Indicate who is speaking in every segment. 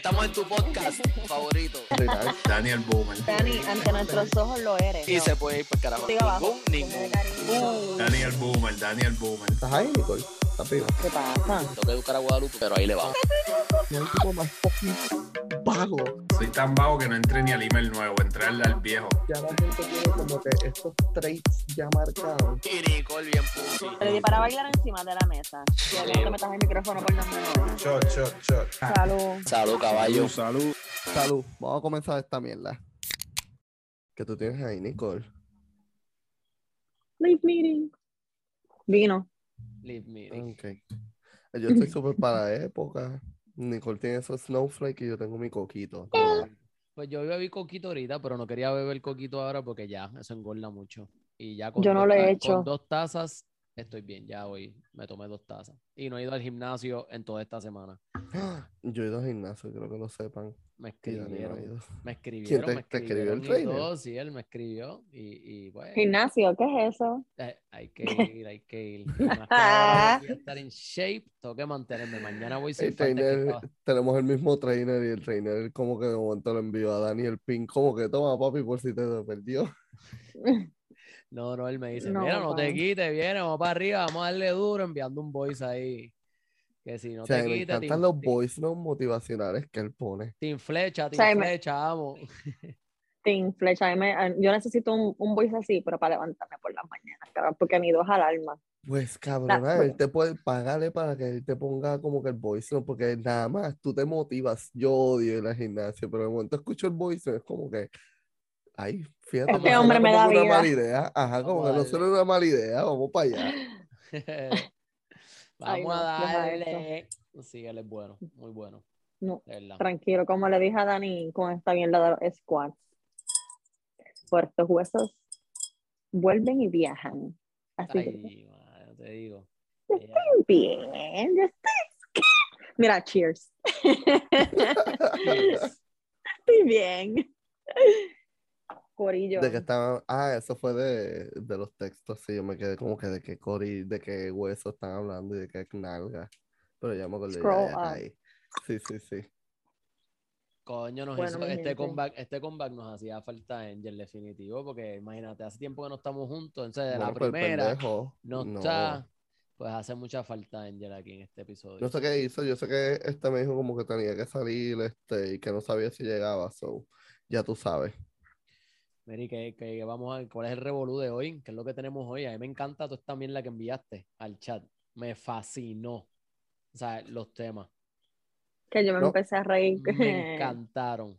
Speaker 1: Estamos en tu podcast favorito.
Speaker 2: Daniel Boomer.
Speaker 3: Dani, ante nuestros ojos lo eres.
Speaker 1: Y se puede ir por carajo.
Speaker 3: Siga abajo.
Speaker 1: Ningún, ningún.
Speaker 2: Daniel Boomer, Daniel Boomer.
Speaker 4: ¿Estás ahí, Nicole? ¿Estás vivo?
Speaker 3: ¿Qué pasa?
Speaker 1: Tengo que educar a Guadalupe, pero ahí le vamos.
Speaker 4: Hay tipo más fucking vago.
Speaker 2: Soy tan vago que no entré ni al email nuevo, entré al, al viejo.
Speaker 4: Ya la gente tiene como que estos traits ya marcados.
Speaker 1: Nicole bien.
Speaker 3: Te di para bailar encima de la mesa. Ya que no te metas el micrófono por las manos.
Speaker 2: Shot, shot, shot.
Speaker 3: Salud.
Speaker 1: Salud, caballo.
Speaker 4: salud. Salud. Vamos a comenzar esta mierda. ¿Qué tú tienes ahí, Nicole?
Speaker 3: Leave meeting. Vino.
Speaker 1: Leave me.
Speaker 4: Ok. Yo estoy súper para época. Nicole tiene esos snowflakes y yo tengo mi coquito.
Speaker 5: Pues yo bebí coquito ahorita, pero no quería beber coquito ahora porque ya, eso engorda mucho. Y ya con
Speaker 3: Yo no
Speaker 5: dos
Speaker 3: lo he
Speaker 5: ta-
Speaker 3: hecho.
Speaker 5: Con dos tazas estoy bien, ya hoy me tomé dos tazas. Y no he ido al gimnasio en toda esta semana.
Speaker 4: Yo he ido al gimnasio, creo que lo sepan.
Speaker 5: Me escribieron, me escribieron,
Speaker 4: te-
Speaker 5: me
Speaker 4: te escribió el trainer?
Speaker 5: todo, sí, él me escribió y, y
Speaker 3: Gimnasio, ¿qué es eso?
Speaker 5: eh, hay que ir, hay que ir. Más que estar en shape, tengo que mantenerme. Mañana voy sin
Speaker 4: El trainer, tenemos el mismo trainer y el trainer como que de momento lo envió a Dani el pin, como que toma papi por si te perdió.
Speaker 5: No, no, él me dice,
Speaker 3: No,
Speaker 5: mira, no te quites, viene, vamos para arriba, vamos a darle duro, enviando un voice ahí. Que si no
Speaker 4: o sea,
Speaker 5: te
Speaker 4: me
Speaker 5: quites, te,
Speaker 4: encantan
Speaker 5: in-
Speaker 4: los
Speaker 5: te-
Speaker 4: voice notes motivacionales que él pone.
Speaker 5: te inflecha, te
Speaker 3: O sea, y me-
Speaker 5: vamos.
Speaker 3: Sin flecha. Me- yo necesito un, un voice así, pero para levantarme por las mañanas, cabrón, porque ni dos alarmas.
Speaker 4: Pues cabrona,
Speaker 3: pues-
Speaker 4: él te puede pagarle para que él te ponga como que el voice note, porque nada más tú te motivas. Yo odio ir al gimnasio, pero de momento escucho el voice note, es como que, ay, fíjate,
Speaker 3: Este hombre me da
Speaker 4: una mala idea. Ajá, como que no suena una mala idea, vamos para allá.
Speaker 3: Ay,
Speaker 5: vamos
Speaker 3: no,
Speaker 5: a darle. Sí, él es bueno, muy bueno.
Speaker 3: No, tranquilo, como le dije a Dani con esta mierda de los squats. Por estos huesos vuelven y viajan. Así que
Speaker 5: Ay, madre, te digo.
Speaker 3: Estoy
Speaker 5: Ella-
Speaker 3: bien, yo estoy... Mira, cheers. estoy bien. Corillo.
Speaker 4: De que estaban, ah, eso fue de, de los textos, sí, yo me quedé como que de qué cori, de qué hueso están hablando y de qué nalga. Pero ya me acordé, ya, ahí. Sí, sí, sí.
Speaker 5: Coño, nos
Speaker 3: Bueno,
Speaker 5: hizo- este, comeback, este comeback nos hacía falta Angel definitivo, porque imagínate, hace tiempo que no estamos juntos, entonces de la
Speaker 4: Bueno,
Speaker 5: primera
Speaker 4: pendejo,
Speaker 5: no,
Speaker 4: no.
Speaker 5: está, pues hace mucha falta Angel aquí en este episodio.
Speaker 4: No sé qué hizo, yo sé que este me dijo como que tenía que salir este, y que no sabía si llegaba, so, ya tú sabes.
Speaker 5: Mary, que, que vamos a ver cuál es el revolú de hoy, qué es lo que tenemos hoy. A mí me encanta toda esta mierda que enviaste al chat. Me fascinó. O sea, los temas.
Speaker 3: Que yo me
Speaker 4: No.
Speaker 3: empecé a reír.
Speaker 5: Me encantaron.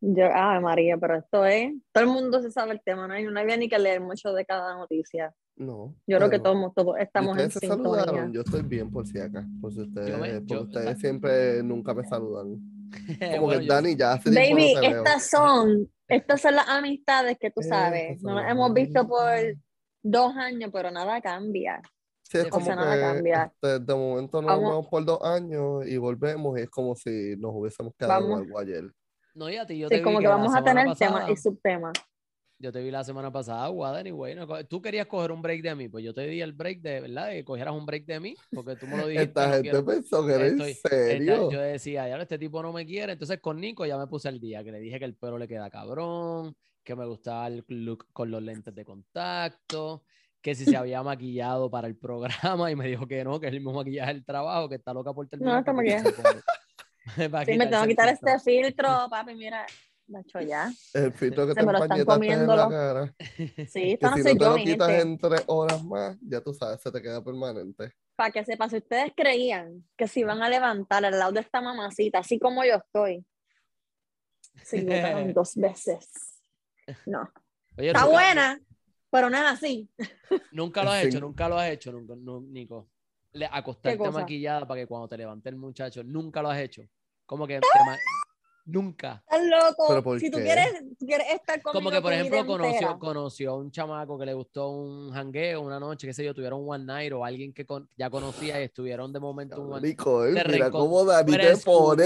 Speaker 3: Yo, ay María, pero esto es, todo el mundo se sabe el tema, no hay, no había ni que leer mucho de cada noticia.
Speaker 4: No.
Speaker 3: Yo creo que todos, todos
Speaker 4: ¿y
Speaker 3: estamos en
Speaker 4: se saludaron, yo estoy bien por si acá, por si ustedes,
Speaker 5: me-
Speaker 4: porque
Speaker 5: yo-
Speaker 4: ustedes siempre nunca me saludan. Como
Speaker 5: Bueno,
Speaker 4: que
Speaker 5: yo-
Speaker 4: Dani ya hace tiempo
Speaker 3: Baby, estas son, estas son las amistades que tú sabes. No las hemos visto por dos años, pero nada cambia.
Speaker 4: Sí, es
Speaker 5: de
Speaker 4: como
Speaker 3: o sea, nada
Speaker 4: que
Speaker 3: cambia.
Speaker 4: este, de momento nos
Speaker 3: Vamos-
Speaker 4: vemos por dos años y volvemos y es como si nos hubiésemos quedado
Speaker 3: Vamos.
Speaker 4: algo ayer.
Speaker 5: No, y a ti, yo
Speaker 3: Sí,
Speaker 5: te vi
Speaker 3: como que
Speaker 5: la
Speaker 3: vamos a tener
Speaker 5: pasada-
Speaker 3: temas y subtemas.
Speaker 5: Yo te vi la semana pasada, Guada, y bueno, co- tú querías coger un break de mí, pues yo te di el break de, ¿verdad? De que cogieras un break de mí, porque tú me lo dijiste.
Speaker 4: Esta
Speaker 5: no
Speaker 4: gente
Speaker 5: quiero-
Speaker 4: pensó que era en
Speaker 5: esta-
Speaker 4: serio.
Speaker 5: yo decía, ya este tipo no me quiere. Entonces con Nico ya me puse al día, que le dije que el pelo le queda cabrón, que me gustaba el look con los lentes de contacto, que si se había maquillado para el programa y me dijo que no, que es el mismo maquillaje del trabajo, que está loca por terminar.
Speaker 3: está
Speaker 5: se pone- para
Speaker 3: Sí, me tengo que
Speaker 5: el
Speaker 3: quitar
Speaker 5: filtro.
Speaker 3: este filtro, papi, mira. Nacho, ya.
Speaker 4: El filtro que
Speaker 3: Se
Speaker 4: te empañetaste en la cara.
Speaker 3: Sí,
Speaker 4: Que
Speaker 3: no
Speaker 4: si no te
Speaker 3: yo,
Speaker 4: lo quitas
Speaker 3: gente.
Speaker 4: en tres horas más, ya tú sabes, se te queda permanente.
Speaker 3: Para que sepan, si ustedes creían que se iban a levantar al lado de esta mamacita, así como yo estoy, se equivocaron dos veces. No.
Speaker 5: Oye,
Speaker 3: Está buena, pero no es así.
Speaker 5: Nunca lo has
Speaker 4: Sí.
Speaker 5: hecho, nunca lo has hecho, nunca, nu- Nico. Le, acostarte maquillada para que cuando te levante el muchacho, nunca lo has hecho. Como que te ma- nunca.
Speaker 3: Estás loco.
Speaker 4: ¿Pero por
Speaker 3: si tú
Speaker 4: qué?
Speaker 3: quieres, tú quieres estar conmigo
Speaker 5: Como que, por ejemplo, conoció, conoció a un chamaco que le gustó un jangueo una noche, qué sé yo, tuvieron un one night o alguien que con- ya conocía y estuvieron de momento un one
Speaker 4: Rico,
Speaker 5: Te
Speaker 4: mira cómo Dani te pone.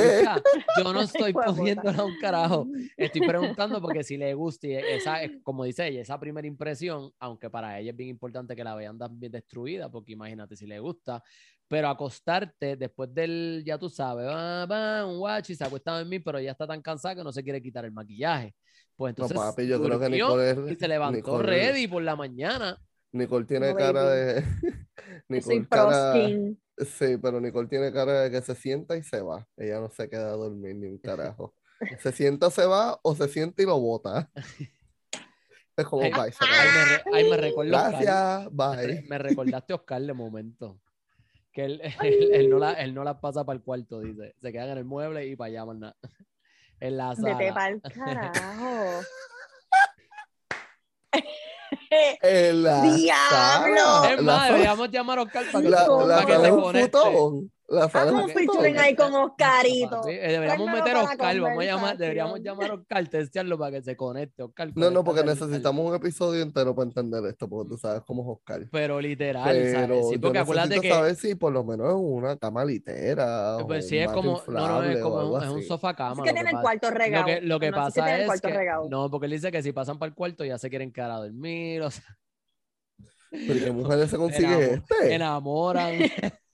Speaker 5: Yo no estoy poniéndola a un carajo. Estoy preguntando porque si le gusta, y esa, es- como dice ella, esa primera impresión, aunque para ella es bien importante que la vean también destruida, porque imagínate si le gusta, pero acostarte después del, ya tú sabes, va, va, un guachi, se acuesta a dormir, pero ya está tan cansada que no se quiere quitar el maquillaje. Pues
Speaker 4: No,
Speaker 5: entonces
Speaker 4: papi, yo creo que Nicole es-
Speaker 5: y se levantó
Speaker 4: Nicole-
Speaker 5: ready por la mañana.
Speaker 4: Nicole tiene
Speaker 3: No,
Speaker 4: cara de. Nicole cara. Sí, pero Nicole tiene cara de que se sienta y se va. Ella no se queda a dormir ni un carajo. Se sienta, se va o se sienta y lo bota. Es como,
Speaker 5: Ay,
Speaker 4: bye, acabó.
Speaker 5: me, re- me Oscar.
Speaker 4: Gracias, bye.
Speaker 5: me recordaste a Oscar de momento. Que él, él, él no la, él no las pasa para el cuarto, dice. Se quedan en el mueble y para allá más nada. En la
Speaker 3: Vete
Speaker 5: sala.
Speaker 3: pa'l carajo.
Speaker 4: En la
Speaker 3: ¡Diablo!
Speaker 4: sala.
Speaker 5: Es
Speaker 4: La
Speaker 5: más,
Speaker 4: sala-
Speaker 5: deberíamos llamar a Oscar para que,
Speaker 4: La,
Speaker 5: se,
Speaker 4: la
Speaker 5: para que
Speaker 4: sala
Speaker 5: se conecte.
Speaker 4: futón. La es
Speaker 3: Haz
Speaker 4: un
Speaker 3: un featuring ahí con Oscarito.
Speaker 5: Eh, deberíamos
Speaker 3: Tráemelo
Speaker 5: meter a Oscar, vamos a llamar, deberíamos llamar a Oscar, testearlo para que se conecte. Oscar,
Speaker 4: No, no, porque necesitamos un episodio entero para entender esto, porque tú sabes cómo es Oscar.
Speaker 5: Pero literal,
Speaker 4: Pero
Speaker 5: ¿sabes? Sí, porque acuérdate que.
Speaker 4: saber si por lo menos es una cama litera
Speaker 5: Pues sí, es como. No, no, es como. Es un sofá
Speaker 3: Es
Speaker 5: cama.
Speaker 3: que tiene el cuarto
Speaker 5: Lo
Speaker 3: regado.
Speaker 5: que, lo que
Speaker 3: así
Speaker 5: pasa es que.
Speaker 3: regado.
Speaker 5: No, porque él dice que si pasan para el cuarto ya se quieren quedar a dormir, o sea,
Speaker 4: Pero ¿qué mujeres se consigue
Speaker 5: Enamo-
Speaker 4: este?
Speaker 5: enamoran.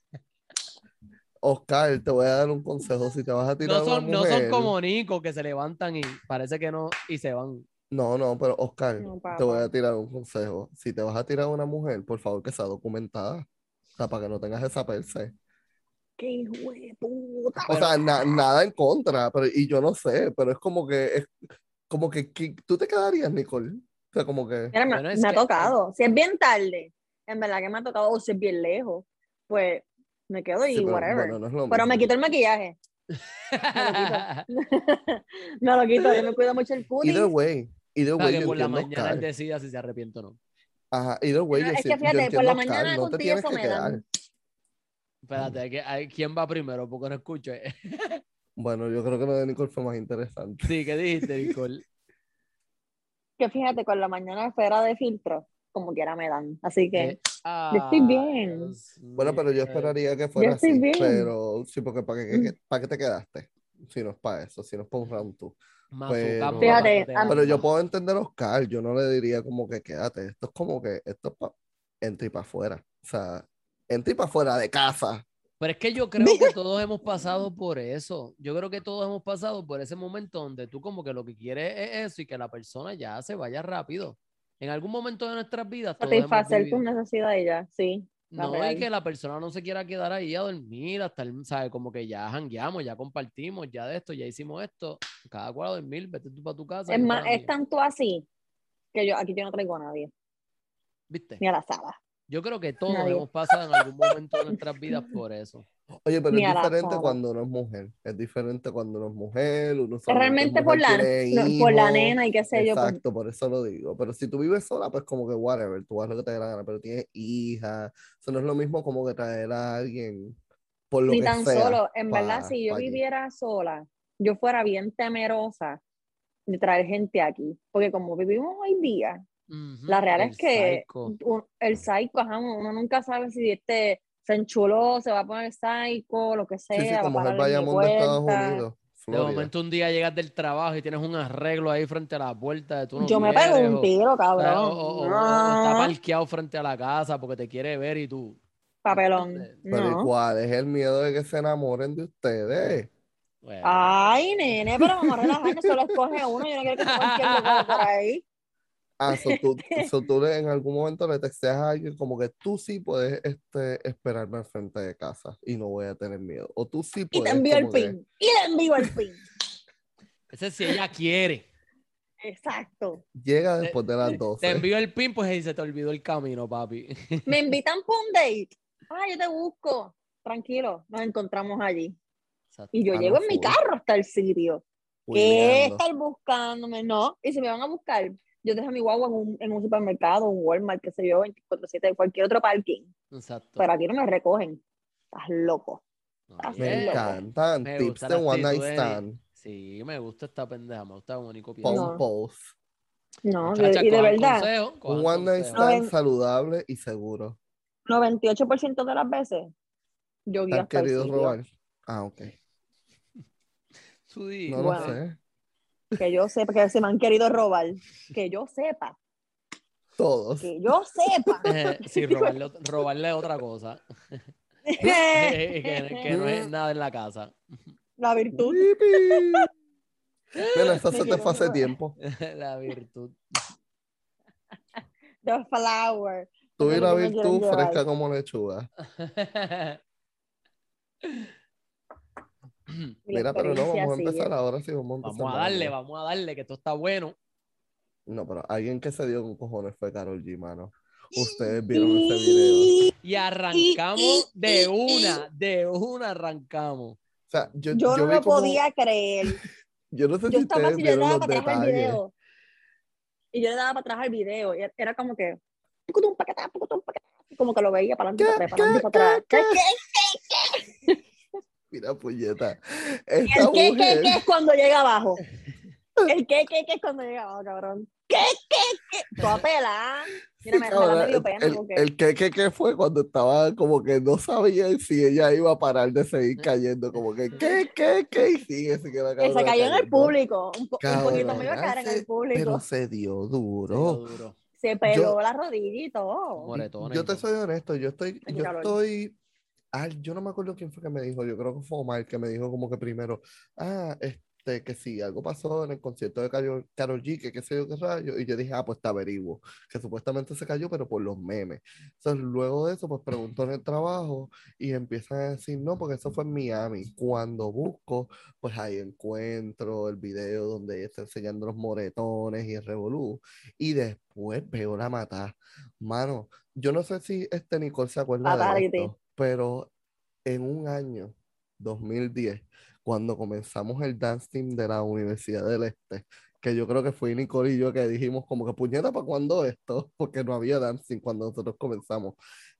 Speaker 4: Oscar, te voy a dar un consejo. Si te vas a tirar
Speaker 5: No
Speaker 4: a una
Speaker 5: son, no son
Speaker 4: mujer-
Speaker 5: como Nico que se levantan y parece que no y se van.
Speaker 4: No, no, pero Oscar,
Speaker 3: No,
Speaker 4: te voy a tirar un consejo. Si te vas a tirar a una mujer, por favor que sea documentada. O sea, para que no tengas esa perse.
Speaker 3: ¡Qué hijo de puta!
Speaker 4: O sea, na- nada en contra, pero y yo no sé, pero es como que es como que, que- tú te quedarías, Nicole. O sea, como que
Speaker 3: Mira, me,
Speaker 5: Bueno,
Speaker 3: me ha
Speaker 5: que-
Speaker 3: tocado. Si es bien tarde, en verdad que me ha tocado, o si es bien lejos, pues me quedo y
Speaker 4: sí, pero,
Speaker 3: whatever.
Speaker 4: bueno, no es lo
Speaker 3: Pero me quito el maquillaje. me lo quito, yo me cuido mucho el cutis.
Speaker 4: Either way, either
Speaker 5: Para
Speaker 4: way,
Speaker 5: que
Speaker 4: yo
Speaker 5: por la mañana él
Speaker 4: Oscar.
Speaker 5: decida si se arrepiente o no.
Speaker 4: Ajá, either way, yo,
Speaker 3: es que
Speaker 4: yo
Speaker 3: fíjate, por la
Speaker 4: Oscar,
Speaker 3: mañana
Speaker 4: no te
Speaker 3: contigo
Speaker 4: tienes
Speaker 3: eso
Speaker 4: que
Speaker 3: me
Speaker 4: quedar.
Speaker 3: dan.
Speaker 5: Espérate, que hay- ¿quién va primero? Porque no escuché.
Speaker 4: Bueno, yo creo que lo de Nicole fue más interesante.
Speaker 5: Sí, ¿qué dijiste, Nicole?
Speaker 3: Que fíjate, con la mañana fuera de filtro, como quiera me dan. Así que,
Speaker 5: Eh,
Speaker 3: Yo estoy bien.
Speaker 5: Dios
Speaker 4: Bueno, pero yo esperaría que fuera
Speaker 3: estoy
Speaker 4: así,
Speaker 3: bien.
Speaker 4: pero sí, porque ¿para qué,
Speaker 3: Mm.
Speaker 4: qué- para qué te quedaste? Si no es para eso, si no es para un round two.
Speaker 5: Mazucamba,
Speaker 3: Fíjate,
Speaker 4: Pero yo puedo entender a Oscar, yo no le diría como que quédate, esto es como que esto es para entra y para afuera, o sea, entra y para afuera de casa.
Speaker 5: Pero es que yo creo que todos hemos pasado por eso. Yo creo que todos hemos pasado por ese momento donde tú como que lo que quieres es eso y que la persona ya se vaya rápido. En algún momento de nuestras vidas
Speaker 3: satisfacer tus necesidades ya, sí.
Speaker 5: No, y
Speaker 3: real.
Speaker 5: que la persona no se quiera quedar ahí a dormir hasta el, ¿sabes? Como que ya jangueamos, ya compartimos, ya de esto, ya hicimos esto. Cada cual a dormir, vete tú para tu casa.
Speaker 3: Es más, es tanto así que yo aquí yo no traigo a nadie,
Speaker 5: ¿Viste?
Speaker 3: ni a la sala.
Speaker 5: Yo creo que todos
Speaker 3: Nadie.
Speaker 5: hemos pasado en algún momento de nuestras vidas por eso.
Speaker 4: Oye, pero
Speaker 3: Ni
Speaker 4: es diferente cuando uno es mujer, es diferente cuando uno es mujer, uno
Speaker 3: Es realmente por la, no, por la nena y qué sé yo. pues,
Speaker 4: Exacto, por eso lo digo. Pero si tú vives sola, pues como que whatever, tú haz lo que te dé la gana, pero tienes hija, eso no es lo mismo como que traer a alguien por lo
Speaker 3: ni
Speaker 4: que
Speaker 3: tan
Speaker 4: sea.
Speaker 3: solo, en verdad,
Speaker 4: pa-
Speaker 3: si yo viviera sola, yo fuera bien temerosa de traer gente aquí, porque como vivimos hoy día, La real
Speaker 5: el
Speaker 3: es que
Speaker 5: psycho.
Speaker 3: un- el psycho, ajá, uno, nunca sabe si este se enchuló, se va a poner psycho, lo que sea,
Speaker 4: Sí, sí,
Speaker 3: va a
Speaker 4: como
Speaker 3: mi
Speaker 4: Bayamón de Estados. Unidos,
Speaker 5: De momento un día llegas del trabajo y tienes un arreglo ahí frente a la puerta de tú no
Speaker 3: yo me pego un tiro, cabrón.
Speaker 5: o- o- o- o está parqueado frente a la casa porque te quiere ver y tú.
Speaker 3: papelón.
Speaker 4: Pero ¿y
Speaker 3: No.
Speaker 4: cuál es el miedo de que se enamoren de ustedes?
Speaker 5: bueno,
Speaker 3: Ay, nene, pero vamos a relajarnos, solo escoge uno, yo no quiero que cualquier loco por ahí.
Speaker 4: Ah, so tú, so tú le- en algún momento le texteas a alguien como que tú sí puedes este, esperarme al frente de casa y no voy a tener miedo. O tú sí
Speaker 3: Y
Speaker 4: puedes.
Speaker 3: te envío el
Speaker 4: que-
Speaker 3: pin, y le envío el pin.
Speaker 5: ese si ella quiere.
Speaker 3: Exacto.
Speaker 4: Llega después de las
Speaker 5: Te
Speaker 4: 12.
Speaker 5: envío el pin, pues y se te olvidó el camino, papi.
Speaker 3: Me invitan para un date. Ah, yo te busco. Tranquilo, nos encontramos allí.
Speaker 5: Exacto.
Speaker 3: Y yo
Speaker 4: Ah,
Speaker 3: llego
Speaker 4: no,
Speaker 3: en mi carro hasta el sitio. ¿Qué estar buscándome? No. Y si me van a buscar, yo dejo mi guagua en un, en un supermercado, un Walmart, qué sé yo, 24-7, cualquier otro parking.
Speaker 5: Exacto.
Speaker 3: Pero aquí no me recogen. Estás loco.
Speaker 4: Me encantan.
Speaker 5: Me
Speaker 4: Tips
Speaker 5: gusta
Speaker 4: de One Night Stand.
Speaker 5: Sí, me gusta esta pendeja, me gusta
Speaker 4: Pon
Speaker 5: piensa.
Speaker 3: No.
Speaker 4: post.
Speaker 3: No,
Speaker 5: Muchachas,
Speaker 3: y de verdad,
Speaker 5: consejo,
Speaker 4: Un One Night. Stand saludable y seguro.
Speaker 3: 98% de las veces, yo
Speaker 4: ¿Te
Speaker 3: guío
Speaker 4: han
Speaker 3: hasta el sitio.
Speaker 4: robar? Ah, ok. No
Speaker 3: Bueno.
Speaker 4: lo sé.
Speaker 3: Que yo sepa, que se me han querido robar. Que yo sepa,
Speaker 4: Todos.
Speaker 3: que yo sepa.
Speaker 5: Eh, sí, robarle, robarle otra cosa. que, que no es nada en la casa.
Speaker 3: La virtud.
Speaker 4: Pipi. Nena, esa se te fue hace tiempo.
Speaker 5: la virtud.
Speaker 3: The flower.
Speaker 4: Tú y la virtud fresca como lechuga.
Speaker 3: Mi
Speaker 4: Mira, pero no, vamos a empezar ahora sí, vamos a empezar.
Speaker 5: vamos a darle, vamos a darle, que esto está bueno.
Speaker 4: No, pero alguien que se dio con cojones fue Carol G, mano. Ustedes vieron ese video.
Speaker 5: Y arrancamos de una, de una arrancamos.
Speaker 4: O sea, yo,
Speaker 3: Yo no
Speaker 4: vi
Speaker 3: lo
Speaker 4: como-
Speaker 3: podía creer.
Speaker 4: Yo no sé
Speaker 3: Yo
Speaker 4: si
Speaker 3: estaba
Speaker 4: ustedes
Speaker 3: así, yo le
Speaker 4: vieron
Speaker 3: daba
Speaker 4: los
Speaker 3: para atrás al
Speaker 4: detalles.
Speaker 3: video. Y yo le daba para atrás al video. Y era como que. Como que lo veía para adelante, para atrás, para adelante, para atrás. ¿Qué, qué,
Speaker 4: Mira, puñeta.
Speaker 3: El qué, qué,
Speaker 4: mujer.
Speaker 3: qué es cuando llega abajo. El qué, qué, qué es cuando llega abajo, cabrón. ¿Qué, qué, qué? Toda pelada. Mira, me, da medio
Speaker 4: el-
Speaker 3: pena
Speaker 4: el,
Speaker 3: porque.
Speaker 4: el que, que, que fue cuando estaba como que no sabía si ella iba a parar de seguir cayendo, como que, ¿qué, qué, qué? Y sigue, sigue la
Speaker 3: que se cayó en el público. Un, po- un poquito
Speaker 4: Cabrón,
Speaker 3: me iba a caer en el público.
Speaker 4: Pero se dio
Speaker 5: Se dio
Speaker 4: duro.
Speaker 5: duro.
Speaker 3: Se peló
Speaker 4: yo-
Speaker 3: la rodilla y todo.
Speaker 4: Yo te soy honesto, yo estoy, yo estoy, ah, yo no me acuerdo quién fue que me dijo, yo creo que fue Omar que me dijo como que primero, ah, este, que sí, algo pasó en el concierto de Karol, Karol G, que qué sé yo qué rayo, y yo dije, ah, pues te averiguo, que supuestamente se cayó, pero por los memes. Entonces, luego de eso, pues pregunto en el trabajo y empiezan a decir, no, porque eso fue en Miami. Cuando busco, pues ahí encuentro el video donde ella está enseñando los moretones y el revolú, y después veo la matar. Mano, yo no sé si este Nicole se acuerda de esto, pero en un año, 2010, cuando comenzamos el dance team de la Universidad del Este, que yo creo que fue Nicole y yo que dijimos como que puñeta, ¿para cuándo esto? Porque no había team cuando nosotros comenzamos.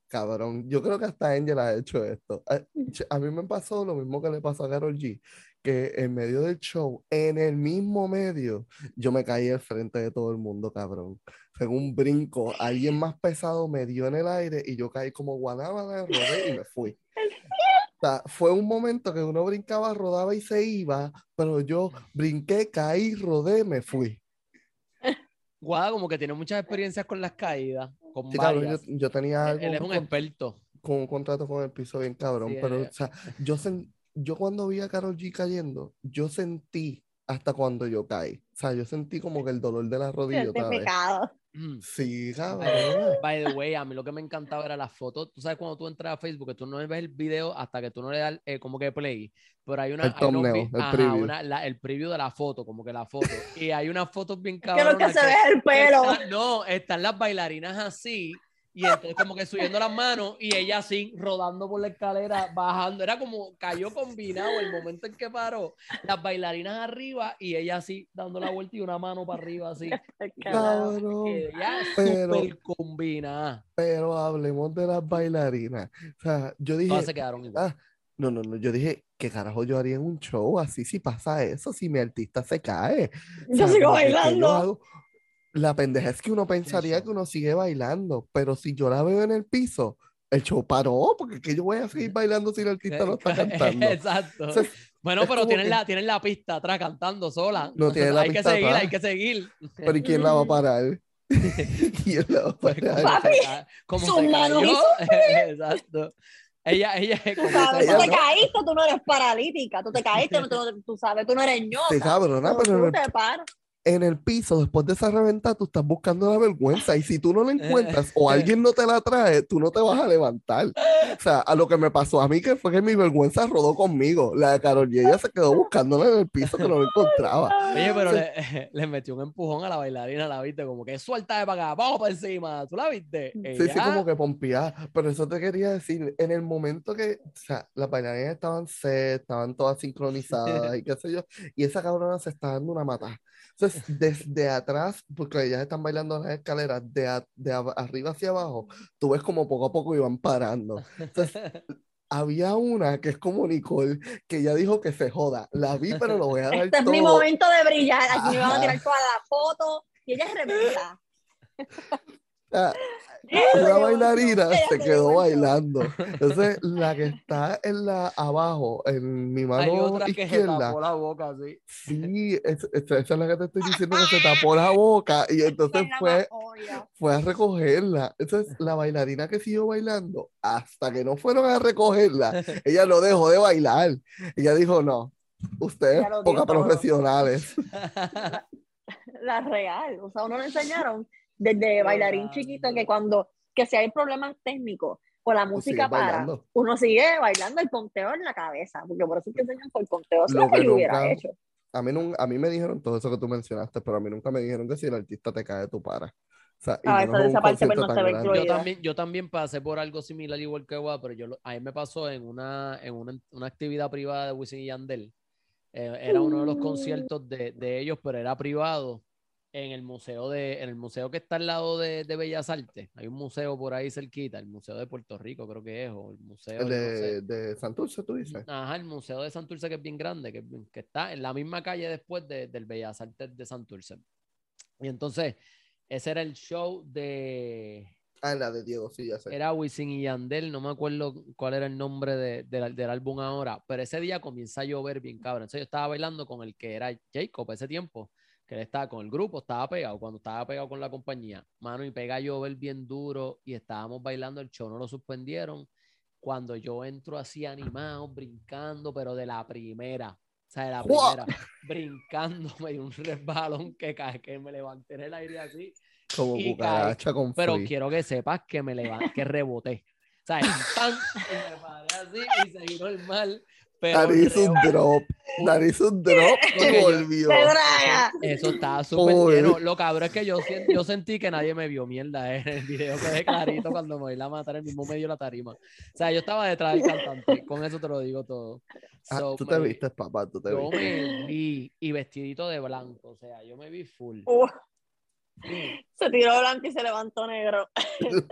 Speaker 4: Cabrón, yo creo que hasta Angel ha hecho esto. A, ch- a mí me pasó lo mismo que le pasó a Karol G, que en medio del show, en el mismo medio, yo me caí al frente de todo el mundo, cabrón. Fue un brinco, alguien más pesado me dio en el aire y yo caí como guanábana, rodé y me fui. O sea, fue un momento que uno brincaba, rodaba y se iba, pero yo brinqué, caí, rodé, me fui.
Speaker 5: Guada como que tiene muchas experiencias con las caídas, con
Speaker 4: Sí, cabrón, yo, yo tenía algo
Speaker 5: Él es un
Speaker 4: con,
Speaker 5: experto.
Speaker 4: con un contrato con el piso bien cabrón,
Speaker 5: Sí,
Speaker 4: pero o sea, yo, sen- yo cuando vi a Karol G cayendo, yo sentí hasta cuando yo caí. O sea, yo sentí como que el dolor de la rodilla otra vez.
Speaker 5: Mm.
Speaker 4: Sí, cabrón.
Speaker 5: By the way, a mí lo que me encantaba era las fotos. Tú sabes cuando tú entras a Facebook, que tú no ves el video hasta que tú no le das eh, como que play. Pero hay una.
Speaker 4: El
Speaker 5: hay
Speaker 4: thumbnail, el
Speaker 5: ajá,
Speaker 4: preview.
Speaker 5: una- la- el preview de la foto, como que la foto. Y hay unas fotos bien
Speaker 3: Que lo que
Speaker 5: cabronas.
Speaker 3: se ve es el pelo.
Speaker 5: Está- no, están las bailarinas así. Y entonces como que subiendo las manos y ella así rodando por la escalera, bajando. Era como cayó combinado el momento en que paró. Las bailarinas arriba y ella así dando la vuelta y una mano para arriba así.
Speaker 4: Cabrón.
Speaker 5: Ella
Speaker 4: Pero-
Speaker 5: súper combinada.
Speaker 4: Pero hablemos de las bailarinas. O sea, yo dije,
Speaker 5: Todas se quedaron igual.
Speaker 4: ah, no, no, no, yo dije, ¿qué carajo yo haría en un show así si pasa eso, si mi artista se cae? O
Speaker 3: Yo
Speaker 4: sea,
Speaker 3: sigo
Speaker 4: como que, ¿qué yo
Speaker 3: bailando.
Speaker 4: hago? La pendeja es que uno pensaría que uno sigue bailando, pero si yo la veo en el piso, el show paró, porque que yo voy a seguir bailando si el artista no está cantando.
Speaker 5: Exacto.
Speaker 4: O sea,
Speaker 5: bueno, pero tienen,
Speaker 4: que-
Speaker 5: la, tienen la pista atrás cantando sola.
Speaker 4: No tiene la
Speaker 5: hay que seguir,
Speaker 4: atrás.
Speaker 5: hay que seguir.
Speaker 4: Pero ¿y quién la va a parar? ¿Quién la va a
Speaker 5: Pues,
Speaker 4: parar?
Speaker 3: Sus manos.
Speaker 5: Exacto. Ella, ella, se
Speaker 3: ¿Sabes? Tú te
Speaker 4: no-
Speaker 3: caíste, tú no eres paralítica. Tú te caíste, no- tú, tú sabes, tú no eres ñoca.
Speaker 4: Sí, cabrona,
Speaker 3: Tú-
Speaker 4: pero
Speaker 3: tú te paras.
Speaker 4: En el piso, después de esa reventada, tú estás buscando la vergüenza. Y si tú no la encuentras o alguien no te la trae, tú no te vas a levantar. O sea, a lo que me pasó a mí, que fue que mi vergüenza rodó conmigo. La de Carol y ella se quedó buscándola en el piso que no la encontraba.
Speaker 5: Oye, pero le, le metió un empujón a la bailarina, la viste, como que suelta de para acá, vamos para encima. ¿Tú la viste?
Speaker 4: Sí, sí, como que pompeada. Pero eso te quería decir, en el momento que, o sea, las bailarinas estaban set, estaban todas sincronizadas y qué sé yo, y esa cabrona se está dando una mata. Entonces, desde atrás, porque ellas están bailando en las escaleras, de, a- de a- arriba hacia abajo, tú ves como poco a poco iban parando. Entonces, había una que es como Nicole, que ella dijo que se joda. La vi, pero lo voy a dar
Speaker 3: Este es mi
Speaker 4: todo.
Speaker 3: momento de brillar. Aquí me van a tirar toda la foto. Y ella es rebelde.
Speaker 4: Ah,
Speaker 3: Eso
Speaker 4: Una
Speaker 3: yo-
Speaker 4: bailarina se quedó bailando. Entonces, la que está en la abajo, en mi
Speaker 5: Hay
Speaker 4: mano
Speaker 5: otra que se
Speaker 4: izquierda,
Speaker 5: tapó la boca
Speaker 4: sí, es- es- esa es la que te estoy diciendo que se tapó la boca y entonces
Speaker 3: la
Speaker 4: fue, fue a recogerla. Entonces, la bailarina que siguió bailando, hasta que no fueron a recogerla, ella no dejó de bailar. Ella dijo, no, ustedes
Speaker 3: lo todo.
Speaker 4: profesionales.
Speaker 3: La real. O sea, uno le enseñaron desde bailarín chiquito que cuando, que si hay problemas técnicos o la música para,
Speaker 4: bailando.
Speaker 3: uno sigue bailando el conteo en la cabeza, porque por eso es que enseñan por conteo.
Speaker 4: Lo
Speaker 3: es lo que
Speaker 4: que
Speaker 3: yo hubiera hecho.
Speaker 4: A mí, a mí me dijeron todo eso que tú mencionaste, pero a mí nunca me dijeron que si el artista te cae, tú paras. O sea, y
Speaker 3: Ah,
Speaker 4: menos
Speaker 3: esa- parte, pues, no se.
Speaker 5: Yo también, yo también pasé por algo similar igual que Gua, pero yo lo- a mí me pasó en una, en una, una actividad privada de Wisin y Yandel. Eh, era uno de los
Speaker 3: Mm.
Speaker 5: conciertos de, de ellos, pero era privado en el museo de, en el museo que está al lado de, de Bellas Artes. Hay un museo por ahí cerquita, el Museo de Puerto Rico, creo que es, o el museo
Speaker 4: El
Speaker 5: yo no sé.
Speaker 4: de, de Santurce, tú dices.
Speaker 5: Ajá, el Museo de Santurce, que es bien grande, que, que está en la misma calle después de- del Bellas Artes de Santurce. Y entonces, ese era el show de.
Speaker 4: Ah, la de Diego, sí, ya sé.
Speaker 5: Era Wisin y Yandel, no me acuerdo cuál era el nombre de- del- del álbum ahora, pero ese día comienza a llover bien cabrón. Entonces yo estaba bailando con el que era Jacob ese tiempo, que él estaba con el grupo, estaba pegado, cuando estaba pegado con la compañía, mano, y pega a llover bien duro y estábamos bailando, el show no lo suspendieron. Cuando yo entro así animado, brincando, pero de la primera, o sea, de la primera, brincándome y un resbalón que, cae, que me levanté en el aire así
Speaker 4: Como cucaracha con
Speaker 5: pero
Speaker 4: free.
Speaker 5: quiero que sepas que me levanté, que reboté. O sea, y me paré así y seguí normal. Pero
Speaker 4: Nariz un drop. Nariz un drop
Speaker 5: Porque
Speaker 4: y
Speaker 5: yo-
Speaker 4: volvió.
Speaker 5: Eso estaba súper lleno. Lo cabrón es que yo, yo sentí que nadie me vio mierda eh, en el video. Quedé clarito cuando me iba a matar en el mismo medio de la tarima. O sea, yo estaba detrás del cantante. Con eso te lo digo todo.
Speaker 4: Ah, tú te
Speaker 5: me-
Speaker 4: viste, papá, tú te
Speaker 5: Yo
Speaker 4: viste.
Speaker 5: me vi y vestidito de blanco. O sea, yo me vi full.
Speaker 3: Uh. se tiró blanco y se levantó negro.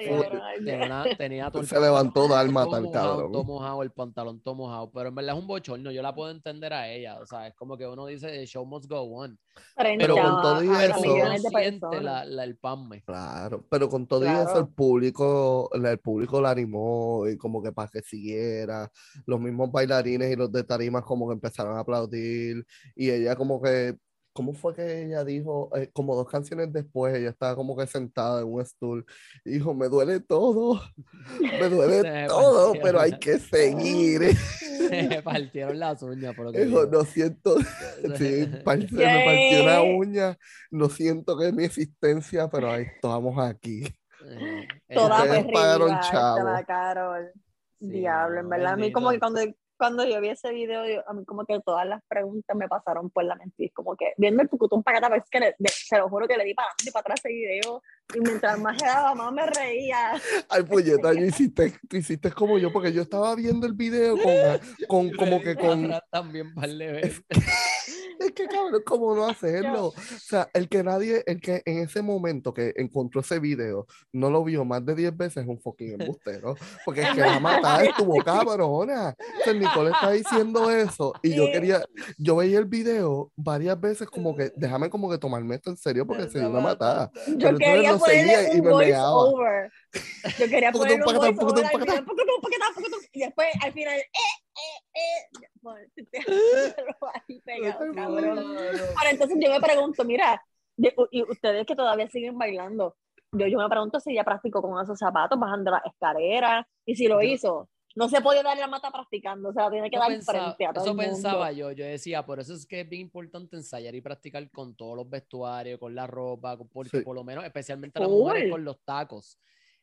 Speaker 5: Tenía, tenía todo el
Speaker 4: Se levantó
Speaker 5: pantalón todo
Speaker 4: el
Speaker 5: mojado,
Speaker 4: cabrón.
Speaker 5: Todo mojado, el pantalón todo mojado. Pero en verdad es un bochorno. Yo la puedo entender a ella. O sea, es como que uno dice, the show must go on.
Speaker 3: frente
Speaker 4: Pero con todo y
Speaker 5: Pero
Speaker 4: eso-
Speaker 3: de
Speaker 5: siente la, la- el panme.
Speaker 4: Claro, pero con todo y eso
Speaker 3: Claro.
Speaker 4: el público, el público la animó y como que para que siguiera, los mismos bailarines y los de tarimas como que empezaron a aplaudir y ella como que, ¿cómo fue que ella dijo? Eh, como dos canciones después, ella estaba como que sentada en un stool y dijo, me duele todo, me duele todo,
Speaker 5: partieron
Speaker 4: pero hay que seguir.
Speaker 5: Se partieron las uñas. Por lo que
Speaker 4: Dijo, no siento, sí, par- se me partió
Speaker 3: ¿Qué?
Speaker 4: uña, no siento que es mi existencia, pero ahí estamos aquí.
Speaker 5: Eh,
Speaker 3: Toda
Speaker 4: Ustedes
Speaker 3: perrilla,
Speaker 4: pagaron chavo.
Speaker 3: la Carol.
Speaker 5: Sí,
Speaker 3: Diablo, en verdad. A mí como que cuando, cuando yo vi ese video, yo- a mí como que todas las preguntas me pasaron por la mente. Como que viendo el tucutún para acá, es que le- de- se lo juro que le di para adelante y para atrás ese video. Y mientras más se daba, más me reía.
Speaker 4: Ay, puñeta, yo hiciste, tú hiciste como yo, porque yo estaba viendo el video con, con
Speaker 5: Y
Speaker 4: como que con,
Speaker 5: también par de veces.
Speaker 4: es que cabrón, ¿cómo no hacerlo? O sea, el que nadie, el que en ese momento que encontró ese video no lo vio más de 10 veces es un fucking embustero, porque es que la matada estuvo cabrona. O sea, Nicole está diciendo eso y yo quería, yo veía el video varias veces como que, déjame como que tomarme esto en serio porque se dio una matada.
Speaker 3: Yo quería
Speaker 4: seguía y me
Speaker 3: over. Yo quería ponerle un voice over al y después al final, eh, eh, eh. Bueno, ahí pegado, cabrón. Ahora, entonces yo me pregunto, mira, y ustedes que todavía siguen bailando, yo, yo me pregunto si ella practicó con esos zapatos bajando las escaleras, y si lo hizo, no se podía dar la mata practicando, o sea, tiene que
Speaker 5: Yo
Speaker 3: dar
Speaker 5: pensaba-
Speaker 3: frente a todo
Speaker 5: eso
Speaker 3: el mundo.
Speaker 5: pensaba yo, yo decía, por eso es que es bien importante ensayar y practicar con todos los vestuarios, con la ropa, porque
Speaker 4: Sí.
Speaker 5: por lo menos, especialmente las mujeres con los tacos.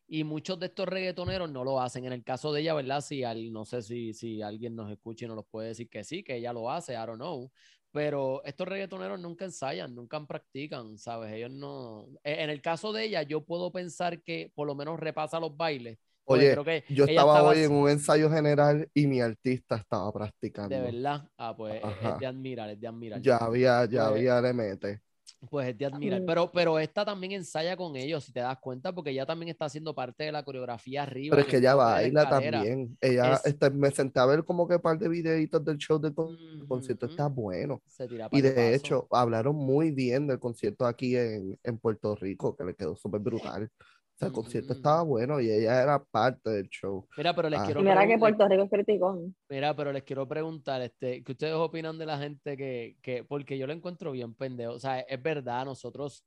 Speaker 5: Y muchos de estos reggaetoneros no lo hacen. En el caso de ella, ¿verdad? Si al- no sé si, si alguien nos escucha y nos puede decir que sí, que ella lo hace, I don't know. Pero estos reggaetoneros nunca ensayan, nunca practican, ¿sabes? Ellos no. e- En el caso de ella, yo puedo pensar que por lo menos repasa los bailes.
Speaker 4: Oye,
Speaker 5: creo que
Speaker 4: yo estaba
Speaker 5: estaba
Speaker 4: hoy en un ensayo general y mi artista estaba practicando.
Speaker 5: De verdad. Ah, pues es-
Speaker 4: Ajá.
Speaker 5: es de admirar, es de admirar.
Speaker 4: Ya había, ya
Speaker 5: Pues,
Speaker 4: había le mete.
Speaker 5: Pues es de admirar. Pero, pero esta también ensaya con ellos, si te das cuenta, porque ella también está haciendo parte de la coreografía arriba.
Speaker 4: Pero es que
Speaker 5: el
Speaker 4: ella baila también. Ella,
Speaker 5: Es-
Speaker 4: este, me senté a ver como que un par de videitos del show del con- concierto. Está bueno.
Speaker 5: Se tira
Speaker 4: Y
Speaker 5: de
Speaker 4: hecho, hablaron muy bien del concierto aquí en, en Puerto Rico, que le quedó súper brutal. O sea, el concierto
Speaker 5: Mm.
Speaker 4: estaba bueno y ella era parte del show.
Speaker 5: Mira, pero les
Speaker 4: Ah.
Speaker 5: quiero
Speaker 3: mira que Puerto Rico es criticón.
Speaker 5: Mira, pero les quiero preguntar, este, ¿qué ustedes opinan de la gente que, que, porque yo lo encuentro bien pendejo, o sea, es verdad, nosotros,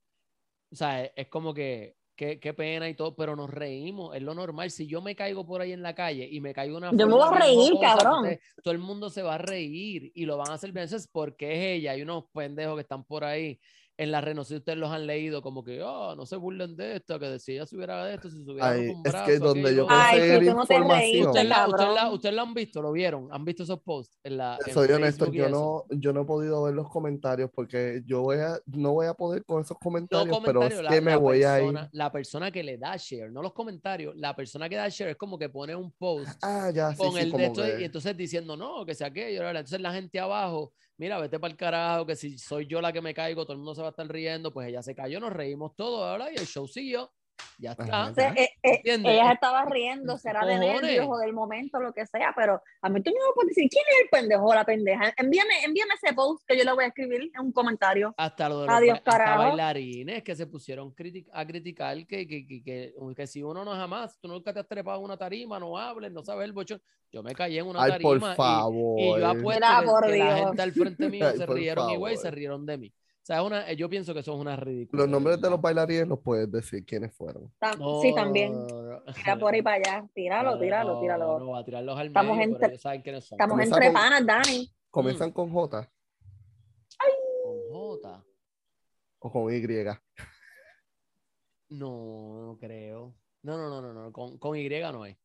Speaker 5: o sea, es, es como que, qué, qué pena y todo, pero nos reímos, es lo normal, si yo me caigo por ahí en la calle y me caigo una
Speaker 3: Yo me voy a reír,
Speaker 5: jocosa,
Speaker 3: cabrón.
Speaker 5: entonces, todo el mundo se va a reír y lo van a hacer bien, eso es porque es ella, hay unos pendejos que están por ahí en la red, no sé si ustedes los han leído, como que, oh, no se burlen de esto, que si ella subiera de esto, si subiera
Speaker 4: Ay,
Speaker 5: un
Speaker 4: es
Speaker 5: brazo,
Speaker 4: que donde yo
Speaker 5: otro".
Speaker 3: Ay,
Speaker 4: conseguí
Speaker 3: no
Speaker 4: información.
Speaker 5: ¿Ustedes la, ustedes la- ustedes la han visto? ¿Lo vieron? ¿Han visto esos posts? En la, en
Speaker 4: Soy honesto,
Speaker 5: y
Speaker 4: yo no, yo no he podido ver los comentarios porque yo voy a, no voy a poder con esos
Speaker 5: No
Speaker 4: comentarios, pero es
Speaker 5: comentarios, la,
Speaker 4: que me voy a ir.
Speaker 5: persona, la persona que le da share, no los comentarios, la persona que da share es como que pone un post
Speaker 4: Ah, ya, sí,
Speaker 5: con
Speaker 4: sí,
Speaker 5: el de esto y
Speaker 4: que-
Speaker 5: entonces diciendo no, que sea aquello, entonces la gente abajo, mira, vete para el carajo, que si soy yo la que me caigo, todo el mundo se va a estar riendo, pues ella se cayó, nos reímos todos, ¿verdad? Y el show siguió, ya está.
Speaker 3: Eh, eh, ella
Speaker 5: Es-
Speaker 3: estaba riendo, será de nervios o del momento, lo que sea, pero a mí tú no me puedes decir quién es el pendejo o la pendeja. Envíame, envíame ese post que yo le voy a escribir en un comentario.
Speaker 5: Hasta lo de los
Speaker 3: Adiós,
Speaker 5: hasta bailarines que se pusieron a criticar que, que, que, que, que si uno no jamás, tú nunca te has trepado en una tarima, no hables, no sabes el bochón. Yo me caí en una
Speaker 4: Ay,
Speaker 5: tarima
Speaker 4: por
Speaker 5: y-
Speaker 4: favor.
Speaker 5: y, yo apuesto
Speaker 3: Mira,
Speaker 5: que,
Speaker 3: por
Speaker 5: que la gente al frente mío
Speaker 4: Ay,
Speaker 5: se rieron igual y se
Speaker 4: favor.
Speaker 5: rieron de mí. O sea, una, eh, yo pienso que eso es una ridícula.
Speaker 4: Los nombres de los bailarines los puedes decir quiénes fueron.
Speaker 3: Tam- sí, también. Tira por ahí para allá. Tíralo, tíralo, tíralo.
Speaker 5: No, va a tirarlos al
Speaker 3: Estamos
Speaker 5: medio,
Speaker 3: entre-
Speaker 5: saben quiénes son.
Speaker 3: Estamos
Speaker 4: Comienza
Speaker 3: entre
Speaker 4: con-
Speaker 3: panas, Dani.
Speaker 4: ¿Comienzan
Speaker 5: Mm.
Speaker 4: con J
Speaker 5: Con J.
Speaker 4: o con Y?
Speaker 5: No, no creo. No, no, no, no, no. Con, con Y no es.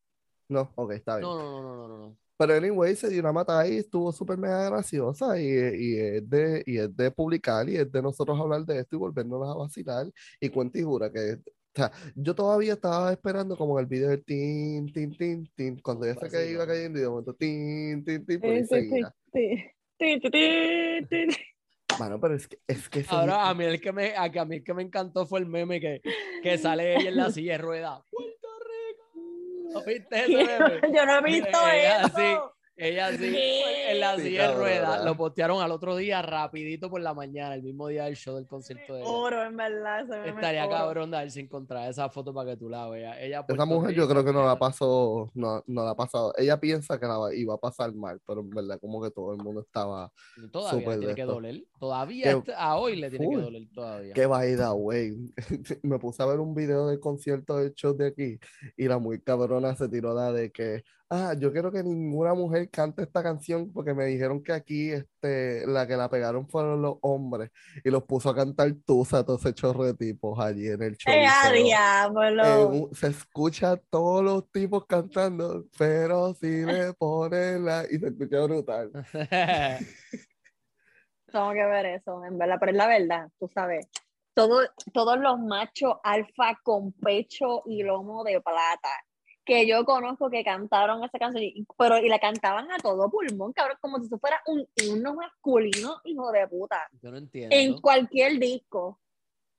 Speaker 4: No, ok, está bien.
Speaker 5: No, no, no, no, no, no, no.
Speaker 4: Pero anyway, se dio una mata ahí, estuvo súper mega graciosa y, y, es de, y es de publicar y es de nosotros hablar de esto y volvernos a vacilar. Y cuenta y jura que, o sea, yo todavía estaba esperando como en el video de tin, tin, tin, tin, cuando ya que iba cayendo y de momento tin, tin, tin, por ahí
Speaker 3: Sí, sí,
Speaker 4: seguía. Mano, pero es que, es que
Speaker 5: Ahora, a mí el que me, a, a mí el que me encantó fue el meme que, que sale ella en la silla de ruedas. ¿No.
Speaker 3: Yo no he visto
Speaker 5: Ella
Speaker 3: eso.
Speaker 5: Sí. Ella sí,
Speaker 3: ¿Qué?
Speaker 5: en la
Speaker 4: Sí,
Speaker 5: silla de ruedas.
Speaker 4: cabrona.
Speaker 5: Lo postearon al otro día, rapidito por la mañana, el mismo día del show del concierto de ella.
Speaker 3: Oro, en verdad. meme
Speaker 5: Estaría
Speaker 3: oro.
Speaker 5: cabrón de ver si encontrar esa foto para que tú la veas. Ella,
Speaker 4: Esa mujer yo creo que no la pasó, no, no la ha pasado. Ella piensa que la va- iba a pasar mal, pero en verdad como que todo el mundo estaba
Speaker 5: Todavía
Speaker 4: súper
Speaker 5: le tiene que doler. Todavía
Speaker 4: Que
Speaker 5: a hoy le tiene que
Speaker 4: full.
Speaker 5: doler todavía.
Speaker 4: que by the way, me puse a ver un video del concierto del show de aquí y la muy cabrona se tiró la de que, ah, yo quiero que ninguna mujer cante esta canción porque me dijeron que aquí este, la que la pegaron fueron los hombres y los puso a cantar Tusa, todo ese chorro de tipos allí en el show.
Speaker 3: ¡Eh,
Speaker 4: se escucha a todos los tipos cantando, pero si le ponen la... y se escucha brutal.
Speaker 3: Tengo que ver eso, en verdad, pero es la verdad, tú sabes. Todo, todos los machos alfa con pecho y lomo de plata que yo conozco que cantaron esa canción, y- pero y la cantaban a todo pulmón, cabrón, como si eso fuera un himno masculino, hijo de puta.
Speaker 5: Yo no entiendo.
Speaker 3: En cualquier disco.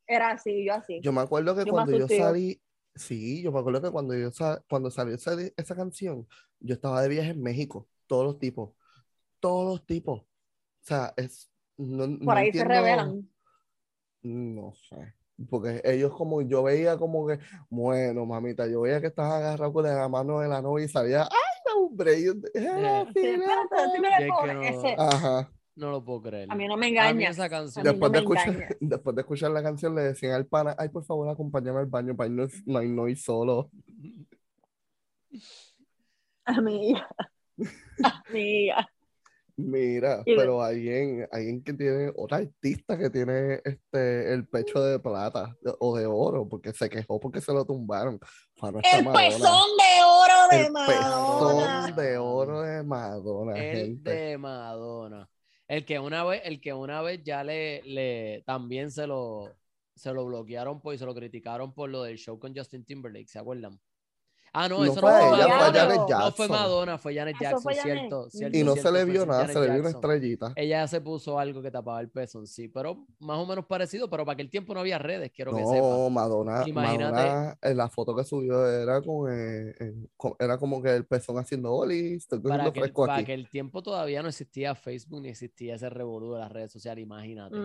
Speaker 3: Era así, yo así.
Speaker 4: Yo me acuerdo que
Speaker 3: Yo
Speaker 4: cuando yo salí, sí, yo me acuerdo que cuando yo sa- cuando salió esa, esa canción, yo estaba de viaje en México, todos los tipos, todos los tipos. O sea, es no, no
Speaker 3: Por ahí se revelan.
Speaker 4: No sé. Porque ellos como, yo veía como que, bueno, mamita, yo veía que estabas agarrado con la mano de la novia y sabía, ¡ay, hombre! Yo, "Ah,
Speaker 5: Sí,
Speaker 3: Sí,
Speaker 4: sí,
Speaker 3: espérate,
Speaker 4: la
Speaker 3: sí me
Speaker 5: Y
Speaker 3: le
Speaker 5: es
Speaker 3: pone
Speaker 5: que no-
Speaker 3: ese-
Speaker 4: Ajá.
Speaker 5: No lo puedo creer.
Speaker 3: A mí no me
Speaker 5: A mí
Speaker 3: engañas.
Speaker 5: esa canción.
Speaker 4: Después,
Speaker 3: no
Speaker 4: de escuchar, después de escuchar la canción le decían al pana, ay, por favor, acompáñame al baño para no, no, no ir solo.
Speaker 3: Amiga. Amiga.
Speaker 4: Mira,
Speaker 3: Y
Speaker 4: pero alguien, alguien que tiene, otra artista que tiene este el pecho de plata de- o de oro, porque se quejó porque se lo tumbaron.
Speaker 3: El
Speaker 4: Madonna.
Speaker 3: pezón de oro de
Speaker 4: El
Speaker 3: Madonna.
Speaker 4: pezón de oro de Madonna,
Speaker 5: El
Speaker 4: gente.
Speaker 5: de Madonna. El que una vez, el que una vez ya le, le también se lo, se lo bloquearon por, y se lo criticaron por lo del show con Justin Timberlake, ¿se acuerdan? Ah, no,
Speaker 4: No
Speaker 5: eso
Speaker 4: fue
Speaker 5: no
Speaker 3: ella,
Speaker 5: fue
Speaker 3: fue
Speaker 5: Madonna.
Speaker 3: Janet
Speaker 5: No fue
Speaker 4: Jackson.
Speaker 5: Madonna, fue Janet
Speaker 3: Eso
Speaker 5: Jackson,
Speaker 3: fue Janet.
Speaker 5: cierto, cierto,
Speaker 4: Y no
Speaker 5: cierto,
Speaker 4: se le
Speaker 5: fue
Speaker 4: vio nada,
Speaker 5: Janet
Speaker 4: se le vio una
Speaker 5: Jackson.
Speaker 4: estrellita.
Speaker 5: Ella se puso algo que tapaba el pezón, sí, pero más o menos parecido, pero para aquel tiempo no había redes, quiero que sepa.
Speaker 4: No, Madonna,
Speaker 5: Imagínate.
Speaker 4: Madonna, en la foto que subió era con, eh, en- con- era como que el pezón haciendo olis, estoy
Speaker 5: Para aquel,
Speaker 4: fresco
Speaker 5: para
Speaker 4: aquí.
Speaker 5: aquel tiempo todavía no existía Facebook ni existía ese revolú de las redes sociales, imagínate,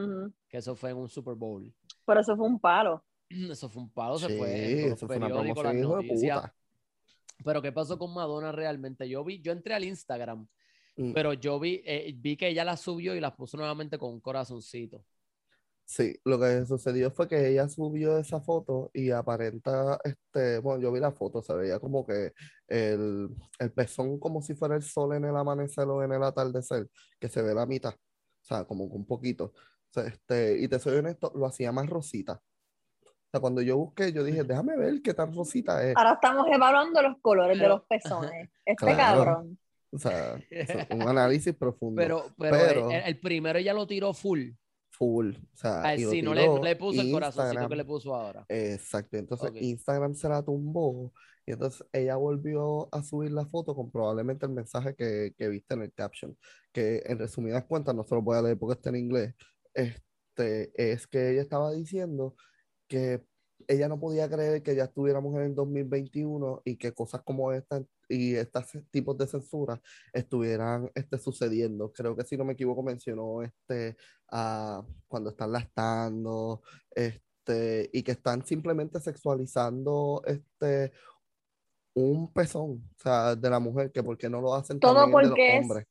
Speaker 5: que eso fue en un Super Bowl.
Speaker 3: Pero eso fue un palo.
Speaker 5: Eso fue un palo, se
Speaker 4: Sí,
Speaker 5: fue los
Speaker 4: eso fue una promoción hijo de puta.
Speaker 5: Pero ¿qué pasó con Madonna realmente? Yo vi, yo entré al Instagram,
Speaker 4: Mm.
Speaker 5: pero yo vi, eh, vi que ella las subió y las puso nuevamente con un corazoncito.
Speaker 4: Sí, lo que sucedió fue que ella subió esa foto y aparenta, este, bueno, yo vi la foto, se veía como que el, el pezón como si fuera el sol en el amanecer o en el atardecer, que se ve la mitad, o sea, como un poquito. O sea, este, y te soy honesto, lo hacía más rosita. Sea, cuando yo busqué, yo dije, déjame ver qué tan rosita es.
Speaker 3: Ahora estamos evaluando los colores de los pezones. Este
Speaker 4: Claro.
Speaker 3: cabrón.
Speaker 4: O sea, un análisis profundo.
Speaker 5: Pero, pero,
Speaker 4: Pero-
Speaker 5: el, el primero ella lo tiró full.
Speaker 4: Full. O sea,
Speaker 5: Ah, sí, no le, no le puso el corazoncito
Speaker 4: Instagram.
Speaker 5: que le puso ahora.
Speaker 4: Exacto, entonces
Speaker 5: Ok.
Speaker 4: Instagram se la tumbó y entonces ella volvió a subir la foto con probablemente el mensaje que, que viste en el caption, que en resumidas cuentas, no se lo voy a leer porque está en inglés, este, es que ella estaba diciendo que ella no podía creer que ya estuviéramos en el 2021 y que cosas como esta y estos tipos de censura estuvieran este, sucediendo. Creo que si no me equivoco mencionó este, a cuando están lastando, este, y que están simplemente sexualizando este, un pezón, o sea, de la mujer, que por qué no lo hacen
Speaker 3: Todo
Speaker 4: también de
Speaker 3: porque
Speaker 4: los
Speaker 3: es-
Speaker 4: hombres.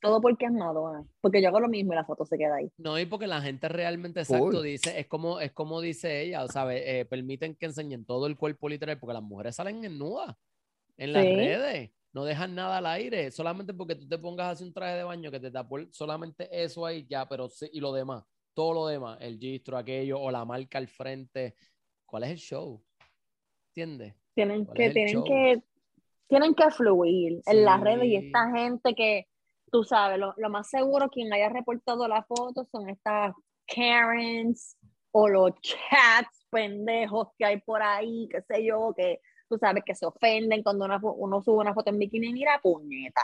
Speaker 3: Todo porque es Madonna. Porque yo hago lo mismo y la foto se queda ahí.
Speaker 5: No, y porque la gente realmente, exacto, dice, es como, es como dice ella, ¿sabes? Eh, permiten que enseñen todo el cuerpo literal, porque las mujeres salen en nuda en las
Speaker 3: Sí.
Speaker 5: redes, no dejan nada al aire, solamente porque tú te pongas así un traje de baño que te tapó solamente eso ahí, ya, pero sí, y lo demás, todo lo demás, el gistro, aquello, o la marca al frente, ¿cuál es el show? ¿Entiendes?
Speaker 3: Tienen
Speaker 5: ¿Cuál
Speaker 3: que, tienen
Speaker 5: show?
Speaker 3: que, tienen que fluir en las redes y esta gente que, tú sabes, lo, lo más seguro quien haya reportado la foto son estas Karens o los chats pendejos que hay por ahí, qué sé yo, que tú sabes que se ofenden cuando una uno sube una foto en bikini, mira, puñeta.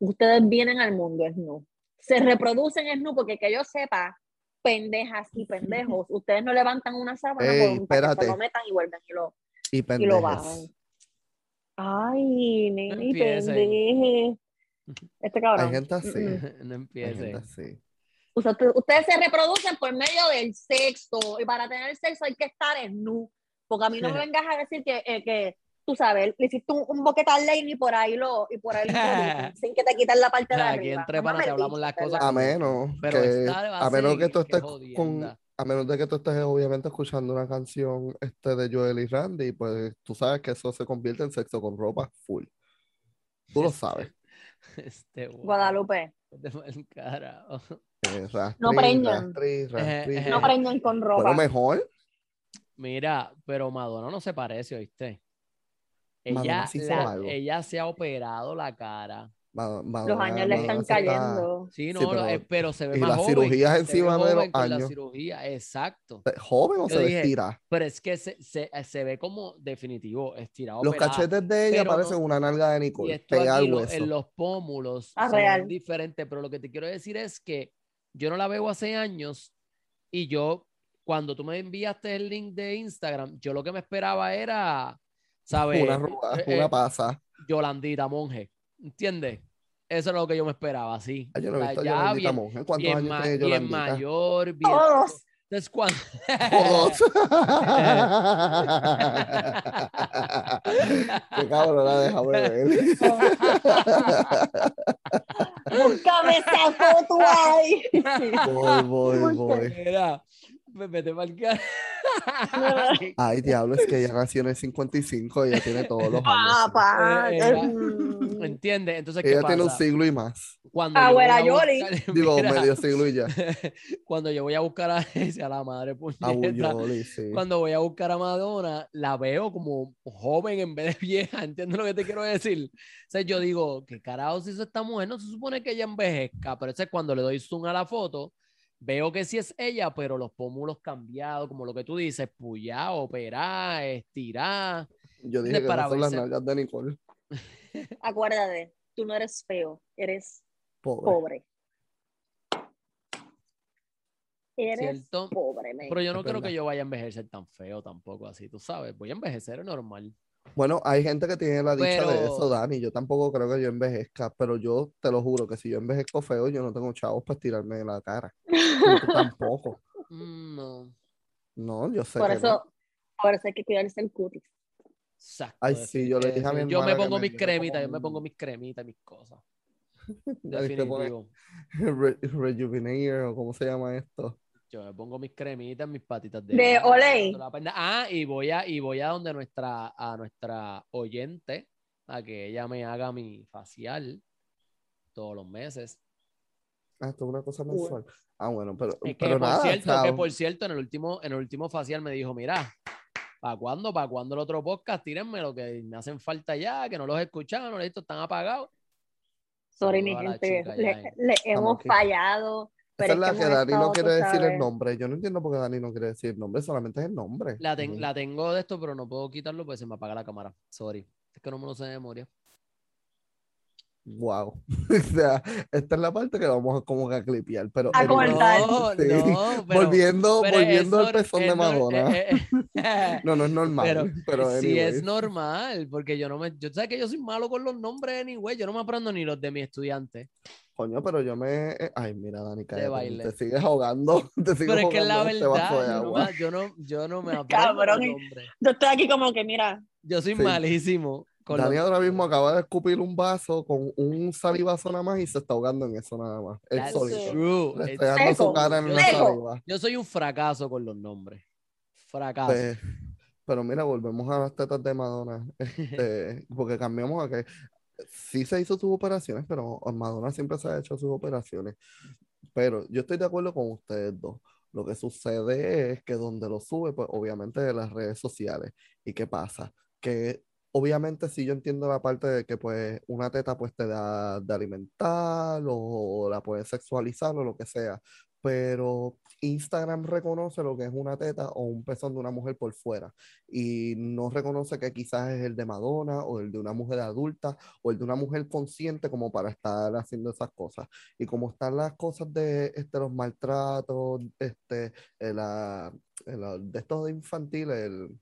Speaker 3: Ustedes vienen al mundo nu. Se reproducen nu porque que yo sepa, pendejas y pendejos, ustedes no levantan una sábana
Speaker 4: Ey,
Speaker 3: por un para que
Speaker 4: espérate.
Speaker 3: se lo metan y vuelven y lo,
Speaker 4: Y
Speaker 3: y lo bajan. Ay, nene, pendeje. Este cabrón.
Speaker 4: Hay gente así.
Speaker 3: Mm, mm.
Speaker 5: no
Speaker 4: Hay gente
Speaker 5: empiece.
Speaker 4: así.
Speaker 3: Ustedes, ustedes se reproducen por medio del sexo y para tener sexo hay que estar en nu. Porque a mí no me vengas a decir que, eh, que tú sabes, le hiciste un, un boquete al y por ahí lo, y por ahí lo sin que te quiten la parte de
Speaker 5: Aquí
Speaker 3: arriba.
Speaker 5: entre panas te hablamos las cosas
Speaker 4: A menos
Speaker 5: Pero
Speaker 4: que,
Speaker 5: a
Speaker 4: a menos que tú estés con, a menos de que tú estés obviamente escuchando una canción este de Joel y Randy, pues tú sabes que eso se convierte en sexo con ropa full. Tú lo sabes.
Speaker 5: Este,
Speaker 3: Guadalupe.
Speaker 4: Eh, rastri,
Speaker 3: No preñan.
Speaker 4: rastri, rastri.
Speaker 5: Eh,
Speaker 3: no
Speaker 5: eh.
Speaker 3: preñan con ropa.
Speaker 4: Mejor.
Speaker 5: Mira, pero Madonna no se parece, ¿oíste?
Speaker 4: Sí
Speaker 5: la- ella se ha operado la cara.
Speaker 4: Ma-
Speaker 3: Los años le están
Speaker 4: se está-
Speaker 3: cayendo.
Speaker 5: Sí, no,
Speaker 4: Sí, pero-
Speaker 5: eh, pero, se ve
Speaker 4: y
Speaker 5: más
Speaker 4: las
Speaker 5: joven.
Speaker 4: cirugías encima de los
Speaker 5: con la
Speaker 4: años.
Speaker 5: cirugía, exacto.
Speaker 4: ¿Joven o
Speaker 5: Yo
Speaker 4: se
Speaker 5: dije,
Speaker 4: estira?
Speaker 5: Pero es que se, se, se ve como definitivo, estirado.
Speaker 4: Los
Speaker 5: operada.
Speaker 4: cachetes de ella
Speaker 5: pero
Speaker 4: parecen
Speaker 5: no-
Speaker 4: una nalga de
Speaker 5: Y
Speaker 4: Nicole,
Speaker 5: esto
Speaker 4: pegada
Speaker 5: aquí
Speaker 4: al
Speaker 5: lo-
Speaker 4: hueso.
Speaker 5: en los pómulos
Speaker 3: Ah,
Speaker 5: son
Speaker 3: real.
Speaker 5: diferentes, pero lo que te quiero decir es que yo no la veo hace años y yo, cuando tú me enviaste el link de Instagram, yo lo que me esperaba era, ¿sabes?
Speaker 4: Una arruga,
Speaker 5: Eh,
Speaker 4: una
Speaker 5: eh,
Speaker 4: pasa.
Speaker 5: Yolandita Monje, ¿entiendes? Eso es lo que yo me esperaba, sí.
Speaker 4: Ay, yo no he visto a
Speaker 5: ya
Speaker 4: Yolandita
Speaker 5: bien.
Speaker 4: ¿Cuántos
Speaker 5: bien
Speaker 4: años
Speaker 5: ma-
Speaker 4: tiene
Speaker 5: bien mayor, bien...
Speaker 3: Todos.
Speaker 5: Entonces, cuando...
Speaker 4: Todos. Qué cabrona, déjame ver.
Speaker 3: Búscame esa foto ahí.
Speaker 4: Voy, voy, voy.
Speaker 5: Mira, me pa'l cara.
Speaker 4: Ay, diablo, es que ella nació en el 55 y ella tiene todos los años.
Speaker 3: Papá.
Speaker 5: Eh, era-
Speaker 3: mm.
Speaker 5: ¿Entiendes? Entonces, ¿qué
Speaker 4: Ella tiene un
Speaker 5: pasa?
Speaker 4: siglo y más.
Speaker 5: Cuando
Speaker 3: Abuela
Speaker 5: yo voy a
Speaker 3: Yoli.
Speaker 5: buscar-
Speaker 4: Digo,
Speaker 5: Mira,
Speaker 4: medio siglo y ya.
Speaker 5: cuando yo voy a buscar a a la madre puñeta,
Speaker 4: sí.
Speaker 5: cuando voy a buscar a Madonna, la veo como joven en vez de vieja, ¿entiendes lo que te quiero decir? O sea, yo digo, ¿qué carajo hizo esta mujer? No se supone que ella envejezca, pero ese es cuando le doy zoom a la foto, veo que sí es ella, pero los pómulos cambiados, como lo que tú dices, puyá, operá, estirá.
Speaker 4: Yo dije que
Speaker 5: para
Speaker 4: no son las nalgas de Nicole.
Speaker 3: Acuérdate, tú no eres feo, eres
Speaker 4: Pobre.
Speaker 3: pobre. Eres
Speaker 5: ¿Cierto?
Speaker 3: pobre, men.
Speaker 5: Pero yo no
Speaker 4: Es
Speaker 5: creo
Speaker 4: verdad.
Speaker 5: que yo vaya a envejecer tan feo tampoco así, tú sabes, voy a envejecer es normal.
Speaker 4: Bueno, hay gente que tiene la dicha de eso, Dani. Yo tampoco creo que yo envejezca, pero yo te lo juro que si yo envejezco feo, yo no tengo chavos para tirarme en la cara. Tampoco.
Speaker 5: Mm, no.
Speaker 4: No, yo sé
Speaker 3: Por
Speaker 4: que
Speaker 3: eso,
Speaker 4: no.
Speaker 3: por eso hay que cuidarse el cutis.
Speaker 5: Exacto.
Speaker 4: Ay, sí, yo le dije a mi
Speaker 5: Yo me pongo mis cremitas, yo me pongo mis cremitas, mis cosas. Definitivo.
Speaker 4: Re- Rejuvenator o cómo se llama esto.
Speaker 5: Yo me pongo mis cremitas, mis patitas de,
Speaker 3: De Olay.
Speaker 5: Ah, y voy a, y voy a donde nuestra, a nuestra oyente, a que ella me haga mi facial todos los meses.
Speaker 4: Ah, esto es una cosa mensual. Ah, bueno, pero,
Speaker 5: Es que,
Speaker 4: pero
Speaker 5: por
Speaker 4: nada,
Speaker 5: cierto, que por cierto, en el último, en el último facial me dijo, mira, ¿para cuándo? ¿Para cuándo el otro podcast? Tírenme lo que me hacen falta ya, que no los escuchaban, no estos están apagados.
Speaker 3: Sorry, mi gente, le, hemos
Speaker 4: aquí. Esa
Speaker 3: Pero
Speaker 4: es la que Dani no quiere decir el
Speaker 3: sabes.
Speaker 4: nombre. Yo no entiendo por qué Dani no quiere decir el nombre, solamente es el nombre.
Speaker 5: La, ten- la tengo de esto, pero no puedo quitarlo porque se me apaga la cámara. Sorry. Es que no me lo sé de memoria.
Speaker 4: Wow. o sea, esta es la parte que vamos a como que a clipear. Pero
Speaker 3: A
Speaker 4: anyway,
Speaker 3: comentar.
Speaker 5: No,
Speaker 4: Sí.
Speaker 5: no, pero-
Speaker 4: volviendo,
Speaker 5: pero
Speaker 4: volviendo al pezón de Madonna.
Speaker 5: eh, eh,
Speaker 4: no, no es normal.
Speaker 5: pero
Speaker 4: Pero,
Speaker 5: sí es normal, porque yo no me, yo sé que yo soy malo con los nombres anyway, yo no me aprendo ni los de mis estudiantes.
Speaker 4: Coño, pero yo me. eh, Ay, mira, Dani, cállate,
Speaker 5: baile.
Speaker 4: Te sigues ahogando. Te sigues
Speaker 5: Pero es que es la
Speaker 4: este vaso de
Speaker 5: verdad, yo no,
Speaker 4: agua.
Speaker 5: me, yo no, yo no me
Speaker 3: Cabrón. Yo estoy aquí como que, mira,
Speaker 5: Yo soy
Speaker 4: Sí.
Speaker 5: malísimo con
Speaker 4: Dani
Speaker 5: los
Speaker 4: ahora mismo acaba de escupir un vaso con un salivazo nada más y se está ahogando en eso nada más.
Speaker 5: That's
Speaker 4: solito.
Speaker 5: true.
Speaker 4: Le está dando su cara en la saliva.
Speaker 5: Yo soy un fracaso con los nombres. Fracaso.
Speaker 4: Pues, pero mira, volvemos a las tetas de Madonna. este, porque cambiamos a que sí se hizo sus operaciones, pero Madonna siempre se ha hecho sus operaciones. Pero yo estoy de acuerdo con ustedes dos. Lo que sucede es que donde lo sube, pues obviamente de las redes sociales. ¿Y qué pasa? Que obviamente sí yo entiendo la parte de que pues una teta pues te da de alimentar o la puedes sexualizar o lo que sea. Pero Instagram reconoce lo que es una teta o un pezón de una mujer por fuera y no reconoce que quizás es el de Madonna o el de una mujer adulta o el de una mujer consciente como para estar haciendo esas cosas. Y como están las cosas de este, los maltratos, este, la- eh, la- de estos de infantiles, el-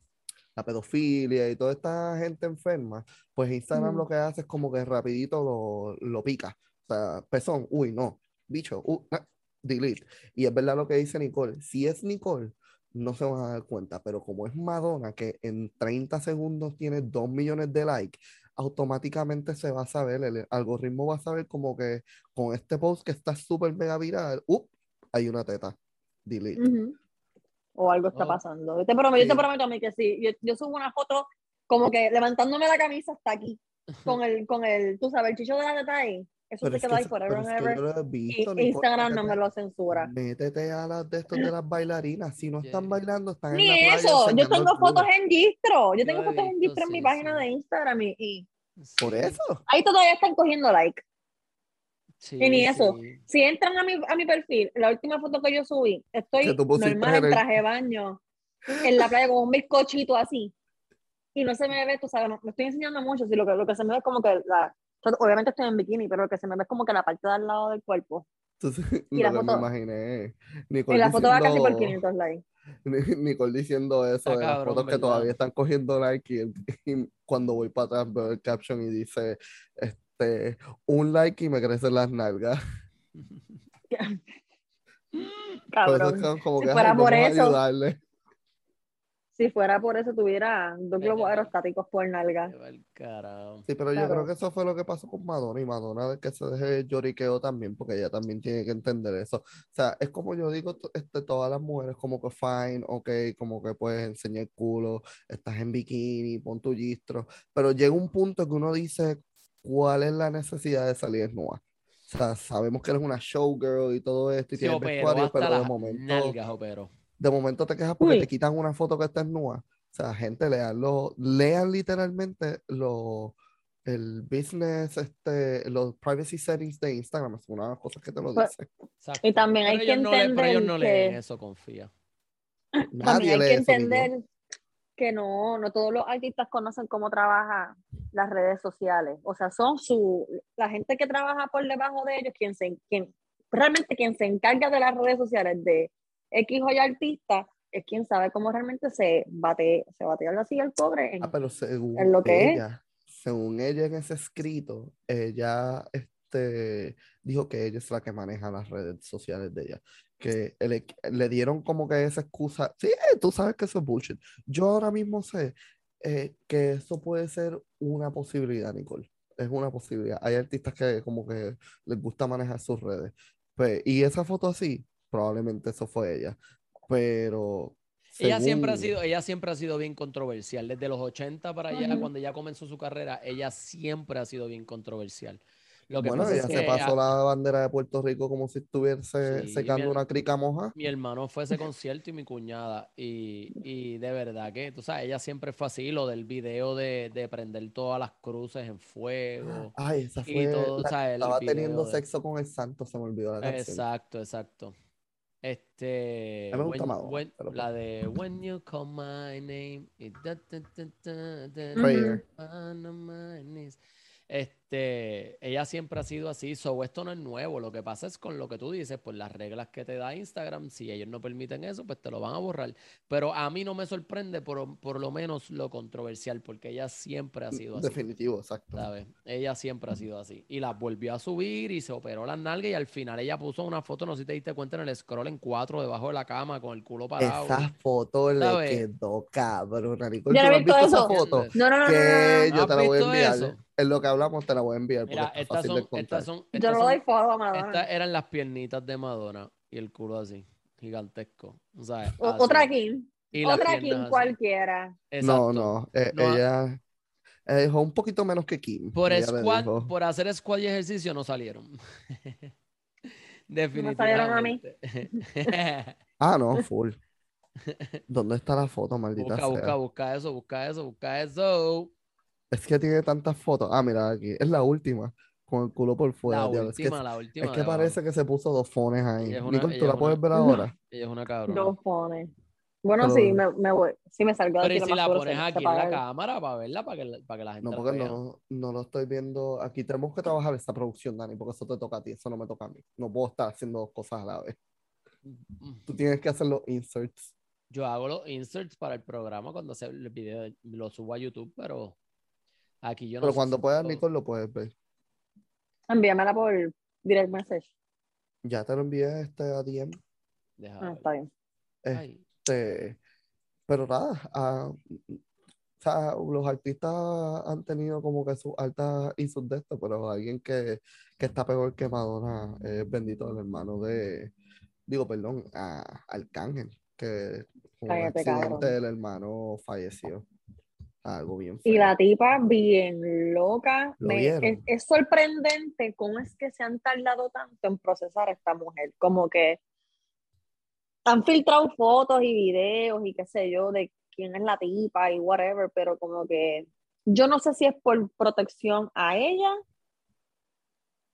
Speaker 4: la pedofilia y toda esta gente enferma, pues Instagram
Speaker 3: Ujú.
Speaker 4: lo que hace es como que rapidito lo, lo pica. O sea, pezón, uy, no, bicho, uh, ah, delete. Y es verdad lo que dice Nicole, si es Nicole, no se van a dar cuenta, pero como es Madonna, que en 30 segundos tiene 2 millones de likes, automáticamente se va a saber, el algoritmo va a saber como que con este post que está súper mega viral, ¡up! hay una teta, delete.
Speaker 3: ujú, o algo está
Speaker 5: Oh.
Speaker 3: pasando. Yo te prometo, yo
Speaker 4: Sí.
Speaker 3: te prometo a mí que sí. Yo, yo subo una foto como que levantándome la camisa hasta aquí, con el, con el, tú sabes, el chicho de la teta ahí. Eso
Speaker 4: Pero
Speaker 3: se
Speaker 4: es que
Speaker 3: queda ahí
Speaker 4: eso-
Speaker 3: forever and
Speaker 4: es que
Speaker 3: ever.
Speaker 4: yo lo he
Speaker 3: Y
Speaker 4: visto,
Speaker 3: Instagram no me lo censura.
Speaker 4: Métete a las de estos de las bailarinas. Si no están
Speaker 5: Sí.
Speaker 4: bailando, están en la
Speaker 3: Ni
Speaker 4: playa
Speaker 3: eso, yo tengo fotos en distro. Yo tengo fotos en distro en mi
Speaker 5: sí,
Speaker 3: página
Speaker 5: sí.
Speaker 3: de Instagram y, y
Speaker 4: Por
Speaker 5: Sí,
Speaker 4: eso.
Speaker 3: ahí todavía están cogiendo like.
Speaker 5: sí,
Speaker 3: Y ni eso.
Speaker 5: sí.
Speaker 3: Si entran a mi, a mi perfil, la última foto que yo subí, estoy normal
Speaker 4: en
Speaker 3: en
Speaker 4: el-
Speaker 3: traje de baño, en la playa con un bizcochito así. Y no se me ve, tú sabes, no, me estoy enseñando mucho, si lo que, lo que se me ve es como que la, obviamente estoy en bikini, pero lo que se me ve es como que la parte de al lado del cuerpo.
Speaker 4: Entonces,
Speaker 3: Y
Speaker 4: lo
Speaker 3: la
Speaker 4: que me
Speaker 3: foto-
Speaker 4: imaginé
Speaker 3: Y la foto va casi por
Speaker 4: diciendo,
Speaker 3: 500 likes.
Speaker 4: Nicole diciendo eso
Speaker 5: Está
Speaker 4: de las
Speaker 5: cabrón,
Speaker 4: fotos que
Speaker 5: ¿verdad?
Speaker 4: todavía están cogiendo like y, y cuando voy para atrás veo el caption y dice este un like y me crecen las nalgas. Por eso es
Speaker 3: Cabrón.
Speaker 4: como, como
Speaker 3: Si
Speaker 4: que
Speaker 3: fuera
Speaker 4: "Ay,
Speaker 3: por
Speaker 4: vamos a
Speaker 3: eso".
Speaker 4: ayudarle.
Speaker 3: Si fuera por eso, tuviera dos globos aerostáticos por nalga.
Speaker 4: Sí, pero yo
Speaker 3: Claro.
Speaker 4: creo que eso fue lo que pasó con Madonna y Madonna que se deje lloriqueo también, porque ella también tiene que entender eso. O sea, es como yo digo, este, todas las mujeres como que fine, ok, como que puedes enseñar el culo, estás en bikini, pon tu gistro, pero llega un punto que uno dice, ¿cuál es la necesidad de salir desnuda? O sea, sabemos que eres una showgirl y todo esto y
Speaker 5: Se
Speaker 4: tienes vestuario, pero de momento
Speaker 5: nalgas.
Speaker 4: De momento te quejas porque
Speaker 3: Uy.
Speaker 4: te quitan una foto que está nua. O sea, gente, lean, lo, lean literalmente lo, el business, este, los privacy settings de Instagram. Es una de las cosas que te lo
Speaker 3: Pues,
Speaker 4: dice.
Speaker 5: Exacto.
Speaker 3: Y también hay
Speaker 5: Pero
Speaker 3: que
Speaker 5: ellos no le- pero ellos
Speaker 3: entender
Speaker 5: no leen
Speaker 3: que-
Speaker 5: eso, confía.
Speaker 4: Nadie
Speaker 3: También hay
Speaker 4: lee
Speaker 3: que
Speaker 4: eso,
Speaker 3: entender que no, no todos los artistas conocen cómo trabaja las redes sociales. O sea, son su, la gente que trabaja por debajo de ellos, quien se, quien, realmente quien se encarga de las redes sociales de X o Y artista, es quien sabe cómo realmente se bate, se batea silla el pobre en-
Speaker 4: Ah, pero según
Speaker 3: en lo que es.
Speaker 4: ella, según ella en ese escrito, ella este, dijo que ella es la que maneja las redes sociales de ella. que le, le dieron como que esa excusa. Sí, tú sabes que eso es bullshit. Yo ahora mismo sé eh, que eso puede ser una posibilidad, Nicole. Es una posibilidad. Hay artistas que como que les gusta manejar sus redes. Pues, y esa foto así, probablemente eso fue ella. Pero
Speaker 5: Ella siempre, ha sido, ella siempre ha sido bien controversial. Desde los 80 para allá, cuando ella comenzó su carrera, ella siempre ha sido bien controversial. Lo que
Speaker 4: Bueno,
Speaker 5: pasa
Speaker 4: ella
Speaker 5: es que
Speaker 4: se pasó la bandera de Puerto Rico como si estuviese
Speaker 5: Sí,
Speaker 4: secando
Speaker 5: mi-
Speaker 4: una crica moja.
Speaker 5: mi hermano fue a ese concierto y mi cuñada. Y, y de verdad que, tú sabes, ella siempre fue así, lo del video de, de prender todas las cruces en fuego.
Speaker 4: Ay, esa
Speaker 5: Y
Speaker 4: fue.
Speaker 5: todo,
Speaker 4: la-
Speaker 5: ¿sabes? El
Speaker 4: estaba teniendo
Speaker 5: de-
Speaker 4: sexo con el santo, se me olvidó la canción.
Speaker 5: Exacto, exacto. Este,
Speaker 4: me gusta
Speaker 5: when-
Speaker 4: Madonna,
Speaker 5: when-
Speaker 4: pero
Speaker 5: la de When You Call My Name,
Speaker 4: Prayer.
Speaker 5: Este, ella siempre ha sido así, so esto no es nuevo. Lo que pasa es con lo que tú dices, pues las reglas que te da Instagram, si ellos no permiten eso, pues te lo van a borrar. Pero a mí no me sorprende por, por lo menos lo controversial, porque ella siempre ha sido así.
Speaker 4: Definitivo, exacto.
Speaker 5: ¿sabes? Ella siempre ha sido así. Y las volvió a subir y se operó las nalgas y al final ella puso una foto, no sé si te diste cuenta, en el scroll en cuatro debajo de la cama con el culo parado.
Speaker 4: Esa foto le
Speaker 5: ¿Sabes?
Speaker 4: quedó cabrona, Nicole.
Speaker 3: Yo
Speaker 4: ¿tú
Speaker 3: no he
Speaker 4: has
Speaker 3: visto eso.
Speaker 4: foto?
Speaker 3: No, no, no, no, no, no,
Speaker 4: Que
Speaker 3: no.
Speaker 4: yo
Speaker 5: ¿Has
Speaker 4: te la voy a enviar.
Speaker 5: eso?
Speaker 4: En lo que hablamos te la voy a enviar porque
Speaker 5: Mira,
Speaker 4: está
Speaker 5: estas
Speaker 4: fácil
Speaker 5: son,
Speaker 4: de
Speaker 5: estas
Speaker 3: Yo no
Speaker 5: son-
Speaker 3: doy follow a Madonna.
Speaker 5: estas eran las piernitas de Madonna y el culo así, gigantesco. O sea,
Speaker 3: O-
Speaker 5: así.
Speaker 3: Otra Kim. Otra Kim
Speaker 5: así.
Speaker 3: cualquiera.
Speaker 4: No,
Speaker 5: Exacto.
Speaker 4: no, eh,
Speaker 5: No,
Speaker 4: ella eh, dijo un poquito menos que Kim.
Speaker 5: Por, por hacer squat y ejercicio no salieron.
Speaker 3: salieron a mí.
Speaker 5: Definitivamente.
Speaker 4: Ah, no, full. ¿Dónde está la foto, maldita
Speaker 5: busca, busca,
Speaker 4: sea?
Speaker 5: busca eso, busca eso, busca eso.
Speaker 4: Es que tiene tantas fotos. Ah, mira aquí. Es la última. Con el culo por fuera.
Speaker 5: La
Speaker 4: diablo, es que,
Speaker 5: última, la última.
Speaker 4: es que parece que se puso dos fones ahí.
Speaker 5: Una-
Speaker 4: Nicole, ¿tú la
Speaker 5: es
Speaker 4: puedes
Speaker 5: una-
Speaker 4: ver ahora?
Speaker 5: Ella es una cabrona.
Speaker 3: Dos pone. Bueno,
Speaker 4: Pero-
Speaker 3: sí, me, me voy. Si me salgo de
Speaker 5: Pero
Speaker 3: aquí,
Speaker 5: si la pones
Speaker 3: se- se
Speaker 5: aquí en la cámara para verla, para que, la- para que la gente
Speaker 4: No,
Speaker 5: la
Speaker 4: porque
Speaker 5: vea.
Speaker 4: no, no lo estoy viendo. Aquí tenemos que trabajar esta producción, Dani, porque eso te toca a ti, eso no me toca a mí. No puedo estar haciendo dos cosas a la vez.
Speaker 5: Mm.
Speaker 4: Tú tienes que hacer los inserts.
Speaker 5: Yo hago los inserts para el programa cuando se el video lo subo a YouTube, pero aquí yo no
Speaker 4: Pero cuando puedas, Nicole, lo puedes ver.
Speaker 3: Envíamela por direct message.
Speaker 4: Ya te lo envié este a DM.
Speaker 5: Deja
Speaker 3: Ah,
Speaker 5: ver.
Speaker 3: está bien.
Speaker 4: Este, pero nada, ah, o sea, los artistas han tenido como que sus altas y sus de esto, pero alguien que, que está peor que Madonna es bendito el hermano de, digo, perdón, a Arcángel, que un accidente
Speaker 3: cabrón.
Speaker 4: el hermano falleció. Algo bien
Speaker 3: Y
Speaker 4: feo.
Speaker 3: la tipa bien loca.
Speaker 4: ¿Lo
Speaker 3: Me- es, es sorprendente cómo es que se han tardado tanto en procesar a esta mujer. Como que han filtrado fotos y videos y qué sé yo de quién es la tipa y whatever, pero como que yo no sé si es por protección a ella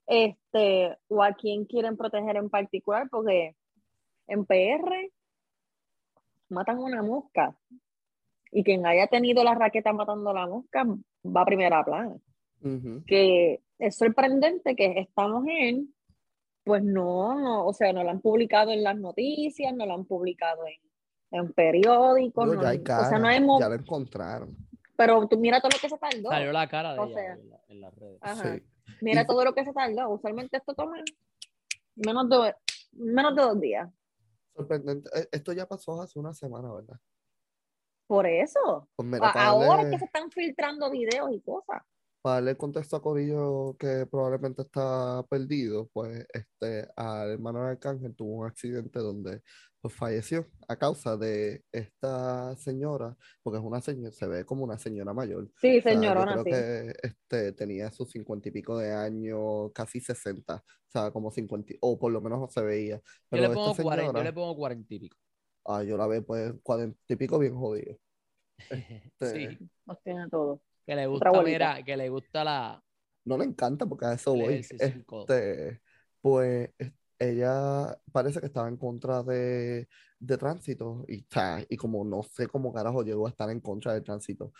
Speaker 3: este, o a quién quieren proteger en particular, porque en PR matan una mosca y quien haya tenido la raqueta matando la mosca va a primera plana.
Speaker 4: Ujú.
Speaker 3: Que es sorprendente que esta mujer, pues no, no, o sea, no la han publicado en las noticias, no la han publicado en, en periódicos, no
Speaker 4: ya hay cara,
Speaker 3: o sea, no hemos,
Speaker 4: ya la encontraron.
Speaker 3: pero tú mira todo lo que se tardó.
Speaker 5: Salió la cara de
Speaker 3: O
Speaker 5: ella
Speaker 3: sea,
Speaker 5: en, la- en las redes.
Speaker 3: Ajá.
Speaker 4: Sí.
Speaker 3: Mira
Speaker 4: Y-
Speaker 3: todo lo que se tardó. Usualmente esto toma menos de, menos de dos días.
Speaker 4: Sorprendente. Eh, Esto ya pasó hace una semana, ¿verdad?
Speaker 3: Por eso.
Speaker 4: Pues mira,
Speaker 3: A-
Speaker 4: para
Speaker 3: ahora es que se están filtrando videos y cosas.
Speaker 4: para darle contexto a Corillo que probablemente está perdido, pues este, al hermano de Arcángel tuvo un accidente donde pues, falleció a causa de esta señora, porque es una señora, se ve como una señora mayor.
Speaker 3: Sí,
Speaker 4: O sea, yo
Speaker 3: señorona,
Speaker 4: creo
Speaker 3: sí.
Speaker 4: que este, tenía sus cincuenta y pico de años, casi sesenta, o sea, como cincuenta, o por lo menos no se veía.
Speaker 5: Yo le,
Speaker 4: esta
Speaker 5: pongo 40, yo le pongo 40 y pico.
Speaker 4: Ah, yo la veo pues cuarenta y pico bien jodido.
Speaker 5: sí,
Speaker 3: Los tiene todo.
Speaker 5: que le gusta, mira, que le gusta la,
Speaker 4: No le encanta porque a eso voy. Este, pues es- ella parece que estaba en contra de, de tránsito y, sea, y como no sé cómo carajo llegó a estar en contra del tránsito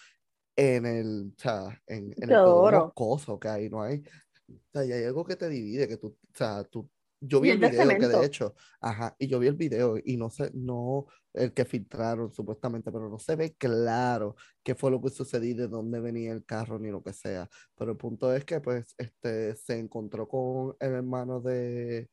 Speaker 4: en el, o sea, en, en el. Moscoso, que ahí no hay, o sea, y hay algo que te divide, que tú, o sea, tú, yo vi el video que de hecho, ajá, y yo vi el video y no sé, no, el que filtraron supuestamente, pero no se ve claro qué fue lo que sucedió, y de dónde venía el carro ni lo que sea. Pero el punto es que pues este se encontró con el hermano de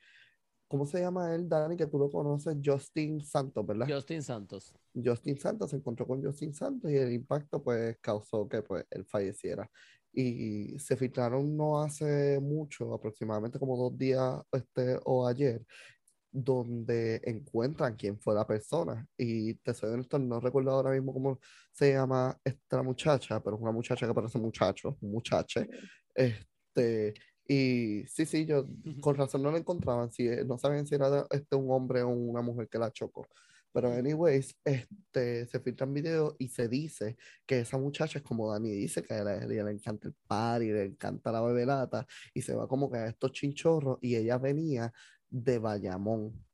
Speaker 4: ¿cómo se llama él, Dani? Que tú lo conoces, Justin Santos, ¿verdad?
Speaker 5: Justin Santos.
Speaker 4: Justin Santos se encontró con Justin Santos y el impacto pues causó que pues él falleciera. Y se filtraron no hace mucho, aproximadamente como dos días este, o ayer, donde encuentran quién fue la persona. Y te soy honesto, no recuerdo ahora mismo cómo se llama esta muchacha, pero es una muchacha que parece muchacho, un muchache. Este, y sí, sí, yo con razón no la encontraban, si, no sabían si era este, un hombre o una mujer que la chocó. Pero anyways, este, se filtran videos y se dice que esa muchacha es como Dani dice, que a ella, le encanta el party, le encanta la bebelata, y se va como que a estos chinchorros, y ella venía de Bayamón,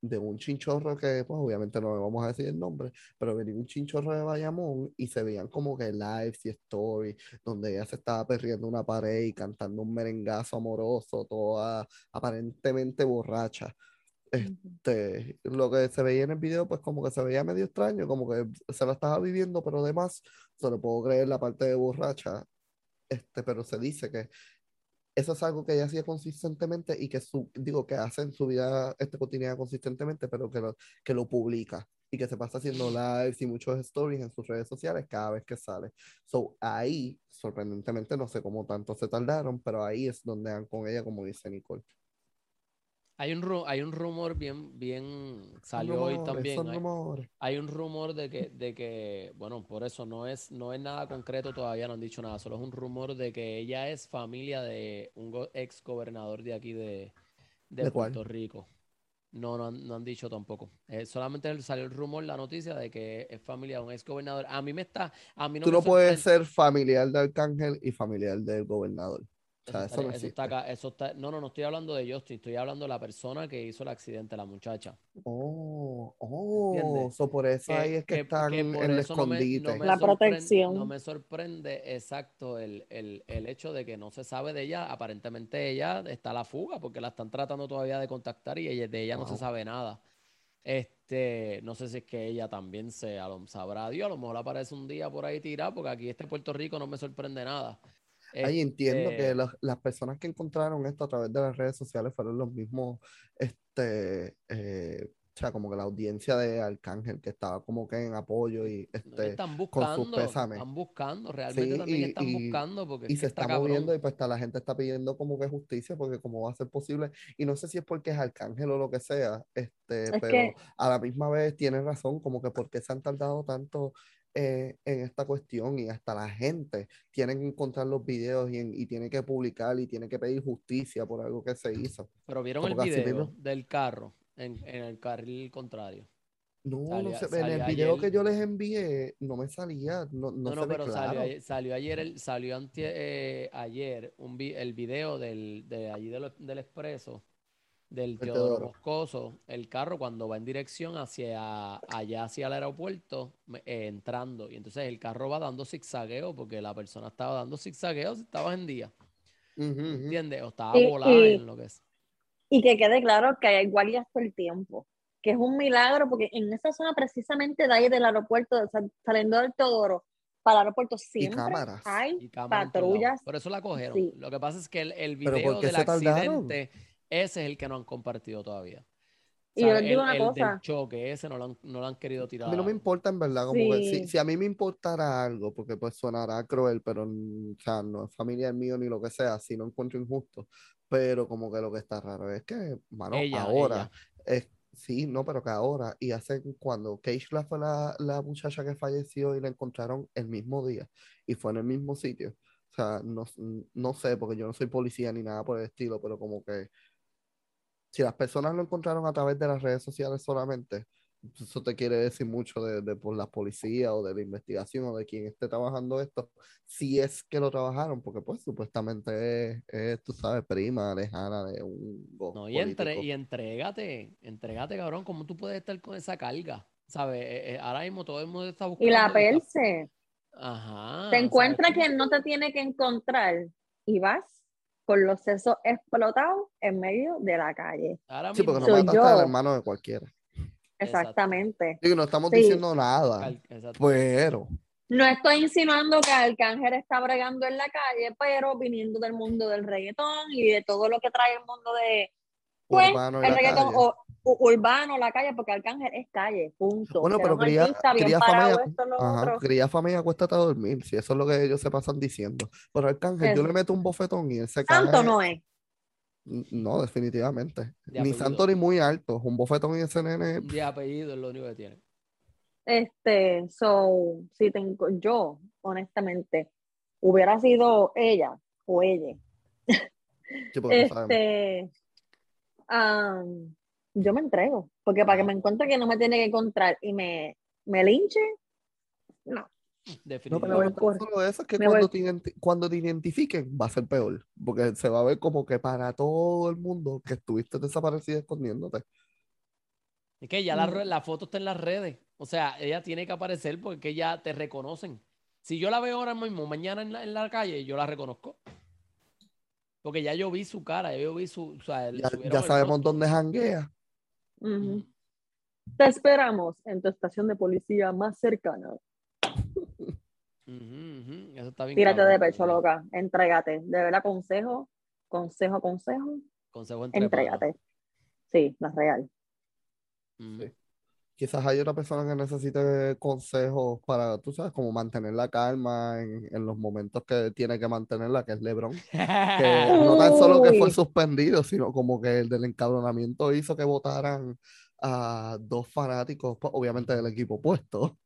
Speaker 4: de un chinchorro que, pues obviamente no le vamos a decir el nombre, pero venía un chinchorro de Bayamón y se veían como que lives y stories, donde ella se estaba perdiendo una pared y cantando un merengazo amoroso, toda aparentemente borracha. Este, lo que se veía en el video, pues como que se veía medio extraño, como que se la estaba viviendo, pero además, solo puedo creer la parte de borracha, este, pero se dice que eso es algo que ella hacía consistentemente y que su, digo, que hace en su vida este, cotidiana consistentemente, pero que lo, que lo publica y que se pasa haciendo lives y muchos stories en sus redes sociales cada vez que sale. So, ahí, sorprendentemente, no sé cómo tanto se tardaron, pero ahí es donde dan con ella, como dice Nicole.
Speaker 5: Hay un, hay un rumor bien, bien, salió hoy también. Hay, hay, un rumor de que, de que, bueno, por eso no es, no es nada concreto, todavía no han dicho nada, solo es un rumor de que ella es familia de un ex gobernador de aquí de, de, Puerto Rico. No, no han, no han dicho tampoco. Eh, solamente salió el rumor, la noticia de que es familia de un ex gobernador. A mí me está, a mí no
Speaker 4: Tú no puedes ser familiar de Arcángel y familiar del gobernador.
Speaker 5: Eso, está, no, no, no estoy hablando de Justin, estoy hablando de la persona que hizo el accidente, la muchacha.
Speaker 4: Oh, oh, por eso ahí es que, están en el escondite.
Speaker 3: la protección.
Speaker 5: No me sorprende exacto el, el, el, hecho de que no se sabe de ella. Aparentemente ella está a la fuga porque la están tratando todavía de contactar y de ella no se sabe nada. Este, no sé si es que ella también se, sabrá Dios, a lo mejor aparece un día por ahí tirada, porque aquí este Puerto Rico no me sorprende nada.
Speaker 4: Ahí entiendo que este las personas que encontraron esto a través de las redes sociales fueron los mismos, este, eh, o sea, como que la audiencia de Arcángel que estaba como que en apoyo y este,
Speaker 5: están buscando, con Están buscando, realmente también están buscando porque
Speaker 4: y se está, moviendo y pues está, la gente está pidiendo como que justicia porque cómo va a ser posible. Y no sé si es porque es Arcángel o lo que sea, este, pero a la misma vez tiene razón como que porque se han tardado tanto eh, en esta cuestión y hasta la gente tiene que encontrar los videos y, y, tiene que publicar y tiene que pedir justicia por algo que se hizo.
Speaker 5: Pero vieron el video del carro en, en, el carril contrario.
Speaker 4: No, no sé, en el video que yo les envié no me salía, no, no, no, pero
Speaker 5: salió, salió, ayer, el, salió eh, ayer un el video del, de allí del, del Expreso del Teodoro Moscoso, el carro cuando va en dirección hacia allá, hacia el aeropuerto, eh, entrando. Y entonces el carro va dando zigzagueo porque la persona estaba dando zigzagueo si estaba en día. ¿Entiendes? O estaba volando en lo que es.
Speaker 3: Y que quede claro que hay guardias todo el tiempo. Que es un milagro porque en esa zona precisamente de ahí del aeropuerto, saliendo del Teodoro, para el aeropuerto siempre hay patrullas.
Speaker 5: Por eso la cogieron. Lo que pasa es que el, el video del accidente ese es el que no han compartido todavía.
Speaker 3: Y yo digo una
Speaker 5: el
Speaker 3: cosa.
Speaker 5: Del choque, ese no lo, han, no lo han querido tirar.
Speaker 4: A mí no me importa en verdad, como si, si, a mí me importara algo, porque pues sonará cruel, pero o sea, no es familiar mío ni lo que sea, si no encuentro injusto, pero como que lo que está raro es que, mano, ahora, Es, sí, no, pero que ahora, y hace cuando Keishla fue la, la muchacha que falleció y la encontraron el mismo día, y fue en el mismo sitio, o sea, no, no sé, porque yo no soy policía ni nada por el estilo, pero como que si las personas lo encontraron a través de las redes sociales solamente, eso te quiere decir mucho de, por la policía o de la investigación o de quien esté trabajando esto, si es que lo trabajaron, porque pues supuestamente es, tú sabes, prima, lejana de un...
Speaker 5: No, y, entre, y entrégate, entrégate, cabrón, ¿cómo tú puedes estar con esa carga? ¿Sabes? Eh, eh, ahora mismo todo el mundo está buscando...
Speaker 3: Y la perse.
Speaker 5: Ajá.
Speaker 3: Te encuentra quien no te tiene que encontrar y vas con los sesos explotados en medio de la calle.
Speaker 4: sí, porque no mataste al hermano de cualquiera.
Speaker 3: Exactamente.
Speaker 4: Sí, no estamos diciendo nada, pero...
Speaker 3: No estoy insinuando que Arcángel está bregando en la calle, pero viniendo del mundo del reggaetón y de todo lo que trae el mundo de, Pues, el reggaetón
Speaker 4: calle.
Speaker 3: o, urbano, la calle, porque Arcángel es calle, punto.
Speaker 4: Bueno, pero
Speaker 3: bien
Speaker 4: cría
Speaker 3: parado,
Speaker 4: familia,
Speaker 3: esto,
Speaker 4: ajá,
Speaker 3: otro.
Speaker 4: cría familia, acuéstate a dormir, si eso es lo que ellos se pasan diciendo. Pero Arcángel, yo le meto un bofetón y él se
Speaker 3: Santo
Speaker 4: cae.
Speaker 3: no es.
Speaker 4: No, definitivamente.
Speaker 5: De
Speaker 4: Ni santo ni muy alto. Un bofetón y ese nene.
Speaker 5: De apellido es lo único que tiene.
Speaker 3: Este, so, si tengo, yo, honestamente, hubiera sido ella o ella,
Speaker 4: sí,
Speaker 3: este, am, yo me entrego, porque para que me encuentre que no me tiene que encontrar y me, me linche, no.
Speaker 4: No,
Speaker 5: Definitivamente.
Speaker 4: pero no solo eso, es que
Speaker 3: me
Speaker 4: cuando
Speaker 3: voy-
Speaker 4: te, cuando te identifiquen va a ser peor. Porque se va a ver como que para todo el mundo que estuviste desaparecida escondiéndote.
Speaker 5: Es que ya la,
Speaker 3: Mm.
Speaker 5: la foto está en las redes. O sea, ella tiene que aparecer porque ya te reconocen. Si yo la veo ahora mismo, mañana en la, en la calle, yo la reconozco. Porque ya yo vi su cara, ya yo vi su. O sea, le
Speaker 4: Ya, ya sabemos
Speaker 5: rostro.
Speaker 4: dónde janguea.
Speaker 3: Te esperamos en tu estación de policía más cercana.
Speaker 5: Ujú, ujú, Eso está bien.
Speaker 3: Tírate
Speaker 5: cabrón,
Speaker 3: de pecho, loca. Entrégate. De verdad, consejo, consejo, consejo.
Speaker 5: Consejo.
Speaker 3: Entrégate. Sí, la real.
Speaker 4: Sí. Quizás hay otra persona que necesite consejos para, tú sabes, como mantener la calma en, en los momentos que tiene que mantenerla, que es LeBron. Que no tan solo que fue suspendido, sino como que el del encabronamiento hizo que votaran a dos fanáticos, pues, obviamente del equipo opuesto.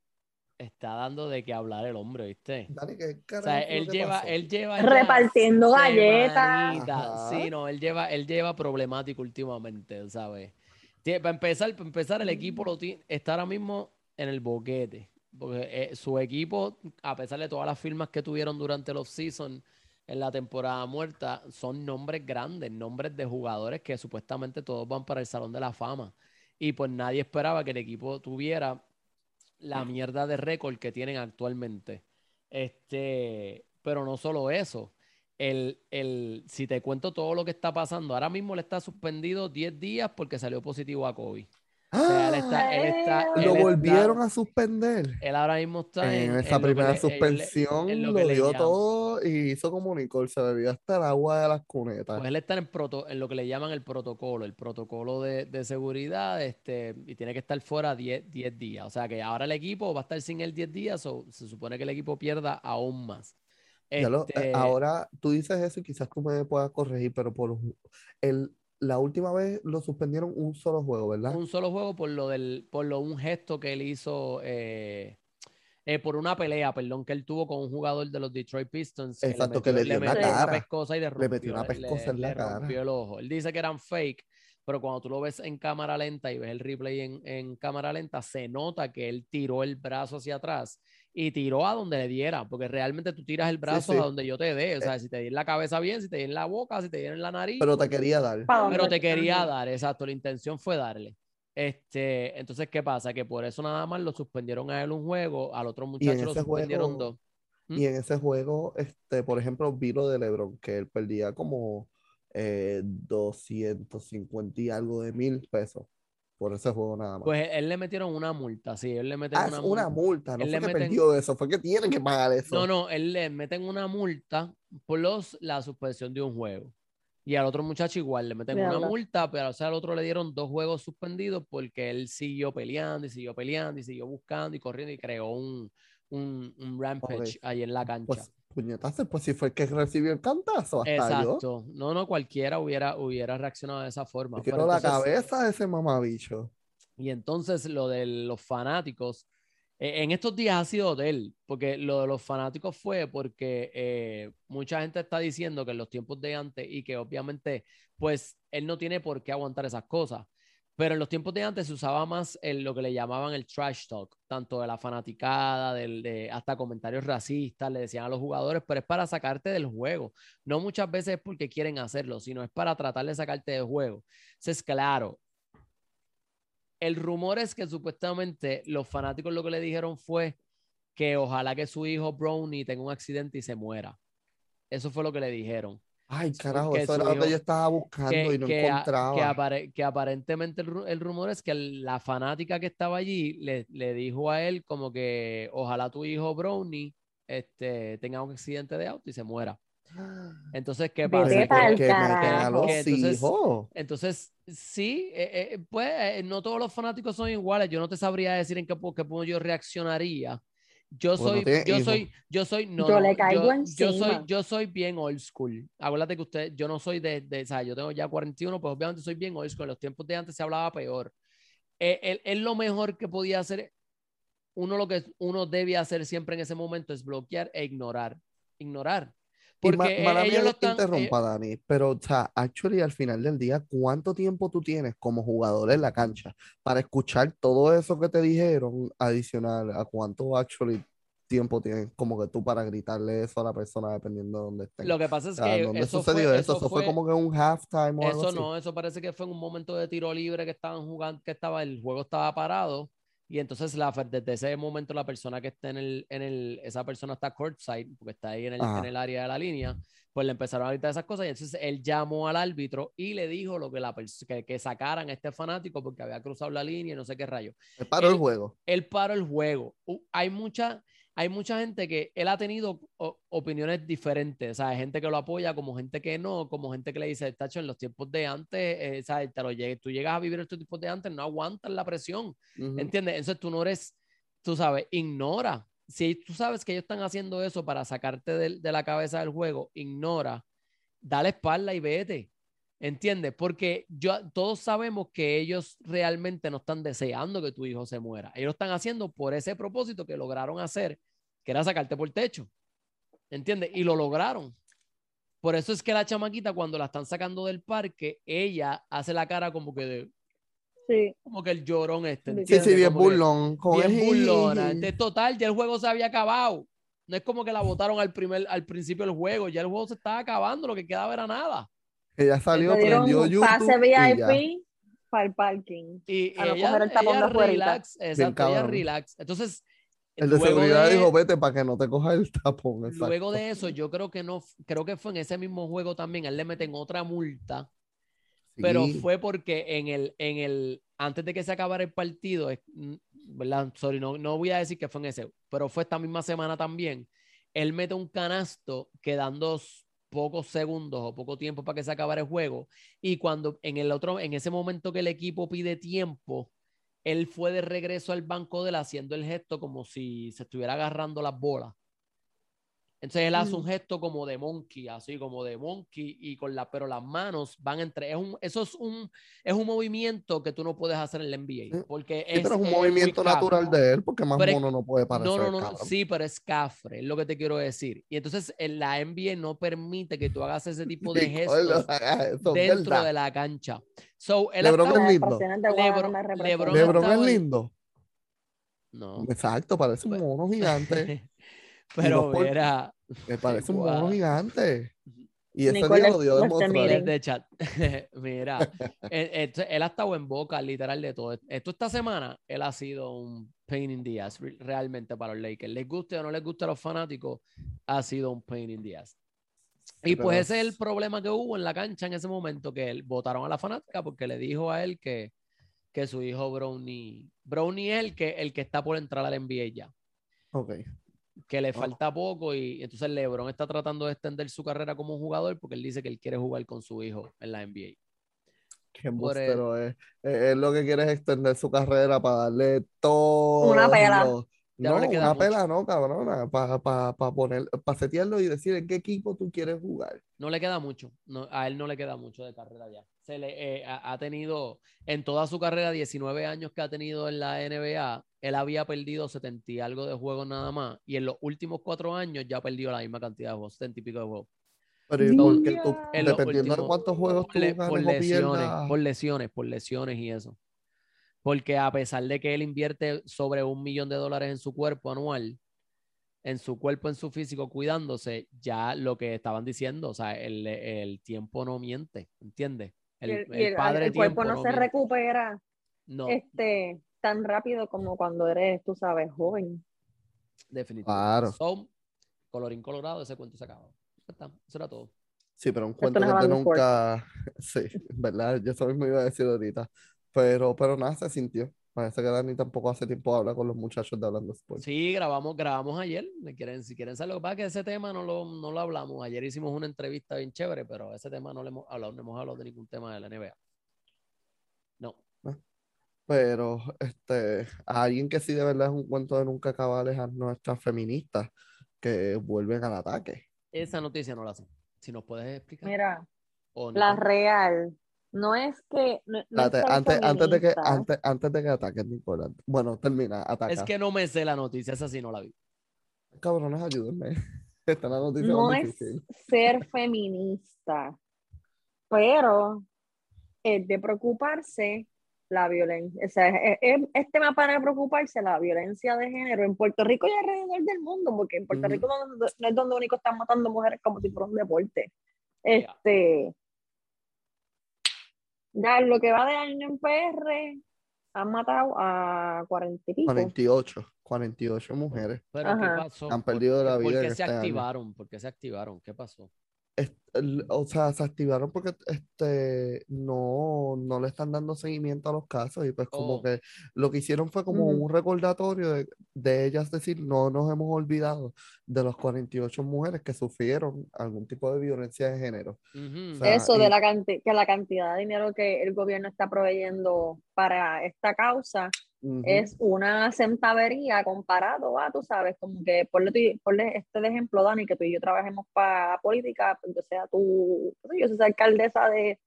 Speaker 5: Está dando de qué hablar el hombre, ¿viste?
Speaker 4: Dani, ¿qué
Speaker 5: O sea, él
Speaker 4: que
Speaker 5: lleva,
Speaker 4: pasó?
Speaker 5: él lleva
Speaker 3: Repartiendo galletas.
Speaker 5: Sí, no, él lleva, él lleva problemático últimamente, ¿sabes? Para empezar, para empezar, el equipo lo ti- está ahora mismo en el boquete. Porque eh, su equipo, a pesar de todas las firmas que tuvieron durante el off-season en la temporada muerta, son nombres grandes, nombres de jugadores que supuestamente todos van para el Salón de la Fama. Y pues nadie esperaba que el equipo tuviera la mierda de récord que tienen actualmente. Este, pero no solo eso. El, el, si te cuento todo lo que está pasando, ahora mismo le está suspendido 10 días porque salió positivo a COVID. O sea, él está, él está,
Speaker 3: ¡Ah!
Speaker 5: él
Speaker 4: Lo
Speaker 5: está-
Speaker 4: volvieron a suspender.
Speaker 5: él ahora mismo está en,
Speaker 4: En
Speaker 5: en
Speaker 4: esa primera suspensión
Speaker 5: en
Speaker 4: lo, dio
Speaker 5: llaman-
Speaker 4: todo y hizo como Nicole, se bebió hasta el agua de las cunetas.
Speaker 5: Pues él está en, proto- en lo que le llaman el protocolo, el protocolo de, de seguridad, este, y tiene que estar fuera 10, 10 días. O sea que ahora el equipo va a estar sin él 10 días, o se supone que el equipo pierda aún más.
Speaker 4: Lo- eh,
Speaker 5: Este,
Speaker 4: ahora tú dices eso y quizás tú me puedas corregir, pero por el, la última vez lo suspendieron un solo juego, ¿verdad?
Speaker 5: un solo juego por lo del, por lo un gesto que él hizo, eh, eh, por una pelea, perdón, que él tuvo con un jugador de los Detroit Pistons.
Speaker 4: Exacto, que le dio
Speaker 3: en la
Speaker 5: metió una pescosa y le rompió,
Speaker 4: metió una pescosa en la
Speaker 5: le
Speaker 4: cara.
Speaker 5: rompió el ojo. Él dice que eran fake, pero cuando tú lo ves en cámara lenta y ves el replay en, en cámara lenta, se nota que él tiró el brazo hacia atrás y tiró a donde le diera, porque realmente tú tiras el brazo
Speaker 4: sí.
Speaker 5: a donde yo te dé, o sea, si te di en la cabeza bien, si te di en la boca, si te di en la nariz,
Speaker 4: Pero te quería dar.
Speaker 5: Pero te quería dar, exacto, la intención fue darle. Este, entonces, ¿qué pasa? Que por eso nada más lo suspendieron a él un juego, al otro muchacho lo
Speaker 4: ese
Speaker 5: suspendieron
Speaker 4: juego-
Speaker 5: dos. ¿Mm?
Speaker 4: Y en ese juego, este, por ejemplo, vi lo de LeBron, que él perdía como eh, 250 y algo de mil pesos por ese juego nada más.
Speaker 5: Pues él le metieron una multa, sí, él le meten
Speaker 4: Ah, es
Speaker 5: una
Speaker 4: una
Speaker 5: multa.
Speaker 4: multa, no
Speaker 5: Él
Speaker 4: fue
Speaker 5: le
Speaker 4: que
Speaker 5: meten-
Speaker 4: perdió eso, fue que tienen que pagar eso.
Speaker 5: No, no, él le meten una multa por los, la suspensión de un juego. Y al otro muchacho igual, le meten una multa, pero o sea, al otro le dieron dos juegos suspendidos porque él siguió peleando y siguió peleando y siguió buscando y corriendo y creó un, un, un rampage
Speaker 4: Ok.
Speaker 5: ahí en la cancha.
Speaker 4: Pues, puñetazo, pues si fue el que recibió el cantazo, hasta yo.
Speaker 5: Exacto. No, no, cualquiera hubiera, hubiera reaccionado de esa forma.
Speaker 4: Yo
Speaker 5: Pero
Speaker 4: quiero la cabeza de ese mamabicho.
Speaker 5: Y entonces lo de los fanáticos, eh, en estos días ha sido de él, porque lo de los fanáticos fue porque eh, mucha gente está diciendo que en los tiempos de antes y que obviamente pues él no tiene por qué aguantar esas cosas, pero en los tiempos de antes se usaba más el, lo que le llamaban el trash talk, tanto de la fanaticada, hasta comentarios racistas, le decían a los jugadores, pero es para sacarte del juego, no muchas veces es porque quieren hacerlo, sino es para tratar de sacarte del juego. Entonces, claro, el rumor es que supuestamente los fanáticos lo que le dijeron fue que ojalá que su hijo Brownie tenga un accidente y se muera. Eso fue lo que le dijeron.
Speaker 4: Ay, carajo,
Speaker 5: que
Speaker 4: eso era lo que
Speaker 5: hijo-
Speaker 4: yo estaba buscando
Speaker 5: Que,
Speaker 4: y no
Speaker 5: que a-
Speaker 4: encontraba.
Speaker 5: que apare- que aparentemente el, el rumor es que el- la fanática que estaba allí le, le dijo a él como que ojalá tu hijo Brownie este, tenga un accidente de auto y se muera. Entonces, ¿qué pasa?
Speaker 4: Pero
Speaker 3: pa'l
Speaker 4: ¿por qué meten a los
Speaker 5: Que entonces-
Speaker 4: hijos?
Speaker 5: Entonces, sí, eh, eh, pues eh, no todos los fanáticos son iguales. Yo no te sabría decir en qué, qué punto yo reaccionaría. Yo soy, yo soy, yo soy, no,
Speaker 3: Yo le caigo
Speaker 5: yo, yo soy, yo soy bien old school. Acuérdate que usted, yo no soy de, de, o sea, yo tengo ya 41, pues obviamente soy bien old school. En los tiempos de antes se hablaba peor. Eh, el- es lo mejor que podía hacer. Uno lo que uno debe hacer siempre en ese momento es bloquear e ignorar. Ignorar.
Speaker 4: Ma-
Speaker 5: Porque eh,
Speaker 4: mala mía
Speaker 5: ellos lo están, eh,
Speaker 4: interrumpa, Dani, pero, o sea, actually, al final del día, ¿cuánto tiempo tú tienes como jugador en la cancha para escuchar todo eso que te dijeron adicional a cuánto actually tiempo tienes como que tú para gritarle eso a la persona dependiendo de dónde estén?
Speaker 5: Lo que pasa
Speaker 4: O
Speaker 5: es
Speaker 4: sea,
Speaker 5: que
Speaker 4: ¿dónde
Speaker 5: eso
Speaker 4: sucedió
Speaker 5: fue,
Speaker 4: eso? Eso fue como que un halftime o algo
Speaker 5: Eso
Speaker 4: así.
Speaker 5: no, eso parece que fue en un momento de tiro libre que estaban jugando, que estaba, el juego estaba parado. Y entonces la, desde ese momento la persona que está en el, en el, esa persona está courtside, porque está ahí en el, en el área de la línea, pues le empezaron a gritar esas cosas y entonces él llamó al árbitro y le dijo lo que la que, que sacaran a este fanático porque había cruzado la línea y no sé qué rayo
Speaker 4: Él paró el juego.
Speaker 5: él paró el juego. U- Hay mucha, hay mucha gente que él ha tenido opiniones diferentes, o sea, hay gente que lo apoya, como gente que no, como gente que le dice, Tacho, en los tiempos de antes, eh, ¿sabes? Te lo llegues- tú llegas a vivir estos tiempos de antes, no aguantas la presión,
Speaker 4: Ujú.
Speaker 5: ¿entiendes? Entonces tú no eres, tú sabes, ignora. Si tú sabes que ellos están haciendo eso para sacarte del- de, la cabeza del juego, ignora, dale espalda y vete. ¿Entiendes? Porque yo, todos sabemos que ellos realmente no están deseando que tu hijo se muera. Ellos lo están haciendo por ese propósito que lograron hacer, que era sacarte por el techo. ¿Entiendes? Y lo lograron. Por eso es que la chamaquita, cuando la están sacando del parque, ella hace la cara como que de,
Speaker 3: Sí.
Speaker 5: como que el llorón este.
Speaker 3: Sí,
Speaker 4: Sí,
Speaker 5: ¿entiendes?
Speaker 4: sí, bien burlón.
Speaker 5: bien burlona. Entonces, total, ya el juego se había acabado. No es como que la votaron al primer, al principio del juego, ya el juego se estaba acabando, lo que quedaba era nada.
Speaker 4: Ella salió, prendió
Speaker 3: un
Speaker 4: YouTube
Speaker 3: pase
Speaker 4: y ya.
Speaker 3: VIP para el parking.
Speaker 5: Y
Speaker 3: A no
Speaker 5: ella,
Speaker 3: coger el tapón
Speaker 5: ella
Speaker 3: de
Speaker 5: relax, exacto, ella relax. Entonces,
Speaker 4: El de seguridad
Speaker 5: de-
Speaker 4: dijo, vete para que no te coja el tapón. exacto.
Speaker 5: Luego de eso, yo creo que no, creo que fue en ese mismo juego también, él le meten otra multa, pero
Speaker 4: Sí.
Speaker 5: fue porque en el, en el, antes de que se acabara el partido, es- ¿verdad? Sorry, no, no voy a decir que fue en ese, pero fue esta misma semana también. Él mete un canasto quedando pocos segundos o poco tiempo para que se acabara el juego. Y cuando en el otro, en ese momento que el equipo pide tiempo, él fue de regreso al banco de él haciendo el gesto como si se estuviera agarrando las bolas. Entonces él hace un
Speaker 3: Mm.
Speaker 5: gesto como de monkey, así como de monkey, y con la, pero las manos van entre. Es un, eso es un, es un movimiento que tú no puedes hacer en la NBA. Porque
Speaker 4: Sí, pero es un
Speaker 5: muy
Speaker 4: movimiento
Speaker 5: cafre.
Speaker 4: natural de él, porque más
Speaker 5: Pero es-
Speaker 4: mono no puede parecer.
Speaker 5: No, no, no, sí, pero es cafre, es lo que te quiero decir. Y entonces en la NBA no permite que tú hagas ese tipo de gestos
Speaker 4: eso, es
Speaker 5: dentro
Speaker 4: verdad.
Speaker 5: de la cancha. So, él
Speaker 4: LeBron
Speaker 5: estaba-
Speaker 4: es lindo.
Speaker 5: Lebron-. Lebron
Speaker 4: LeBron es lindo.
Speaker 5: No.
Speaker 4: Exacto, parece un
Speaker 5: Pues-
Speaker 4: mono gigante.
Speaker 5: Pero
Speaker 4: por-
Speaker 5: mira,
Speaker 4: Me parece un mono gigante. Y ese
Speaker 3: Nicole,
Speaker 4: día lo dio de mostrar.
Speaker 5: chat. Mira, él, él- ha estado en boca literal de todo. Esto esta semana, él ha sido un pain in the ass re- realmente para los Lakers. Les guste o no les guste a los fanáticos, ha sido un pain in the ass. Y
Speaker 4: Pero
Speaker 5: pues ese es el problema que hubo en la cancha en ese momento, que él, votaron a la fanática porque le dijo a él que, que su hijo Brownie, Brownie es el que, el que está por entrar al NBA ya,
Speaker 4: Ok.
Speaker 5: Que le
Speaker 4: Oh.
Speaker 5: falta poco y entonces LeBron está tratando de extender su carrera como jugador porque él dice que él quiere jugar con su hijo en la NBA.
Speaker 4: Qué embustero es. Eh, Él lo que quiere es extender su carrera para darle todo.
Speaker 3: Una pela.
Speaker 4: No,
Speaker 5: no le queda
Speaker 4: una
Speaker 5: mucho.
Speaker 4: pela no, cabrona. Para pa, pa poner, para setearlo y decir en qué equipo tú quieres jugar.
Speaker 5: No le queda mucho, no, a él no le queda mucho de carrera ya. Se le, eh, ha, ha tenido, en toda su carrera, 19 años que ha tenido en la NBA, él había perdido 70 y algo de juegos nada más, y en los últimos cuatro años ya ha perdido la misma cantidad de juegos, 70 y pico de juegos.
Speaker 4: Pero ¿y por qué tú,
Speaker 3: Mira.
Speaker 5: En los
Speaker 4: dependiendo de cuántos juegos tú
Speaker 5: por, le-
Speaker 4: ganes
Speaker 5: por
Speaker 4: o
Speaker 5: lesiones,
Speaker 4: pierdas,
Speaker 5: por lesiones, por lesiones y eso. Porque a pesar de que él invierte sobre un millón de dólares en su cuerpo anual, en su cuerpo, en su físico, cuidándose, ya lo que estaban diciendo, o sea, el, el tiempo no miente, ¿entiendes? El,
Speaker 3: Y el,
Speaker 5: el padre
Speaker 3: el cuerpo
Speaker 5: tiempo
Speaker 3: no se
Speaker 5: miente.
Speaker 3: recupera
Speaker 5: No,
Speaker 3: este, tan rápido como cuando eres, tú sabes, joven.
Speaker 5: definitivamente.
Speaker 4: Claro.
Speaker 5: So, colorín colorado, ese cuento se acaba. Eso era todo.
Speaker 4: Sí, pero un cuento
Speaker 3: no
Speaker 4: que nunca. Sí, ¿verdad? Yo eso mismo iba a decir ahorita. Pero, pero nada, se sintió. Parece que Dani tampoco hace tiempo habla con los muchachos de Hablando Sport.
Speaker 5: Sí, grabamos, grabamos ayer. ¿Me quieren, si quieren saber lo que pasa que ese tema no lo, no lo hablamos. Ayer hicimos una entrevista bien chévere, pero ese tema no le hemos hablado, no hemos hablado de ningún tema de la NBA. No.
Speaker 4: Pero este, alguien que sí de verdad es un cuento de nunca acabar es a nuestras feministas que vuelven al ataque.
Speaker 5: Esa noticia no la sé. Si nos puedes explicar.
Speaker 3: Mira,
Speaker 5: O
Speaker 3: la real. No es que. No, no es
Speaker 4: Espérate,
Speaker 3: ser
Speaker 4: antes, antes de que, antes, antes de que ataques, Nicolás. Bueno, termina, ataca.
Speaker 5: Es que no me sé la noticia, esa sí no la vi.
Speaker 4: Cabrones, ayúdenme. Esta es la noticia
Speaker 3: no es
Speaker 4: difícil.
Speaker 3: ser feminista, pero es de preocuparse la violencia. O sea, es, es- es tema para preocuparse la violencia de género en Puerto Rico y alrededor del mundo, porque en Puerto
Speaker 4: Ujú.
Speaker 3: Rico no, no es donde único están matando mujeres como si fuera un deporte. Este. Ya lo que va de año en PR han matado a cuarenta y pico.
Speaker 4: 48, 48 mujeres.
Speaker 5: Pero
Speaker 3: Ajá.
Speaker 5: ¿qué pasó?
Speaker 4: Han
Speaker 5: ¿Por
Speaker 4: perdido
Speaker 5: qué-
Speaker 4: la
Speaker 5: ¿Por
Speaker 4: vida
Speaker 5: qué
Speaker 4: en
Speaker 5: se
Speaker 4: este año.
Speaker 5: activaron? ¿Por qué se activaron? ¿Qué pasó?
Speaker 4: Es- o sea, se activaron porque este, no, no le están dando seguimiento a los casos y pues como
Speaker 5: Oh.
Speaker 4: que lo que hicieron fue como
Speaker 3: Ujú.
Speaker 4: un recordatorio de, de ellas decir, no nos hemos olvidado de las 48 mujeres que sufrieron algún tipo de violencia de género.
Speaker 5: Ujú.
Speaker 4: O sea,
Speaker 3: Eso
Speaker 4: y-
Speaker 3: de la canti- que la cantidad de dinero que el gobierno está proveyendo para esta causa
Speaker 4: Ujú.
Speaker 3: es una centavería comparado a, tú sabes, como que ponle, ponle este de ejemplo, Dani, que tú y yo trabajemos para política, pues qué sé yo soy alcaldesa de,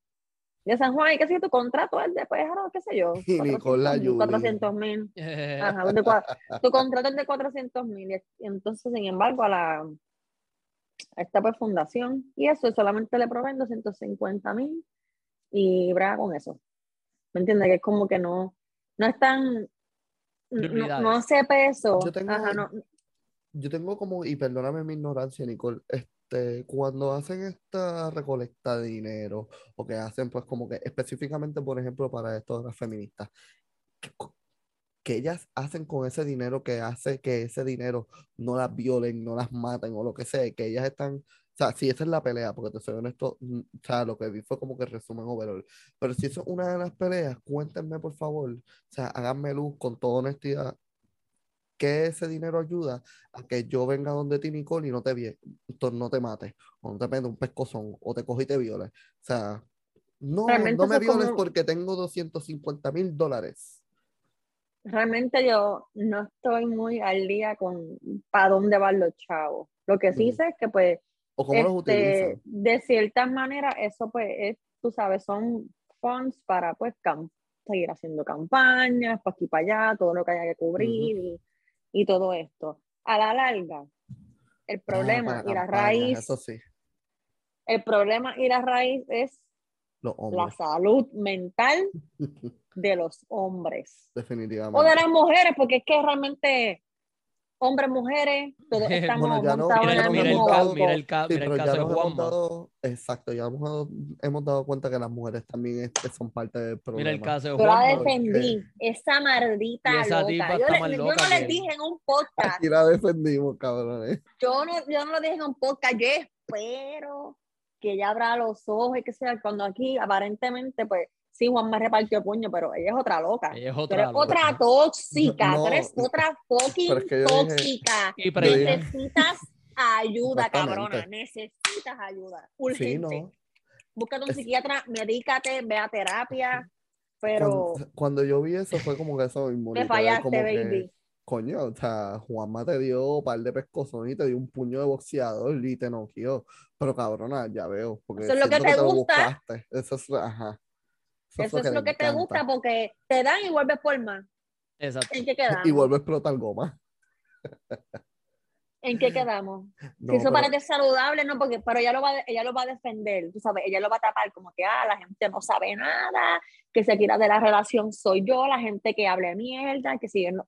Speaker 3: de San Juan y qué sé yo, tu contrato es de, pues, ahora, qué sé yo,
Speaker 4: Y Nicole la
Speaker 3: 400 mil, 400 mil. Ajá, de cua- tu contrato es de 400 mil. y Entonces, sin embargo, a la a esta pues, fundación y eso solamente le proveen 250 mil y brega con eso. ¿Me entiendes? Que es como que no, no es tan. No, no hace peso.
Speaker 4: Yo tengo-
Speaker 3: Ajá, no,
Speaker 4: Yo tengo como, y perdóname mi ignorancia, Nicole, este, cuando hacen esta recolecta de dinero, o que hacen pues como que específicamente, por ejemplo, para esto de las feministas, ¿qué, co- qué ellas hacen con ese dinero que hace que ese dinero no las violen, no las maten o lo que sea, que ellas están, o sea, si esa es la pelea, porque te soy honesto, mm, o sea, lo que vi fue como que resumen overall, pero si eso es una de las peleas, cuéntenme por favor, o sea, háganme luz con toda honestidad que ese dinero ayuda a que yo venga donde ti, Nicole, y no te, vie- no te mate, o no te pende un pescozón, o te coge y te viole. O sea, no,
Speaker 3: Realmente
Speaker 4: no me violes
Speaker 3: como-
Speaker 4: porque tengo 250 mil dólares.
Speaker 3: realmente yo no estoy muy al día con para dónde van los chavos. Lo que sí
Speaker 4: Ujú.
Speaker 3: sé es que, pues,
Speaker 4: O cómo los
Speaker 3: este,
Speaker 4: utilizan.
Speaker 3: de cierta manera, eso pues es, tú sabes, son funds para pues seguir haciendo campañas, para aquí para allá, todo lo que haya que cubrir y, y todo esto. A la larga, el
Speaker 4: Ah,
Speaker 3: problema y la raíz,
Speaker 4: Eso sí,
Speaker 3: el problema y la raíz es la salud mental de los hombres
Speaker 4: definitivamente.
Speaker 3: o de las mujeres, porque es que realmente hombres, mujeres, todos estamos
Speaker 4: Bueno, ya no-
Speaker 3: montados
Speaker 5: Mira,
Speaker 3: en
Speaker 5: el-
Speaker 3: el
Speaker 5: mira el
Speaker 3: mismo
Speaker 5: ca-
Speaker 3: auto.
Speaker 5: mira el ca-
Speaker 4: Sí,
Speaker 5: mira el caso de Juanma.
Speaker 4: dado, exacto, ya hemos dado, hemos dado cuenta que las mujeres también es- son parte del problema.
Speaker 5: Mira el caso de
Speaker 3: Yo la
Speaker 5: Juanma.
Speaker 3: defendí, esa maldita
Speaker 5: Y esa tipa
Speaker 3: loca. Yo, le-
Speaker 5: más
Speaker 3: yo
Speaker 5: loca
Speaker 3: no les dije en un podcast,
Speaker 4: Aquí la defendimos, cabrones.
Speaker 3: yo no, yo no lo dije en un podcast, yo espero que ella abra los ojos y que sea cuando aquí aparentemente pues sí Juan me repartió puño, pero ella es otra loca.
Speaker 5: Ella es otra. loca.
Speaker 3: otra tóxica,
Speaker 4: No,
Speaker 3: tú eres otra fucking
Speaker 4: pero es que yo dije-
Speaker 3: tóxica. Necesitas ayuda, cabrona. Necesitas ayuda.
Speaker 4: Sí,
Speaker 3: Urgente.
Speaker 4: no.
Speaker 3: Búscate un
Speaker 4: Es-
Speaker 3: psiquiatra, medícate, ve a terapia. Pero
Speaker 4: Cuando, cuando yo vi eso fue como que eso mismo.
Speaker 3: me fallaste,
Speaker 4: como que,
Speaker 3: baby.
Speaker 4: coño, o sea, Juanma te dio un par de pescozones y te dio un puño de boxeador y te noqueó. Pero cabrona, ya veo. Porque
Speaker 3: Eso es lo que te
Speaker 4: lo
Speaker 3: gusta.
Speaker 4: buscaste. Eso es, ajá.
Speaker 3: Eso es lo que te
Speaker 4: encanta.
Speaker 3: gusta porque te dan y vuelves por más.
Speaker 5: Exacto.
Speaker 3: ¿En qué quedamos?
Speaker 4: Y vuelve a explotar goma.
Speaker 3: ¿En qué quedamos?
Speaker 4: No,
Speaker 3: si eso
Speaker 4: pero-
Speaker 3: parece saludable, no, porque, pero ella lo, va, ella lo va a defender, tú sabes, ella lo va a tapar como que, ah, la gente no sabe nada, que se quiera de la relación soy yo, la gente que hable mierda, que sigue, no.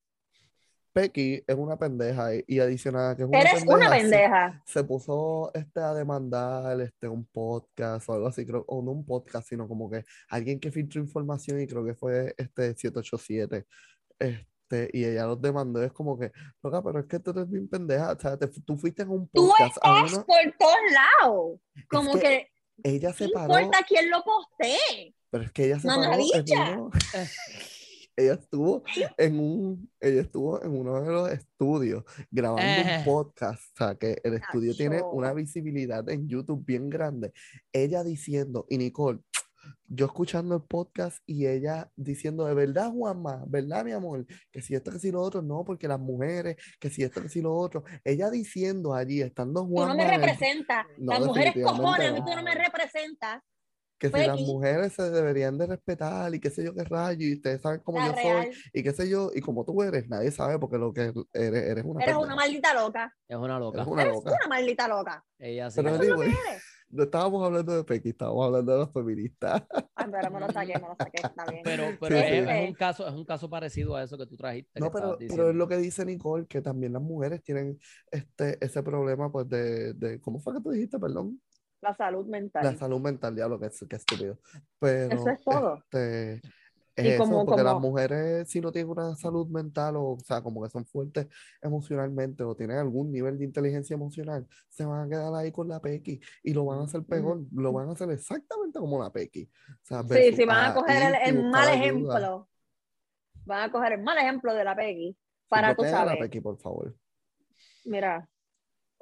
Speaker 4: Becky es una pendeja y, y adicional que es una
Speaker 3: Eres una
Speaker 4: se-
Speaker 3: pendeja.
Speaker 4: Se, puso este, a demandar este, un podcast o algo así, creo, o no un podcast, sino como que alguien que filtró información y creo que fue este 787. Este, y ella los demandó, es como que, loca, pero es que tú eres bien pendeja, o sea, te- tú fuiste en un
Speaker 3: Tú
Speaker 4: podcast a
Speaker 3: estás
Speaker 4: uno,
Speaker 3: por todos lados. Como
Speaker 4: que
Speaker 3: que,
Speaker 4: ella
Speaker 3: ¿qué
Speaker 4: se paró,
Speaker 3: importa quién lo postee?
Speaker 4: pero es que ella se paró ella estuvo en un, ella estuvo en uno de los estudios grabando
Speaker 5: Eh.
Speaker 4: un podcast, o sea, que el estudio tiene una visibilidad en YouTube bien grande. Ella diciendo, y Nicole, yo escuchando el podcast y ella diciendo, de verdad, Juanma, ¿verdad, mi amor? Que si esto, que si lo otro, no, porque las mujeres, que si esto, que si lo otro. Ella diciendo allí, estando
Speaker 3: Tú no
Speaker 4: Juanma,
Speaker 3: me representas.
Speaker 4: No,
Speaker 3: Las mujeres cojones, a mí
Speaker 4: no.
Speaker 3: tú no me representas.
Speaker 4: Que si las
Speaker 3: Becky.
Speaker 4: mujeres se deberían de respetar y qué sé yo qué rayo, y ustedes saben cómo yo
Speaker 3: real.
Speaker 4: soy, y qué sé yo, y como tú eres, nadie sabe porque lo que eres, eres una
Speaker 3: Eres una maldita loca.
Speaker 5: Es una loca.
Speaker 4: eres una
Speaker 3: Eres
Speaker 4: loca.
Speaker 3: una maldita loca.
Speaker 5: Ella sí.
Speaker 4: Pero
Speaker 3: Eso es lo que
Speaker 4: anyway,
Speaker 3: eres.
Speaker 4: no estábamos hablando de Pequi, estábamos hablando de los feministas.
Speaker 3: Ay, pero me lo saqué, me lo saqué, está bien.
Speaker 5: Pero, pero
Speaker 4: Sí,
Speaker 5: es,
Speaker 4: sí.
Speaker 5: es un caso, es un caso parecido a eso que tú trajiste.
Speaker 4: No, pero, pero es lo que dice Nicole, que también las mujeres tienen este, ese problema, pues, de, de, ¿cómo fue que tú dijiste, perdón?
Speaker 3: La salud mental.
Speaker 4: La salud mental, diablo, que, que estúpido. Pero,
Speaker 3: Eso es todo.
Speaker 4: este, es
Speaker 3: Y
Speaker 4: eso,
Speaker 3: como-
Speaker 4: porque las
Speaker 3: como-
Speaker 4: mujeres, si no tienen una salud mental, o, o sea, como que son fuertes emocionalmente, o tienen algún nivel de inteligencia emocional, se van a quedar ahí con la Pequi y lo van a hacer peor, lo van a hacer exactamente como la Pequi. O sea,
Speaker 3: Sí, sí, van a coger el, mal
Speaker 4: ayuda.
Speaker 3: ejemplo. Van a coger el mal ejemplo de la Peggy.
Speaker 4: Sí,
Speaker 3: Para tú
Speaker 4: bloqueen a la
Speaker 3: sabes.
Speaker 4: Pequi, por favor.
Speaker 3: Mira,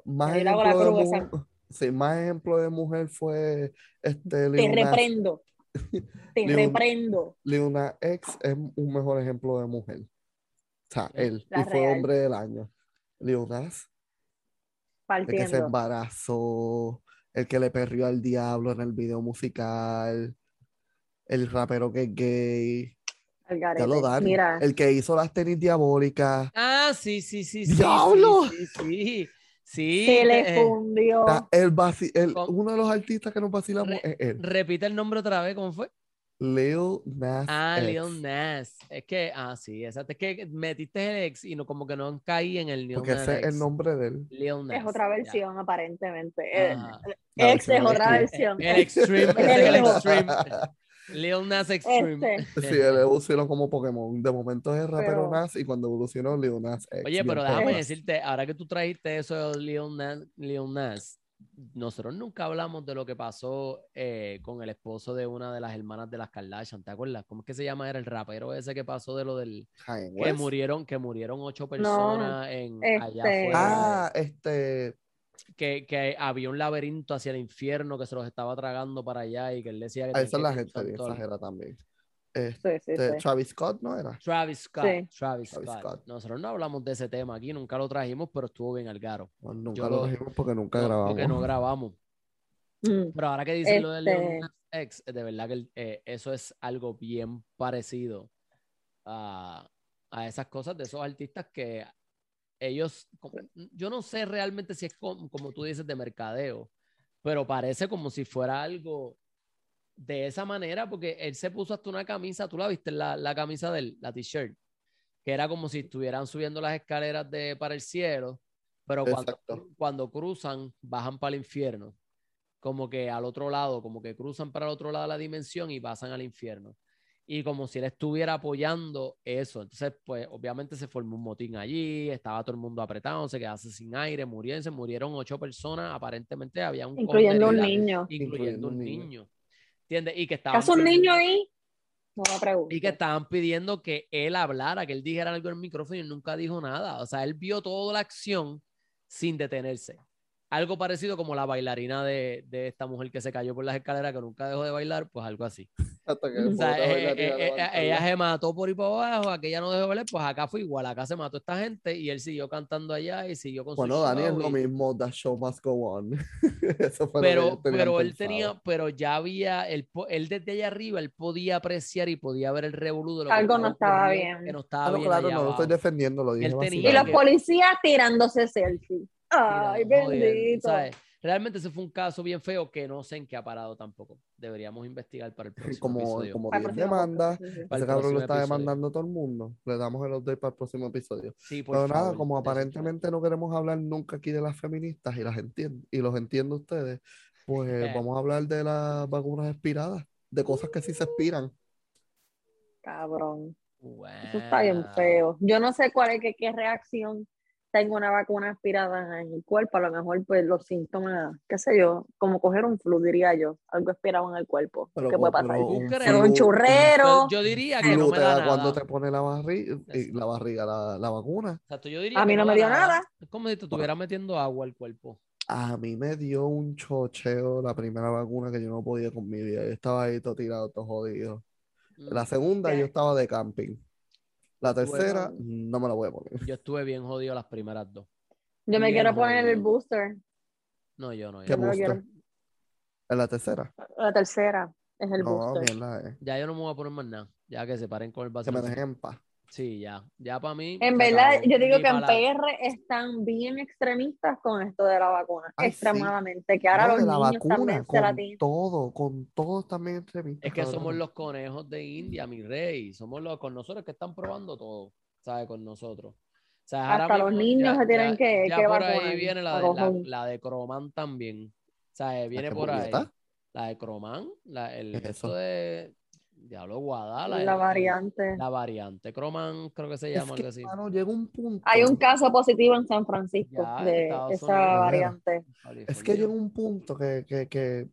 Speaker 4: Más
Speaker 3: la
Speaker 4: ejemplo de mu- sí, más ejemplo de mujer fue este
Speaker 3: te reprendo. Te reprendo.
Speaker 4: Lil Nas X es un mejor ejemplo de mujer. O sea, él.
Speaker 3: La
Speaker 4: y fue hombre del año. Lil Nas, el que se embarazó, el que le perrió al diablo en el video musical, el rapero que es gay. Ya lo.
Speaker 3: Mira,
Speaker 4: El que hizo las tenis diabólicas.
Speaker 5: Ah, sí, sí, sí. sí,
Speaker 4: ¡Diablo!
Speaker 5: Sí, sí, sí. Sí,
Speaker 3: se le
Speaker 5: eh,
Speaker 3: fundió.
Speaker 4: O sea, el vaci- el-
Speaker 5: Con-
Speaker 4: uno de los artistas que nos vacilamos
Speaker 5: Re-
Speaker 4: es él.
Speaker 5: repite el nombre otra vez, ¿cómo fue?
Speaker 4: Lil Nas
Speaker 5: Ah,
Speaker 4: X.
Speaker 5: Lil Nas. Es que, ah, sí, exacto. Es que metiste el ex y no, como que no caí en el Lil
Speaker 4: Porque
Speaker 5: Nas
Speaker 4: ese es el nombre de él.
Speaker 5: Lil Nas.
Speaker 3: es otra
Speaker 5: ya.
Speaker 3: versión, aparentemente. Eh,
Speaker 5: Ajá.
Speaker 4: La
Speaker 3: Ex es otra versión.
Speaker 5: El extreme, el extreme. Lil Nas Extreme.
Speaker 3: Este.
Speaker 4: Sí, él evolucionó como Pokémon. De momento es rapero
Speaker 3: Pero-
Speaker 4: Nas y cuando evolucionó Lil Nas X.
Speaker 5: Oye, pero déjame decirte, ahora que tú trajiste eso de Lil Nas, Lil Nas, nosotros nunca hablamos de lo que pasó eh, con el esposo de una de las hermanas de las Kardashian, ¿te acuerdas? ¿Cómo es que se llama? Era el rapero ese que pasó de lo del que
Speaker 4: West.
Speaker 5: murieron, que murieron ocho personas en allá
Speaker 3: este-
Speaker 5: afuera.
Speaker 4: Ah, este.
Speaker 5: Que, que había un laberinto hacia el infierno que se los estaba tragando para allá y que él decía que
Speaker 4: Ah, esa es la gente bien exagera también. Este,
Speaker 3: sí, sí.
Speaker 4: Travis Scott, ¿no era?
Speaker 5: Travis Scott,
Speaker 3: Sí.
Speaker 5: Travis,
Speaker 4: Travis
Speaker 5: Scott.
Speaker 4: Scott.
Speaker 5: Nosotros no hablamos de ese tema aquí, nunca lo trajimos, pero estuvo bien al garo.
Speaker 4: Bueno, nunca
Speaker 5: Yo
Speaker 4: lo
Speaker 5: lo-
Speaker 4: dijimos porque nunca
Speaker 5: No,
Speaker 4: grabamos.
Speaker 5: Porque no grabamos.
Speaker 3: Mm.
Speaker 5: Pero ahora que dicen lo de Lil
Speaker 3: Este-
Speaker 5: X, de verdad que eh, eso es algo bien parecido a, a esas cosas de esos artistas que ellos, como- yo no sé realmente si es como, como tú dices de mercadeo, pero parece como si fuera algo de esa manera, porque él se puso hasta una camisa, tú la viste, la, la camisa de él, la t-shirt, que era como si estuvieran subiendo las escaleras de, para el cielo, pero cuando, cuando cruzan, bajan para el infierno. Como que al otro lado, como que cruzan para el otro lado de la dimensión y pasan al infierno. Y como si él estuviera apoyando eso. Entonces, pues obviamente se formó un motín allí, estaba todo el mundo apretado, se quedase sin aire, murieron, se murieron ocho personas, aparentemente había un
Speaker 3: Incluyendo un niño.
Speaker 5: Incluyendo un
Speaker 4: Incluyendo un
Speaker 5: niño. ¿Entiendes? Y que estaban
Speaker 3: ¿Acaso un
Speaker 5: pidiendo-
Speaker 3: niño ahí? No
Speaker 5: y que estaban pidiendo que él hablara, que él dijera algo en el micrófono y él nunca dijo nada. O sea, él vio toda la acción sin detenerse. Algo parecido como la bailarina de, de esta mujer que se cayó por las escaleras, que nunca dejó de bailar, pues algo así.
Speaker 4: Hasta que
Speaker 3: O
Speaker 5: O sea,
Speaker 4: otra
Speaker 5: eh, eh, eh, ella se mató por ir para abajo, aquella no dejó de bailar, pues acá fue igual, acá se mató esta gente y él siguió cantando allá y siguió con
Speaker 4: Bueno,
Speaker 5: su
Speaker 4: Dani es
Speaker 5: show
Speaker 4: lo mismo, The Show Must Go On. Eso fue lo que
Speaker 5: pero, pero él
Speaker 4: pensado.
Speaker 5: tenía, pero ya había, él, él desde allá arriba, él podía apreciar y podía ver el revolú de lo que
Speaker 3: Algo no estaba
Speaker 5: ocurriendo,
Speaker 3: bien.
Speaker 5: Que no estaba
Speaker 4: Ah,
Speaker 5: bien
Speaker 4: claro, no lo estoy defendiendo, lo dije
Speaker 5: Él tenía
Speaker 3: Y los
Speaker 5: que-
Speaker 3: policías tirándose selfie. Ay, bendito.
Speaker 5: ¿sabes? Realmente ese fue un caso bien feo que no sé en qué ha parado tampoco. Deberíamos investigar para el próximo
Speaker 4: Como,
Speaker 5: episodio.
Speaker 4: como
Speaker 3: Para el
Speaker 4: 10
Speaker 3: próximo
Speaker 4: demandas,
Speaker 3: podcast, sí, sí.
Speaker 5: Para el
Speaker 4: ese cabrón lo está
Speaker 5: episodio.
Speaker 4: demandando a todo el mundo. Le damos el update para el próximo episodio.
Speaker 5: Sí, por
Speaker 4: Pero nada, como aparentemente no queremos hablar nunca aquí de las feministas y las entiendo y los entiendo ustedes, pues
Speaker 5: Eh.
Speaker 4: vamos a hablar de las vacunas expiradas, de cosas que sí se expiran.
Speaker 3: Cabrón. Eso está bien feo. Yo no sé cuál es, qué, qué reacción tengo una vacuna aspirada en el cuerpo, a lo mejor pues los síntomas, qué sé yo, como coger un flu, diría yo, algo aspirado en el cuerpo.
Speaker 4: Pero
Speaker 3: ¿Qué puede pasar?
Speaker 4: pero
Speaker 5: ¿Tú
Speaker 4: un?
Speaker 3: Pero un churrero.
Speaker 5: Yo diría que no me da
Speaker 4: da cuando
Speaker 5: nada.
Speaker 4: te pone la barriga,
Speaker 5: Es-
Speaker 4: la barriga, la, la vacuna.
Speaker 5: Exacto, yo diría
Speaker 3: A
Speaker 5: que
Speaker 3: mí no me
Speaker 5: da
Speaker 3: dio nada.
Speaker 5: Es como si te estuvieras metiendo agua al cuerpo.
Speaker 4: A mí me dio un chocheo la primera vacuna que yo no podía con mi vida. Yo estaba ahí todo tirado, todo jodido.
Speaker 5: Mm.
Speaker 4: La segunda
Speaker 3: ¿Qué?
Speaker 4: yo estaba de camping. La tercera
Speaker 3: Bueno.
Speaker 4: no me la voy a poner.
Speaker 5: Yo estuve bien jodido las primeras dos.
Speaker 3: Yo me
Speaker 5: Bien
Speaker 3: quiero poner el
Speaker 5: jodido.
Speaker 3: booster,
Speaker 5: No, yo no.
Speaker 4: ¿Qué
Speaker 5: yo no.
Speaker 3: lo quiero.
Speaker 4: booster? En la tercera.
Speaker 3: la tercera es el
Speaker 4: No,
Speaker 3: booster.
Speaker 4: mierda, eh.
Speaker 5: Ya yo no me voy a poner más nada. Ya que se paren con el
Speaker 4: Que
Speaker 5: vacío.
Speaker 4: me dejen en paz.
Speaker 5: Sí, ya. Ya para mí.
Speaker 3: En verdad,
Speaker 5: acabó.
Speaker 3: yo digo que en PR están bien extremistas con esto de la vacuna,
Speaker 4: Ay, sí.
Speaker 3: extremadamente, que ahora
Speaker 4: No,
Speaker 3: los niños
Speaker 4: vacuna,
Speaker 3: también se la
Speaker 4: con
Speaker 3: tienen.
Speaker 4: todo, con todos también entrevistas.
Speaker 5: Es que somos los conejos de India, mi rey. Somos los con nosotros que están probando todo, ¿sabes? Con nosotros. O sea, ahora
Speaker 3: Hasta los
Speaker 5: mismo
Speaker 3: niños se tienen que-
Speaker 5: ya
Speaker 3: que
Speaker 5: por ahí viene la de, la, la de Croman también. O sea, viene por ahí.
Speaker 4: puñeta?
Speaker 5: La de Croman, la, el
Speaker 4: ¿Qué es eso?
Speaker 5: de Diablo Guadala.
Speaker 3: La variante.
Speaker 5: La variante. Croman, creo que se
Speaker 4: Es
Speaker 5: llama
Speaker 4: que,
Speaker 5: así.
Speaker 4: mano, llega un punto.
Speaker 3: Hay un caso positivo en San Francisco
Speaker 5: Ya,
Speaker 3: de esa
Speaker 5: Unidos.
Speaker 3: variante.
Speaker 4: Es que llega un punto que, que, que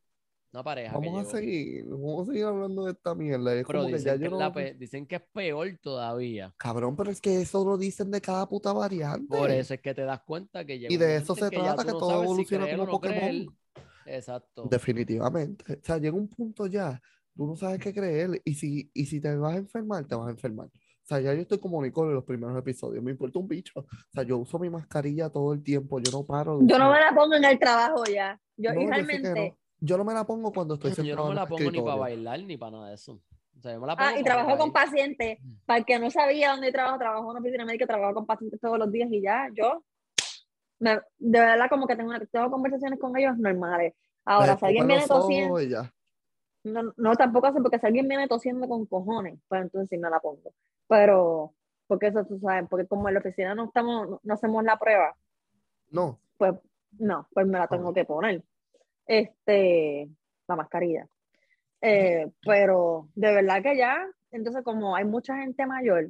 Speaker 5: Una pareja. que
Speaker 4: vamos a
Speaker 5: llegó.
Speaker 4: seguir, vamos a seguir hablando de esta mierda. Es
Speaker 5: Pero
Speaker 4: como que ya
Speaker 5: dicen que,
Speaker 4: yo
Speaker 5: es la
Speaker 4: no-
Speaker 5: pe- dicen que es peor todavía.
Speaker 4: Cabrón, pero es que eso lo dicen de cada puta variante.
Speaker 5: Por eso es que te das cuenta que llega
Speaker 4: Y de eso se trata, que
Speaker 5: no
Speaker 4: todo
Speaker 5: si
Speaker 4: evoluciona como
Speaker 5: no creer.
Speaker 4: Pokémon.
Speaker 5: Exacto.
Speaker 4: Definitivamente. O sea, llega un punto ya, tú no sabes qué creer. Y si, y si te vas a enfermar, te vas a enfermar. O sea, ya yo estoy como Nicole en los primeros episodios. Me importa un bicho. O sea, yo uso mi mascarilla todo el tiempo. Yo no paro. de
Speaker 3: Yo no me la pongo en el trabajo ya. Yo,
Speaker 4: No,
Speaker 3: y
Speaker 4: yo
Speaker 3: realmente.
Speaker 4: no. Yo no me la pongo cuando estoy
Speaker 5: Yo
Speaker 4: sentado
Speaker 5: no me la
Speaker 4: el
Speaker 5: pongo ni para bailar ni para nada de eso. O sea, yo me la pongo
Speaker 3: Ah, y trabajo con pacientes.
Speaker 5: Mm.
Speaker 3: Para el que no sabía dónde trabajo, trabajo en una oficina médica, trabajo con pacientes todos los días y ya, yo. me- de verdad, como que tengo, una- tengo conversaciones con ellos normales. Ahora,
Speaker 4: Les
Speaker 3: si alguien viene tosiendo. No, no, tampoco hace, porque si alguien viene tosiendo con cojones, pues entonces sí me la pongo. Pero, porque eso tú sabes, porque como en la oficina no estamos, no, hacemos la prueba,
Speaker 4: No.
Speaker 3: pues no, pues me la tengo que poner. Este, la mascarilla. Eh, pero de verdad que ya, entonces como hay mucha gente mayor,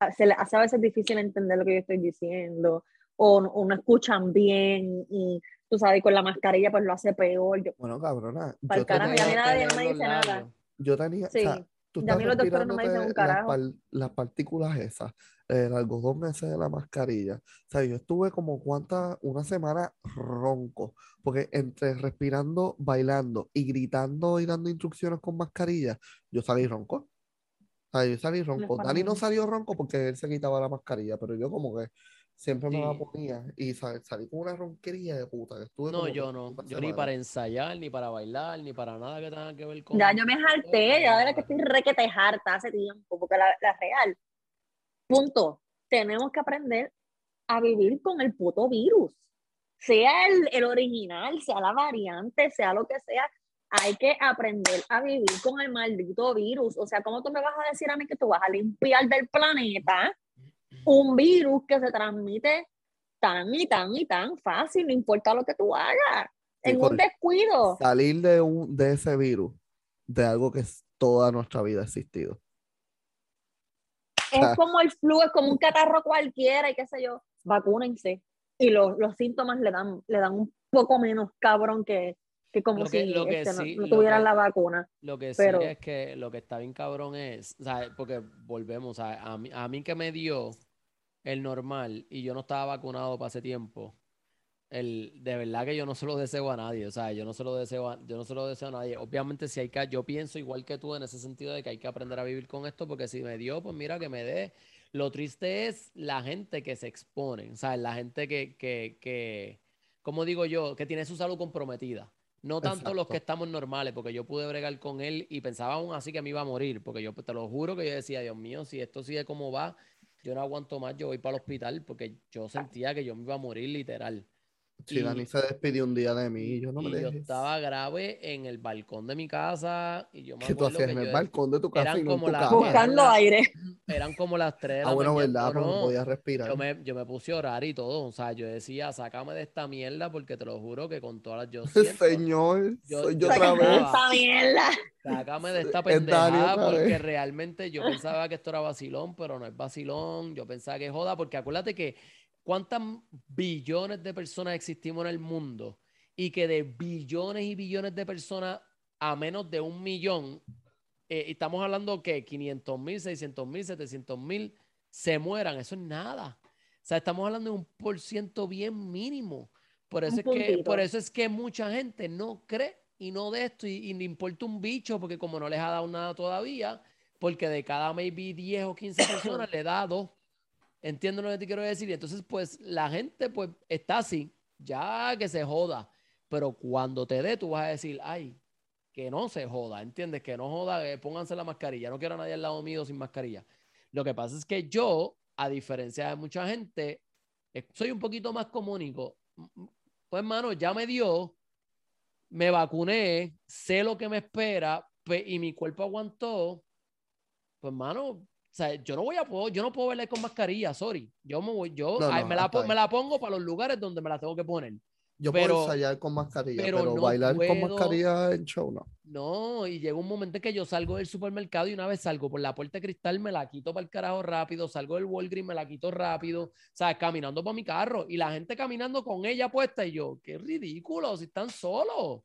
Speaker 3: a- se les hace a veces difícil entender lo que yo estoy diciendo, o, o no escuchan bien, y tú sabes, con la mascarilla pues lo hace peor. Yo,
Speaker 4: Bueno, cabrona.
Speaker 3: Pa'l
Speaker 4: Yo
Speaker 3: carajo, ya nadie me dice nada.
Speaker 4: yo tenía, o
Speaker 3: Sí,
Speaker 4: sea, tú
Speaker 3: ya a
Speaker 4: estás
Speaker 3: mí los doctores no me dicen un
Speaker 4: las,
Speaker 3: carajo.
Speaker 4: par- las partículas esas, el algodón ese de la mascarilla. O sea, yo estuve como cuántas, una semana ronco, porque entre respirando, bailando y gritando y dando instrucciones con mascarilla, yo salí ronco. O sea, yo salí ronco.
Speaker 3: para
Speaker 4: Dani no salió ronco porque él se quitaba la mascarilla, pero yo como que siempre me la
Speaker 5: Sí.
Speaker 4: ponía y sal- salí con una ronquería de puta. que estuve
Speaker 5: No, yo no. Yo ni para ensayar, ni para bailar, ni para nada que tenga que ver con.
Speaker 3: Ya yo me harté, ya de verdad que estoy requete harta hace tiempo, porque la, la real, punto, tenemos que aprender a vivir con el puto virus, sea el, el original, sea la variante, sea lo que sea, hay que aprender a vivir con el maldito virus, o sea, ¿cómo tú me vas a decir a mí que tú vas a limpiar del planeta un virus que se transmite tan y tan y tan fácil, no importa lo que tú hagas, en un descuido?
Speaker 4: salir de, un, de ese virus, de algo que es toda nuestra vida ha existido.
Speaker 3: Es
Speaker 4: Ah.
Speaker 3: como el flu, es como un catarro cualquiera y qué sé yo, vacúnense. Y los, los síntomas le dan, le dan un poco menos cabrón que, que como
Speaker 5: Lo que-
Speaker 3: si
Speaker 5: lo que
Speaker 3: este, no-
Speaker 5: sí-
Speaker 3: no,
Speaker 5: lo
Speaker 3: tuvieran la vacuna.
Speaker 5: Lo que
Speaker 3: Pero-
Speaker 5: sí es que lo que está bien cabrón es, o sea, porque volvemos, o sea, a mí, a mí que me dio el normal y yo no estaba vacunado para ese tiempo, el, de verdad que yo no se lo deseo a nadie, o sea, yo no se lo deseo a, yo no se lo deseo a nadie. Obviamente si hay que, yo pienso igual que tú en ese sentido de que hay que aprender a vivir con esto, porque si me dio, pues mira que me dé. Lo triste es la gente que se expone, o sea, la gente que, que, que, como digo yo, que tiene su salud comprometida. No tanto los que estamos normales, porque yo pude bregar con él y pensaba aún así que me iba a morir, porque yo te lo juro que yo decía, Dios mío, si esto sigue como va, yo no aguanto más, yo voy para el hospital, porque yo sentía que yo me iba a morir literal.
Speaker 4: Si
Speaker 5: Y-
Speaker 4: Dani se despidió un día de mí, y yo no me
Speaker 5: y yo estaba grave en el balcón de mi casa y yo me
Speaker 4: ¿Qué tú hacías
Speaker 5: que
Speaker 4: en el balcón de tu casa
Speaker 5: eran
Speaker 4: y no en
Speaker 5: como
Speaker 4: tu
Speaker 5: las-
Speaker 4: cama?
Speaker 3: Buscando
Speaker 5: la-
Speaker 3: aire.
Speaker 5: eran como las 3 de la
Speaker 4: Ah, bueno,
Speaker 5: mañana.
Speaker 4: verdad, porque no
Speaker 5: no,
Speaker 4: podía respirar.
Speaker 5: yo me, yo me puse a orar y todo, o sea, yo decía, sácame de esta mierda porque te lo juro que con todas las yo siento,
Speaker 4: Señor,
Speaker 5: Yo-
Speaker 4: soy
Speaker 5: yo
Speaker 4: otra
Speaker 3: Sácame
Speaker 4: vez.
Speaker 3: esta mierda.
Speaker 5: sácame de esta pendejada porque realmente yo pensaba que esto era vacilón, pero no es vacilón, yo pensaba que joda, porque acuérdate que cuántas billones de personas existimos en el mundo y que de billones y billones de personas a menos de un millón, eh, estamos hablando que 500 mil, 600 mil, 700 mil se mueran, eso es nada. O sea, estamos hablando de un por ciento bien mínimo. Por eso, es que, por eso es que mucha gente no cree y no de esto y, y le importa un bicho porque como no les ha dado nada todavía, porque de cada maybe 10 o 15 personas le da dos. Entiendo lo que te quiero decir. Y entonces, pues, la gente, pues, está así. Ya que se joda. Pero cuando te dé, tú vas a decir, ay, que no se joda. ¿Entiendes? Que no joda, eh, pónganse la mascarilla. No quiero a nadie al lado mío sin mascarilla. Lo que pasa es que yo, a diferencia de mucha gente, eh, soy un poquito más comúnico. Pues, hermano, ya me dio, me vacuné, sé lo que me espera pues, y mi cuerpo aguantó. Pues, hermano, sea, yo no voy a poder, yo no puedo verla con mascarilla, sorry. Yo me voy, yo
Speaker 4: No,
Speaker 5: ay,
Speaker 4: no,
Speaker 5: me, la, me la pongo para los lugares donde me la tengo que poner.
Speaker 4: Yo
Speaker 5: Pero-
Speaker 4: puedo ensayar con mascarilla,
Speaker 5: pero
Speaker 4: pero,
Speaker 5: no
Speaker 4: bailar con mascarilla en show no.
Speaker 5: No, y llega un momento en que yo salgo del supermercado y una vez salgo por la puerta de cristal, me la quito para el carajo rápido, salgo del Walgreens, me la quito rápido, o sea, caminando por mi carro y la gente caminando con ella puesta y yo, qué ridículo, si están solos.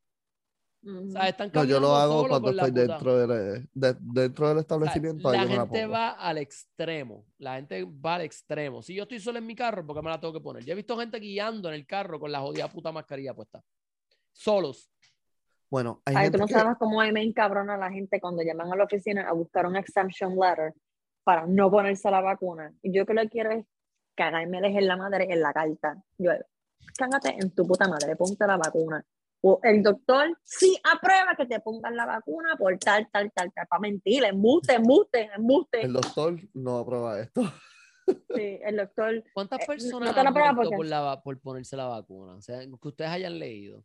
Speaker 3: Ujú.
Speaker 5: O sea, están
Speaker 4: No, yo lo hago cuando estoy dentro del, de- dentro del
Speaker 5: O sea,
Speaker 4: establecimiento. ahí
Speaker 5: la gente va al extremo. La gente va al extremo. Si yo estoy solo en mi carro, ¿por qué me la tengo que poner? Yo he visto gente guiando en el carro con la jodida puta mascarilla puesta. Solos.
Speaker 4: Bueno, hay
Speaker 3: Ay,
Speaker 4: gente
Speaker 3: tú no
Speaker 4: que-
Speaker 3: sabes cómo a mí me encabrona la gente cuando llaman a la oficina a buscar un exemption letter para no ponerse la vacuna. Y yo que lo que quiero es cagarme en la madre en la carta. Yo, cágate en tu puta madre, ponte la vacuna. O el doctor sí aprueba que te pongan la vacuna por tal, tal, tal, tal. Para mentir, embuste, embuste, embuste.
Speaker 4: el doctor no aprueba esto.
Speaker 3: Sí, el doctor.
Speaker 5: ¿Cuántas
Speaker 3: Eh,
Speaker 5: personas
Speaker 3: no te la
Speaker 5: han muerto
Speaker 3: porque-
Speaker 5: por, la va- por ponerse la vacuna? O sea, que ustedes hayan leído.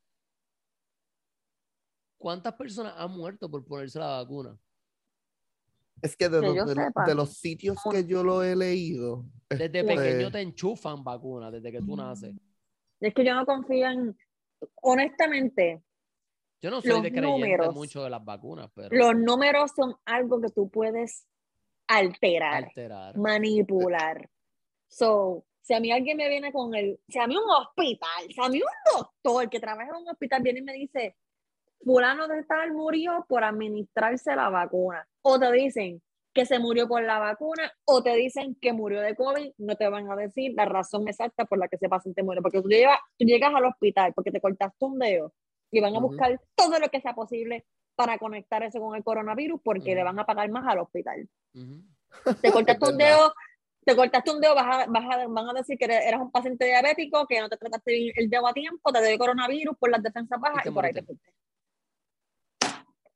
Speaker 5: ¿Cuántas personas han muerto por ponerse la vacuna?
Speaker 4: Es que de,
Speaker 3: Que
Speaker 4: los- de, los-
Speaker 3: sepa.
Speaker 4: de los sitios que yo lo he leído,
Speaker 5: Desde
Speaker 4: Pues-
Speaker 5: pequeño te enchufan vacunas, desde que tú naces.
Speaker 3: Es que yo no confío en. Honestamente,
Speaker 5: Yo no soy
Speaker 3: Los
Speaker 5: de creyente
Speaker 3: números.
Speaker 5: mucho de las vacunas, pero
Speaker 3: los números son algo que tú puedes alterar.
Speaker 5: alterar.
Speaker 3: manipular. So, si a mí alguien me viene con el, si a mí un hospital, si a mí un doctor que trabaja en un hospital viene y me dice, fulano de tal murió por administrarse la vacuna, o te dicen que se murió por la vacuna, o te dicen que murió de COVID, no te van a decir la razón exacta por la que ese paciente muere, porque tú, llevas, tú llegas al hospital porque te cortaste un dedo y van a buscar todo lo que sea posible para conectar eso con el coronavirus porque le
Speaker 5: Ujú.
Speaker 3: van a pagar más al hospital te cortaste un dedo, te cortaste un dedo, vas a, vas a- van a decir que eras un paciente diabético, que no te trataste el dedo a tiempo, te dio coronavirus por las defensas bajas y, por ahí te fuiste.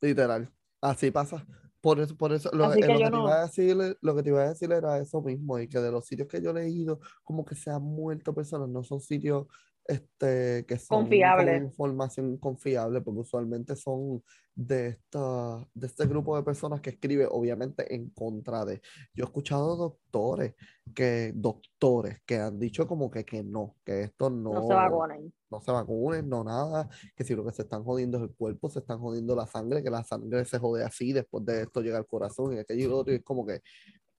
Speaker 4: literal, así pasa. Por eso, por eso, lo, eh,
Speaker 3: que
Speaker 4: lo que te
Speaker 3: no-
Speaker 4: iba a decir, lo que te iba a decir era eso mismo, y que de los sitios que yo he leído, como que se han muerto personas, no son sitios este, que son
Speaker 3: Confiables.
Speaker 4: con información confiable, porque usualmente son de, esta, de este grupo de personas que escribe, obviamente, en contra de. Yo he escuchado doctores que, doctores que han dicho como que, que no, que esto no,
Speaker 3: No se vacunen.
Speaker 4: no se vacunen, no nada, que si lo que se están jodiendo es el cuerpo, se están jodiendo la sangre, que la sangre se jode así, después de esto llega al corazón y aquello y otro, y es como que,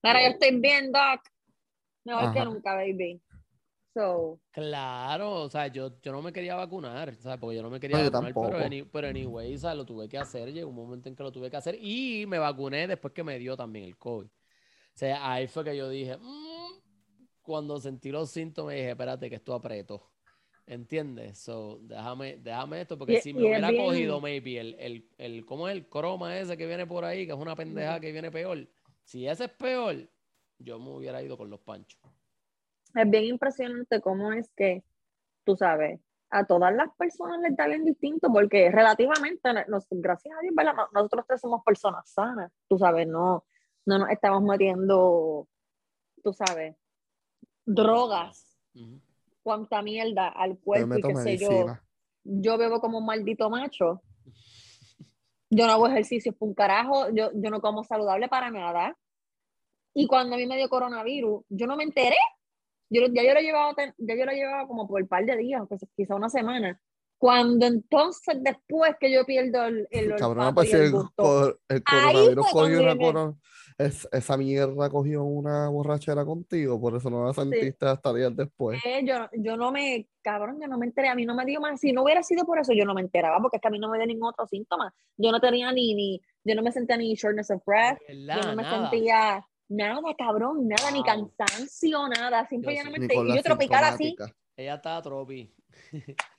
Speaker 3: Mira, yo estoy bien, Doc. Mejor que
Speaker 4: Ajá.
Speaker 3: nunca, baby. So,
Speaker 5: Claro, o sea, yo, yo no me quería vacunar, ¿sabes? Porque yo no me quería
Speaker 4: No,
Speaker 5: vacunar, pero, any- pero anyway, ¿sabes? Lo tuve que hacer, llegó un momento en que lo tuve que hacer y me vacuné después que me dio también el COVID. O sea, ahí fue que yo dije, "Mm", cuando sentí los síntomas dije, espérate que esto apretó. ¿Entiendes? So, déjame, déjame esto, porque
Speaker 3: Y-
Speaker 5: si
Speaker 3: y
Speaker 5: me hubiera
Speaker 3: bien-
Speaker 5: cogido maybe el, el, el, ¿cómo es el croma ese que viene por ahí, que es una pendeja que viene peor? Si ese es peor, yo me hubiera ido con los panchos.
Speaker 3: Es bien impresionante cómo es que, tú sabes, a todas las personas les da bien distinto, porque relativamente, nos- gracias a Dios, nosotros tres somos personas sanas, tú sabes, no, no nos estamos metiendo, tú sabes, drogas,
Speaker 5: Ujú.
Speaker 3: cuánta mierda al cuerpo y qué sé yo. Yo bebo como un maldito macho. Yo no hago ejercicio por un carajo, yo, yo no como saludable para nada. Y cuando a mí me dio coronavirus, yo no me enteré. Yo, lo- ya, yo lo llevaba, ya yo lo llevaba como por un par de días, pues, quizá una semana. Cuando entonces, después que yo pierdo el, el
Speaker 4: Cabrón, pues
Speaker 3: y
Speaker 4: si
Speaker 3: el
Speaker 4: el,
Speaker 3: gusto,
Speaker 4: el
Speaker 3: Ahí
Speaker 4: coronavirus
Speaker 3: fue
Speaker 4: cogió
Speaker 3: cuando
Speaker 4: una corona- es- esa mierda cogió una borrachera contigo, por eso no la sentiste hasta días después.
Speaker 3: eh, yo, yo no me, cabrón, yo no me enteré, a mí no me dio más, si no hubiera sido por eso, yo no me enteraba, porque es que a mí no me dio ningún otro síntoma, yo no tenía ni, ni, yo no me sentía ni shortness of breath,
Speaker 5: ¿Verdad?
Speaker 3: yo no me
Speaker 5: Nada.
Speaker 3: sentía nada, cabrón, nada, ni cansancio, nada,
Speaker 5: Yo
Speaker 3: simple y
Speaker 5: sí.
Speaker 4: Ni
Speaker 3: llanamente,
Speaker 4: con
Speaker 3: y
Speaker 4: la
Speaker 3: yo tropical así.
Speaker 5: Ella estaba tropi.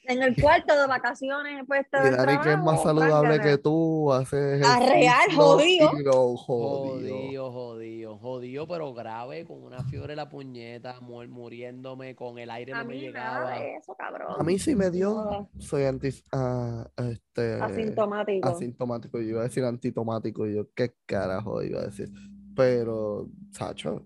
Speaker 3: en el cuarto de vacaciones, pues, el
Speaker 4: Dani, que es más saludable que tú, hace
Speaker 3: A real, jodido.
Speaker 4: jodido.
Speaker 5: Jodido, jodido, jodido, pero grave, con una fiebre en la puñeta, mu- muriéndome, con el aire
Speaker 3: A
Speaker 5: no me
Speaker 3: mí nada
Speaker 5: llegaba.
Speaker 3: de eso, cabrón.
Speaker 4: A mí sí me dio,
Speaker 3: Nada.
Speaker 4: soy anti, ah, este,
Speaker 3: Asintomático.
Speaker 4: asintomático, yo iba a decir antitomático, y yo qué carajo iba a decir, pero, Sacho,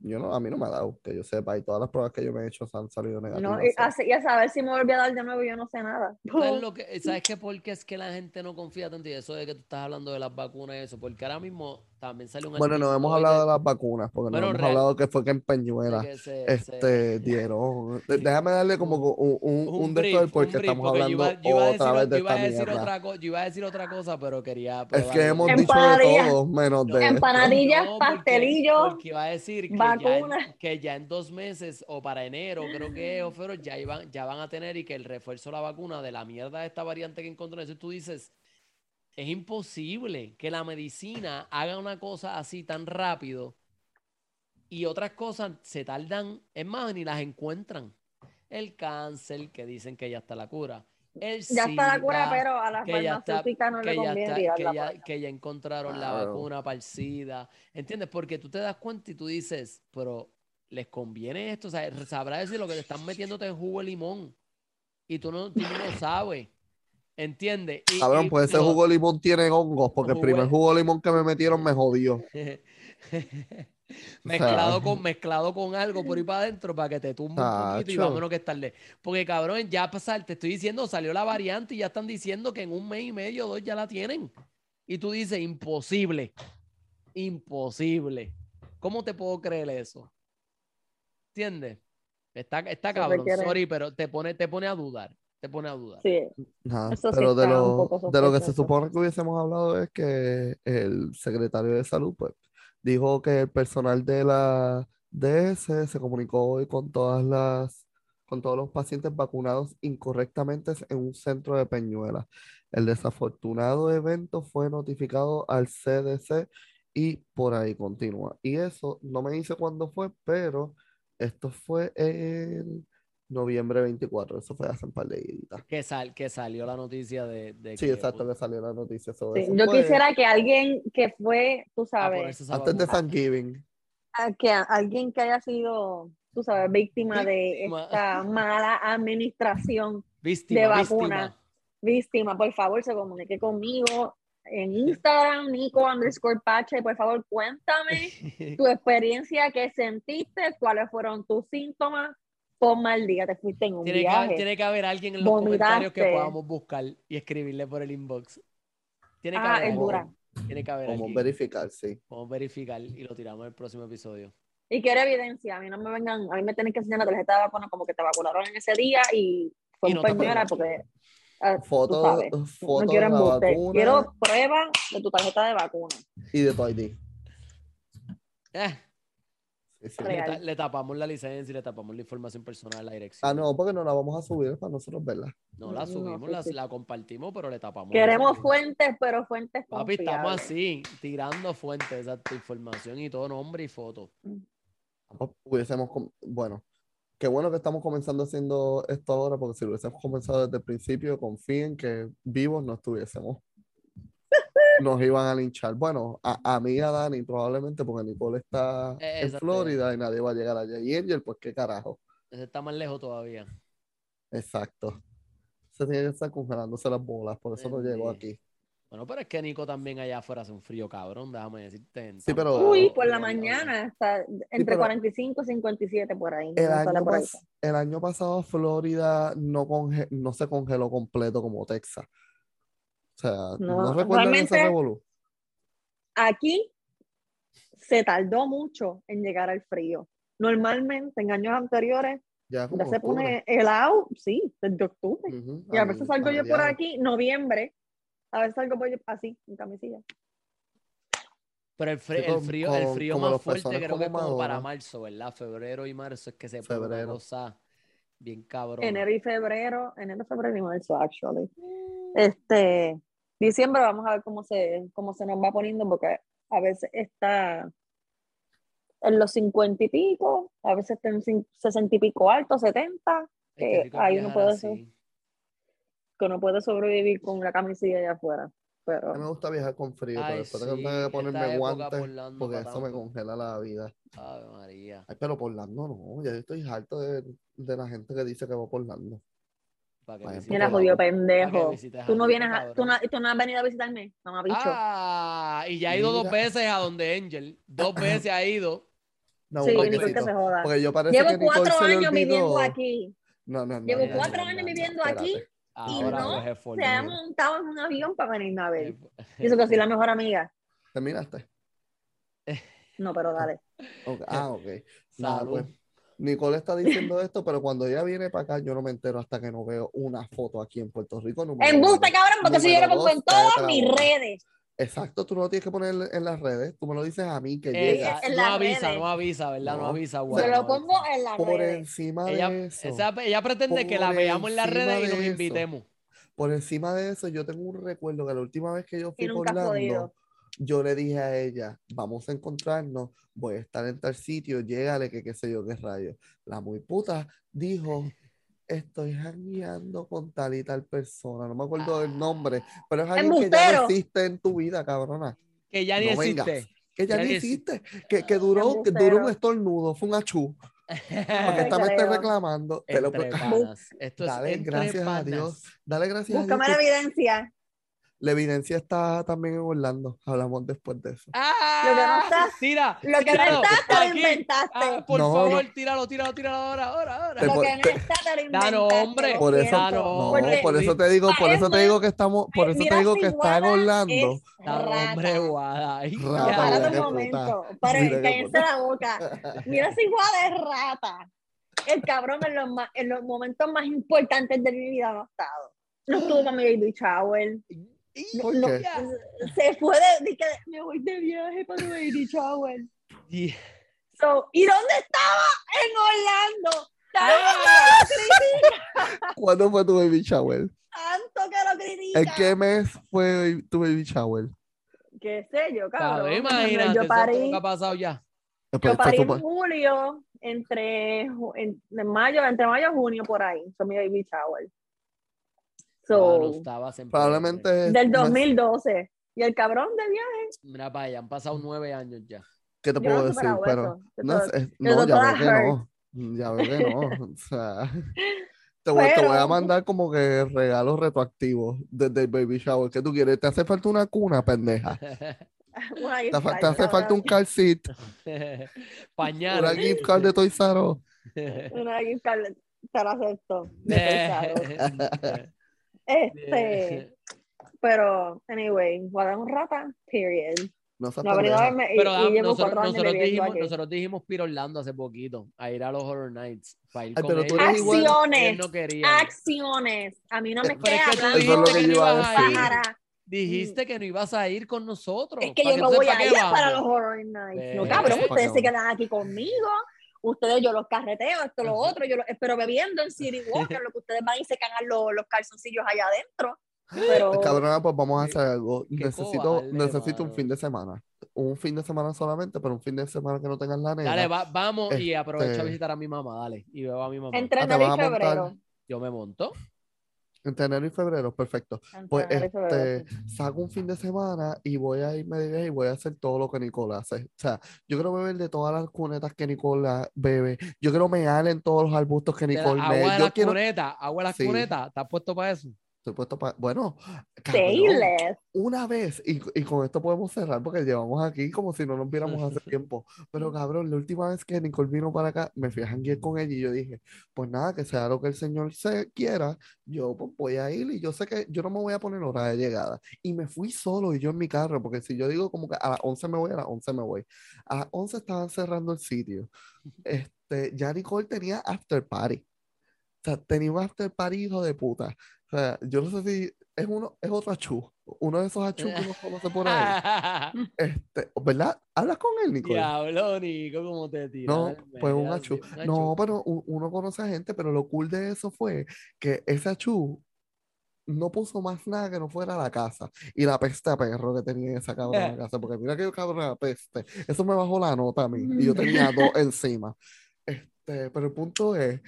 Speaker 4: yo no, a mí no me ha dado, que yo sepa, y todas las pruebas que yo me he hecho han salido negativas.
Speaker 3: No, y, así- y a saber si me volví a dar de nuevo, yo no sé nada.
Speaker 5: ¿Sabes, lo que, ¿Sabes qué? Porque es que la gente no confía tanto y eso de que tú estás hablando de las vacunas y eso, porque ahora mismo también sale un
Speaker 4: Bueno, no hemos hablado
Speaker 5: de-
Speaker 4: de las vacunas, porque
Speaker 5: Bueno,
Speaker 4: no hemos
Speaker 5: real-
Speaker 4: hablado que fue que en
Speaker 5: de
Speaker 4: Peñuela
Speaker 5: que se- se-
Speaker 4: este, dieron. de- Déjame darle como un, un, un, de
Speaker 5: brief, un
Speaker 4: porque
Speaker 5: brief,
Speaker 4: estamos
Speaker 5: porque yo
Speaker 4: hablando
Speaker 5: iba- yo iba a
Speaker 4: otra
Speaker 5: decir-
Speaker 4: vez de
Speaker 5: yo
Speaker 4: esta
Speaker 5: decir
Speaker 4: mierda.
Speaker 5: otra co- Yo iba a decir otra cosa, pero quería.
Speaker 4: Es
Speaker 5: probar
Speaker 4: que
Speaker 5: algo.
Speaker 4: hemos dicho de todo, menos de esto.
Speaker 3: Empanadillas,
Speaker 5: No, porque-
Speaker 3: pastelillos,
Speaker 5: Porque iba a decir que ya,
Speaker 3: vacunas.
Speaker 5: en, que ya en dos meses o para enero, creo que es, o febrero, ya, iban, ya van a tener y que el refuerzo de la vacuna de la mierda de esta variante que encontró. Eso tú dices, es imposible que la medicina haga una cosa así tan rápido y otras cosas se tardan, es más, ni las encuentran. El cáncer, que dicen que ya está la cura. El
Speaker 3: Ya está la cura, pero a las
Speaker 5: que
Speaker 3: farmacéuticas no le
Speaker 5: que ya,
Speaker 3: conviene
Speaker 5: está- que, ya,
Speaker 3: allá.
Speaker 5: que ya encontraron la vacuna para el SIDA. ¿Entiendes? Porque tú te das cuenta y tú dices, pero ¿les conviene esto? O sea, sabrá decir lo que te están metiéndote en jugo de limón y tú no, tú no lo sabes. ¿Entiendes?
Speaker 4: Cabrón,
Speaker 5: y
Speaker 4: pues ese
Speaker 5: lo-
Speaker 4: jugo de limón tiene hongos, porque el primer jugo de limón que me metieron me jodió.
Speaker 5: mezclado, con, mezclado con algo por ahí para adentro para que te tumbe un poquito y vámonos que es tarde. Porque cabrón, ya pasar, te estoy diciendo, salió la variante y ya están diciendo que en un mes y medio o dos ya la tienen. Y tú dices, imposible. Imposible. ¿Cómo te puedo creer eso? ¿Entiendes? Está, está cabrón, sorry, pero te pone, te pone a dudar. Te pone a dudar.
Speaker 3: Sí,
Speaker 4: Ajá,
Speaker 3: Eso sí
Speaker 4: Pero de lo, de lo que se supone que hubiésemos hablado es que el secretario de salud pues, dijo que el personal de la DS se comunicó hoy con todas las con todos los pacientes vacunados incorrectamente en un centro de Peñuela. El desafortunado evento fue notificado al CDC y por ahí continúa. Y eso no me dice cuándo fue, pero esto fue en noviembre 24. Eso fue hace un par de días.
Speaker 5: Que, sal, que salió la noticia de, de
Speaker 4: Sí,
Speaker 5: que
Speaker 4: exacto, que salió la noticia sobre
Speaker 3: sí.
Speaker 4: eso.
Speaker 3: Yo
Speaker 4: fue
Speaker 3: quisiera que alguien que fue, tú sabes,
Speaker 4: antes de. Thanksgiving.
Speaker 3: a- que a- alguien que haya sido, tú sabes, víctima de esta mala administración,
Speaker 5: Víctima,
Speaker 3: de
Speaker 5: víctima.
Speaker 3: vacuna. víctima, por favor, se comunique conmigo en Instagram, Nico underscore Pache, por favor, cuéntame tu experiencia, qué sentiste, cuáles fueron tus síntomas, ponme al día, te fuiste en un
Speaker 5: Tiene que, haber,
Speaker 3: viaje.
Speaker 5: tiene que haber alguien en los comentarios que podamos buscar y escribirle por el inbox. Tiene que
Speaker 3: Ah,
Speaker 5: haber. Tiene que haber
Speaker 4: Vamos
Speaker 5: alguien.
Speaker 4: verificar, sí.
Speaker 5: Vamos a verificar y lo tiramos en el próximo episodio.
Speaker 3: Y quiero evidencia, a mí no me vengan, a mí me tienen que enseñar la tarjeta de vacuna como que te vacunaron en ese día y fue
Speaker 5: Y
Speaker 3: un
Speaker 5: no
Speaker 3: porque tú
Speaker 4: Foto,
Speaker 3: sabes,
Speaker 4: foto
Speaker 3: no quiero
Speaker 4: de la vacuna
Speaker 3: quiero prueba de tu tarjeta de vacuna.
Speaker 4: y de tu ID.
Speaker 5: Eh. Le,
Speaker 3: Real.
Speaker 5: ta- le tapamos la licencia y le tapamos la información personal, la dirección.
Speaker 4: Ah, no, porque no la vamos a subir para nosotros verla.
Speaker 5: No la
Speaker 3: No,
Speaker 5: subimos,
Speaker 3: sí,
Speaker 5: la,
Speaker 3: sí.
Speaker 5: la compartimos, pero le tapamos.
Speaker 3: Queremos fuentes, pero fuentes
Speaker 5: Papi, estamos
Speaker 3: confiables.
Speaker 5: así, tirando fuentes, exacto, información y todo, nombre y foto.
Speaker 4: Hubiésemos, bueno, qué bueno que estamos comenzando haciendo esto ahora, porque si lo hubiésemos comenzado desde el principio, confíen que vivos no estuviésemos. Nos iban a linchar. Bueno, a, a mí y a Dani probablemente, porque Nicole está
Speaker 5: Eh,
Speaker 4: en. Florida y nadie va a llegar allá. Y Angel, pues qué carajo.
Speaker 5: Ese está más lejos todavía.
Speaker 4: Exacto. Se tiene que estar congelándose las bolas, por eso no llegó aquí.
Speaker 5: Bueno, pero es que Nico también allá afuera hace un frío cabrón, déjame decirte. en
Speaker 4: Sí, pero-
Speaker 3: Uy, por la mañana, está entre
Speaker 4: pero-
Speaker 3: 45 y 57 por ahí.
Speaker 4: El
Speaker 3: no sale
Speaker 4: año,
Speaker 3: por ahí.
Speaker 4: pas- el año pasado Florida no, conge- no se congeló completo como Texas. O sea, no,
Speaker 3: No,
Speaker 4: recuerdan ese revolú.
Speaker 3: Aquí se tardó mucho en llegar al frío. Normalmente, en años anteriores,
Speaker 4: Ya,
Speaker 3: Ya se pone helado, sí, desde octubre.
Speaker 4: Ujú,
Speaker 3: Y a veces salgo yo por aquí, noviembre, a veces salgo por así, en camisilla.
Speaker 5: Pero el, frío, el
Speaker 4: con-
Speaker 5: frío, el frío
Speaker 4: como
Speaker 5: más fuerte creo que es
Speaker 4: como
Speaker 5: como para marzo, ¿verdad? Febrero y marzo es que se
Speaker 4: Febrero.
Speaker 5: cosa bien cabrón.
Speaker 3: Enero y febrero, enero, febrero y marzo, actually. Este, diciembre vamos a ver cómo se, cómo se nos va poniendo, porque a veces está en los cincuenta y pico, a veces está en cin- sesenta y pico alto, setenta,
Speaker 5: Ay, qué
Speaker 3: que
Speaker 5: rico
Speaker 3: ahí uno puede
Speaker 5: así.
Speaker 3: que uno puede sobrevivir con la camisilla allá afuera.
Speaker 4: A mí
Speaker 3: Pero
Speaker 4: me gusta viajar con frío,
Speaker 5: Ay,
Speaker 4: pero después tengo
Speaker 5: sí,
Speaker 4: que
Speaker 5: esta
Speaker 4: ponerme guantes
Speaker 5: Orlando
Speaker 4: porque eso me congela la vida.
Speaker 5: Ave María.
Speaker 4: Ay, pero por Orlando no, ya yo estoy harto de, de la gente que dice que va por Orlando.
Speaker 5: Que
Speaker 3: mira,
Speaker 4: Puto
Speaker 3: jodido pendejo. Tú no vienes a, tú, no, tú no has venido a visitarme, mamá bicho.
Speaker 5: Ah, y ya ha ido dos
Speaker 4: Mira.
Speaker 5: veces a donde Angel. Dos veces ha ido.
Speaker 4: No,
Speaker 3: sí,
Speaker 4: un
Speaker 3: ni porque
Speaker 4: toquecito,
Speaker 3: se joda.
Speaker 4: Porque yo parece
Speaker 3: Llevo
Speaker 4: que Nicole
Speaker 3: cuatro años viviendo aquí.
Speaker 4: No, no, no.
Speaker 3: Llevo
Speaker 4: no,
Speaker 3: cuatro
Speaker 4: no,
Speaker 3: años
Speaker 4: no,
Speaker 3: viviendo aquí.
Speaker 5: Ahora
Speaker 3: no Se ha montado en un avión para venirme a ver. Y eso que soy la mejor amiga.
Speaker 4: ¿Terminaste?
Speaker 3: No, pero dale.
Speaker 4: Ok, Ah, ok. Nada,
Speaker 5: Salud.
Speaker 4: pues. Nicole está diciendo esto, pero cuando ella viene para acá, yo no me entero hasta que no veo una foto aquí en Puerto Rico.
Speaker 3: Embuste,
Speaker 4: uno.
Speaker 3: cabrón, porque si yo lo pongo en todas mis
Speaker 4: boca.
Speaker 3: redes.
Speaker 4: Exacto, tú no lo tienes que poner en las redes, tú me lo dices a mí que
Speaker 5: Eh,
Speaker 4: llega.
Speaker 3: en
Speaker 5: no avisa,
Speaker 3: redes.
Speaker 5: no avisa, ¿verdad? No,
Speaker 4: No.
Speaker 5: avisa.
Speaker 3: Yo
Speaker 5: guau,
Speaker 3: lo
Speaker 5: no
Speaker 3: pongo en las
Speaker 4: Por
Speaker 3: redes.
Speaker 4: encima
Speaker 5: Ella,
Speaker 4: de eso,
Speaker 5: esa- ella pretende que la
Speaker 4: Por
Speaker 5: veamos en las
Speaker 4: encima
Speaker 5: redes y
Speaker 4: de
Speaker 5: nos
Speaker 4: eso.
Speaker 5: invitemos.
Speaker 4: por encima de eso, yo tengo un recuerdo que la última vez que yo fui por Orlando,
Speaker 3: podido.
Speaker 4: Yo le dije a ella, vamos a encontrarnos, voy a estar en tal sitio, llégale, que qué sé yo, qué rayo. La muy puta dijo, estoy jangueando con tal y tal persona, no me acuerdo del nombre, pero es alguien que ya no existe en tu vida, cabrona.
Speaker 5: Que ya ni
Speaker 4: No vengas.
Speaker 5: existe.
Speaker 4: Que ya
Speaker 5: Ya
Speaker 4: ni existe, que, que duró, que duró un estornudo, fue un achú, porque
Speaker 3: te
Speaker 4: esta me está reclamando. te lo-
Speaker 5: panas. Esto es
Speaker 4: Dale
Speaker 5: entre
Speaker 4: gracias a
Speaker 5: panas.
Speaker 4: Dios. Dale gracias a
Speaker 3: Búscame
Speaker 4: Dios.
Speaker 3: la
Speaker 4: que
Speaker 3: evidencia.
Speaker 4: La evidencia está también en Orlando. Hablamos después de eso.
Speaker 5: ¡Ah!
Speaker 3: Lo que no está-
Speaker 5: Tira.
Speaker 3: Lo que no
Speaker 5: tíralo,
Speaker 3: está, te lo
Speaker 5: aquí.
Speaker 3: inventaste.
Speaker 5: Ah, por
Speaker 4: No,
Speaker 5: favor,
Speaker 4: no.
Speaker 5: tíralo, tíralo, tíralo ahora, ahora, ahora.
Speaker 3: Lo que no
Speaker 4: te-
Speaker 3: está, te lo inventaste.
Speaker 5: Danos, hombre.
Speaker 4: Por eso-.
Speaker 5: Danos,
Speaker 4: No,
Speaker 3: Porque-
Speaker 4: por eso te digo, por
Speaker 3: es
Speaker 4: eso te digo que estamos, por eso te digo que está en Orlando.
Speaker 3: rata.
Speaker 5: hombre, guada.
Speaker 4: Rata,
Speaker 3: un momento. Para cállense la boca. Mira si Guada es rata. El cabrón en los, en los momentos más importantes de mi vida no ha estado. No estuvo con mi baby shower.
Speaker 4: ¿Por
Speaker 3: no-
Speaker 4: qué?
Speaker 3: Se fue de, me voy de viaje para mi baby shower.
Speaker 5: Y-
Speaker 3: So, ¿Y dónde estaba? En Orlando.
Speaker 5: Ah.
Speaker 4: ¿Cuándo fue tu baby shower?
Speaker 3: Tanto que lo critica.
Speaker 4: ¿En qué mes fue tu baby shower?
Speaker 3: ¿Qué sé yo, cabrón?
Speaker 5: Imagínate,
Speaker 3: yo parí,
Speaker 5: ha pasado ya.
Speaker 4: Después
Speaker 3: yo parí en julio, entre, en, en mayo, entre mayo y junio por ahí. Son mi baby shower. So,
Speaker 5: en
Speaker 4: Probablemente.
Speaker 3: del
Speaker 4: mes-
Speaker 3: 2012. Y el cabrón de viaje.
Speaker 5: Mira, vaya, han pasado nueve años ya.
Speaker 4: ¿Qué te
Speaker 3: Yo no
Speaker 4: puedo
Speaker 3: he
Speaker 4: decir? Pero. No, es- no, ya veo que no. Ya veo que no. O sea. Te voy, te voy a mandar como que regalos retroactivos desde el baby shower. ¿Qué tú quieres? ¿Te hace falta una cuna, pendeja? ¿Te, hace falta un car seat?
Speaker 5: Pañal.
Speaker 4: Una gift card de Us?
Speaker 3: Una gift card, te la acepto. de. Este, pero, anyway, Guada es un rata, period.
Speaker 4: No seas
Speaker 3: No ha venido a
Speaker 4: pendeja.
Speaker 3: verme y,
Speaker 5: Pero
Speaker 3: y
Speaker 5: ah,
Speaker 3: llevo
Speaker 5: nosotros,
Speaker 3: cuatro años
Speaker 5: nosotros dijimos,
Speaker 3: aquí.
Speaker 5: nosotros dijimos ir a Orlando hace poquito, a ir a los Horror Nights, para ir
Speaker 4: Ay,
Speaker 5: con ellos.
Speaker 3: Acciones,
Speaker 5: Él no quería.
Speaker 3: acciones. A mí no me
Speaker 4: Pero
Speaker 3: estés
Speaker 5: es que tú
Speaker 3: hablando
Speaker 4: es lo que
Speaker 5: dijiste
Speaker 4: yo
Speaker 5: no Dijiste que no ibas a ir con nosotros.
Speaker 3: Es que yo no voy
Speaker 5: ¿para
Speaker 3: a ir para los? Horror Nights. No, cabrón,
Speaker 4: ¿Para
Speaker 3: ustedes se quedan aquí conmigo. Ustedes, yo los carreteo, esto, lo otro, yo lo, pero bebiendo en City Walker, lo que ustedes van y se cagan los, los calzoncillos allá adentro. Pero,
Speaker 4: Cabrona, pues vamos a hacer algo. Necesito,
Speaker 5: cobarde,
Speaker 4: necesito un fin de semana. Un fin de semana solamente, pero un fin de semana que no tengas la nena.
Speaker 5: Dale, va- vamos y aprovecho a
Speaker 4: Este-
Speaker 5: visitar a mi mamá, dale. Y veo a mi mamá.
Speaker 3: entre
Speaker 4: Ah,
Speaker 3: febrero.
Speaker 5: Yo me monto.
Speaker 4: Entre enero y febrero, perfecto.
Speaker 3: Entre
Speaker 4: Pues
Speaker 3: enero y febrero,
Speaker 4: este, saco un fin de semana y voy a irme de viaje y voy a hacer todo lo que Nicole hace. O sea, yo quiero beber de todas las cunetas que Nicole ah, bebe. Yo quiero mear en todos los arbustos que
Speaker 5: De la-
Speaker 4: Nicole
Speaker 5: agua de
Speaker 4: Yo
Speaker 5: las
Speaker 4: quiero.
Speaker 5: cunetas, agua de las
Speaker 4: Sí.
Speaker 5: cunetas. ¿Estás puesto para eso?
Speaker 4: Estoy puesto para. Bueno, cabrón, una vez, y, y con esto podemos cerrar porque llevamos aquí como si no nos viéramos hace tiempo. Pero cabrón, la última vez que Nicole vino para acá, me fui a janguear con ella y yo dije, pues nada, que sea lo que el Señor se quiera, yo pues voy a ir y yo sé que yo no me voy a poner hora de llegada. Y me fui solo y yo en mi carro, porque si yo digo como que a las 11 me voy, a las 11 me voy. A las 11 estaban cerrando el sitio. este, ya Nicole tenía after party. O sea, tenía un after party hijo de puta. O sea, yo no sé si es uno, es otro achú. Uno de esos achú que uno conoce por ahí. Este, ¿verdad? ¿Hablas con él, Nicole?
Speaker 5: Diablo, Nico, ¿cómo te tiras?
Speaker 4: No, pues un achú. No, pero uno conoce a gente, pero lo cool de eso fue que ese achú no puso más nada que no fuera la casa. Y la peste a perro que tenía en esa cabrona casa, porque mira que cabrona peste. Eso me bajó la nota a mí. Y yo tenía dos encima. Este, pero el punto es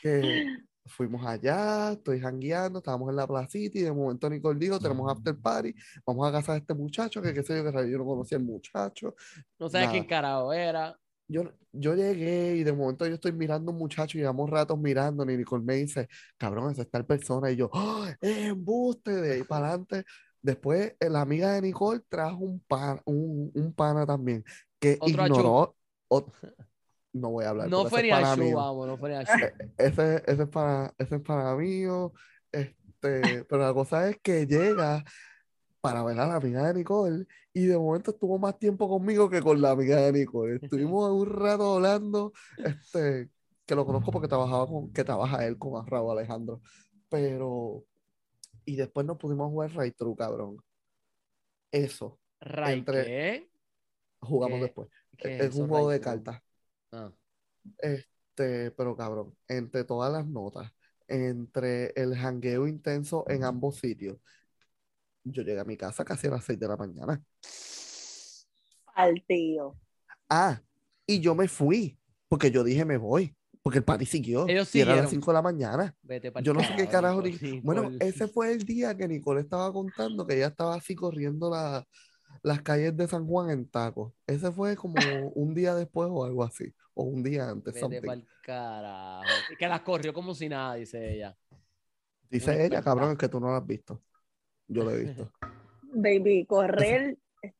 Speaker 4: que fuimos allá, estoy jangueando, estábamos en la placita y de momento Nicole dijo, tenemos after party, vamos a casa de este muchacho, que qué sé yo, que yo no conocía al muchacho.
Speaker 5: No sabes quién carajo era.
Speaker 4: Yo, yo llegué y de momento yo estoy mirando a un muchacho y llevamos ratos mirando y Nicole me dice, cabrón, esa es tal persona. Y yo, ¡Oh, es embuste de ahí para adelante. Después, eh, la amiga de Nicole trajo un, pan, un, un pana también que
Speaker 5: Otro
Speaker 4: ignoró. No voy a hablar.
Speaker 5: No fue ni
Speaker 4: es pana
Speaker 5: a Shu,
Speaker 4: mío.
Speaker 5: vamos, no fue ni a Shu.
Speaker 4: Ese, ese es para, ese es para mío. Este, pero la cosa es que llega para ver a la amiga de Nicole y de momento estuvo más tiempo conmigo que con la amiga de Nicole. Estuvimos un rato hablando, este, que lo conozco porque trabajaba con, que trabaja él con Raúl Alejandro. Pero, y después nos pudimos jugar Right True, cabrón. Eso,
Speaker 5: Ray,
Speaker 4: entre-
Speaker 5: ¿qué?
Speaker 4: jugamos
Speaker 5: ¿Qué?
Speaker 4: después.
Speaker 5: ¿Qué
Speaker 4: Es
Speaker 5: eso,
Speaker 4: un juego
Speaker 5: Ray
Speaker 4: de cartas.
Speaker 5: Ah.
Speaker 4: Este, pero cabrón, entre todas las notas, entre el jangueo intenso en ambos sitios, yo llegué a mi casa casi a las 6 de la mañana.
Speaker 3: Al tío.
Speaker 4: Ah, y yo me fui, porque yo dije me voy, porque el party siguió.
Speaker 5: Ellos
Speaker 4: y era a las
Speaker 5: siguieron.
Speaker 4: 5 de la mañana.
Speaker 5: Vete
Speaker 4: Yo no sé qué carajo.
Speaker 5: Nicole,
Speaker 4: ni- Bueno,
Speaker 5: Nicole.
Speaker 4: ese fue el día que Nicole estaba contando que ella estaba así corriendo la- las calles de San Juan en tacos. Ese fue como un día después o algo así, o un día antes.
Speaker 5: Vete
Speaker 4: something.
Speaker 5: pa'l carajo. Y que las corrió como si nada, dice ella.
Speaker 4: Dice ella, cabrón, es que tú no lo has visto. Yo lo he visto.
Speaker 3: Baby, correr.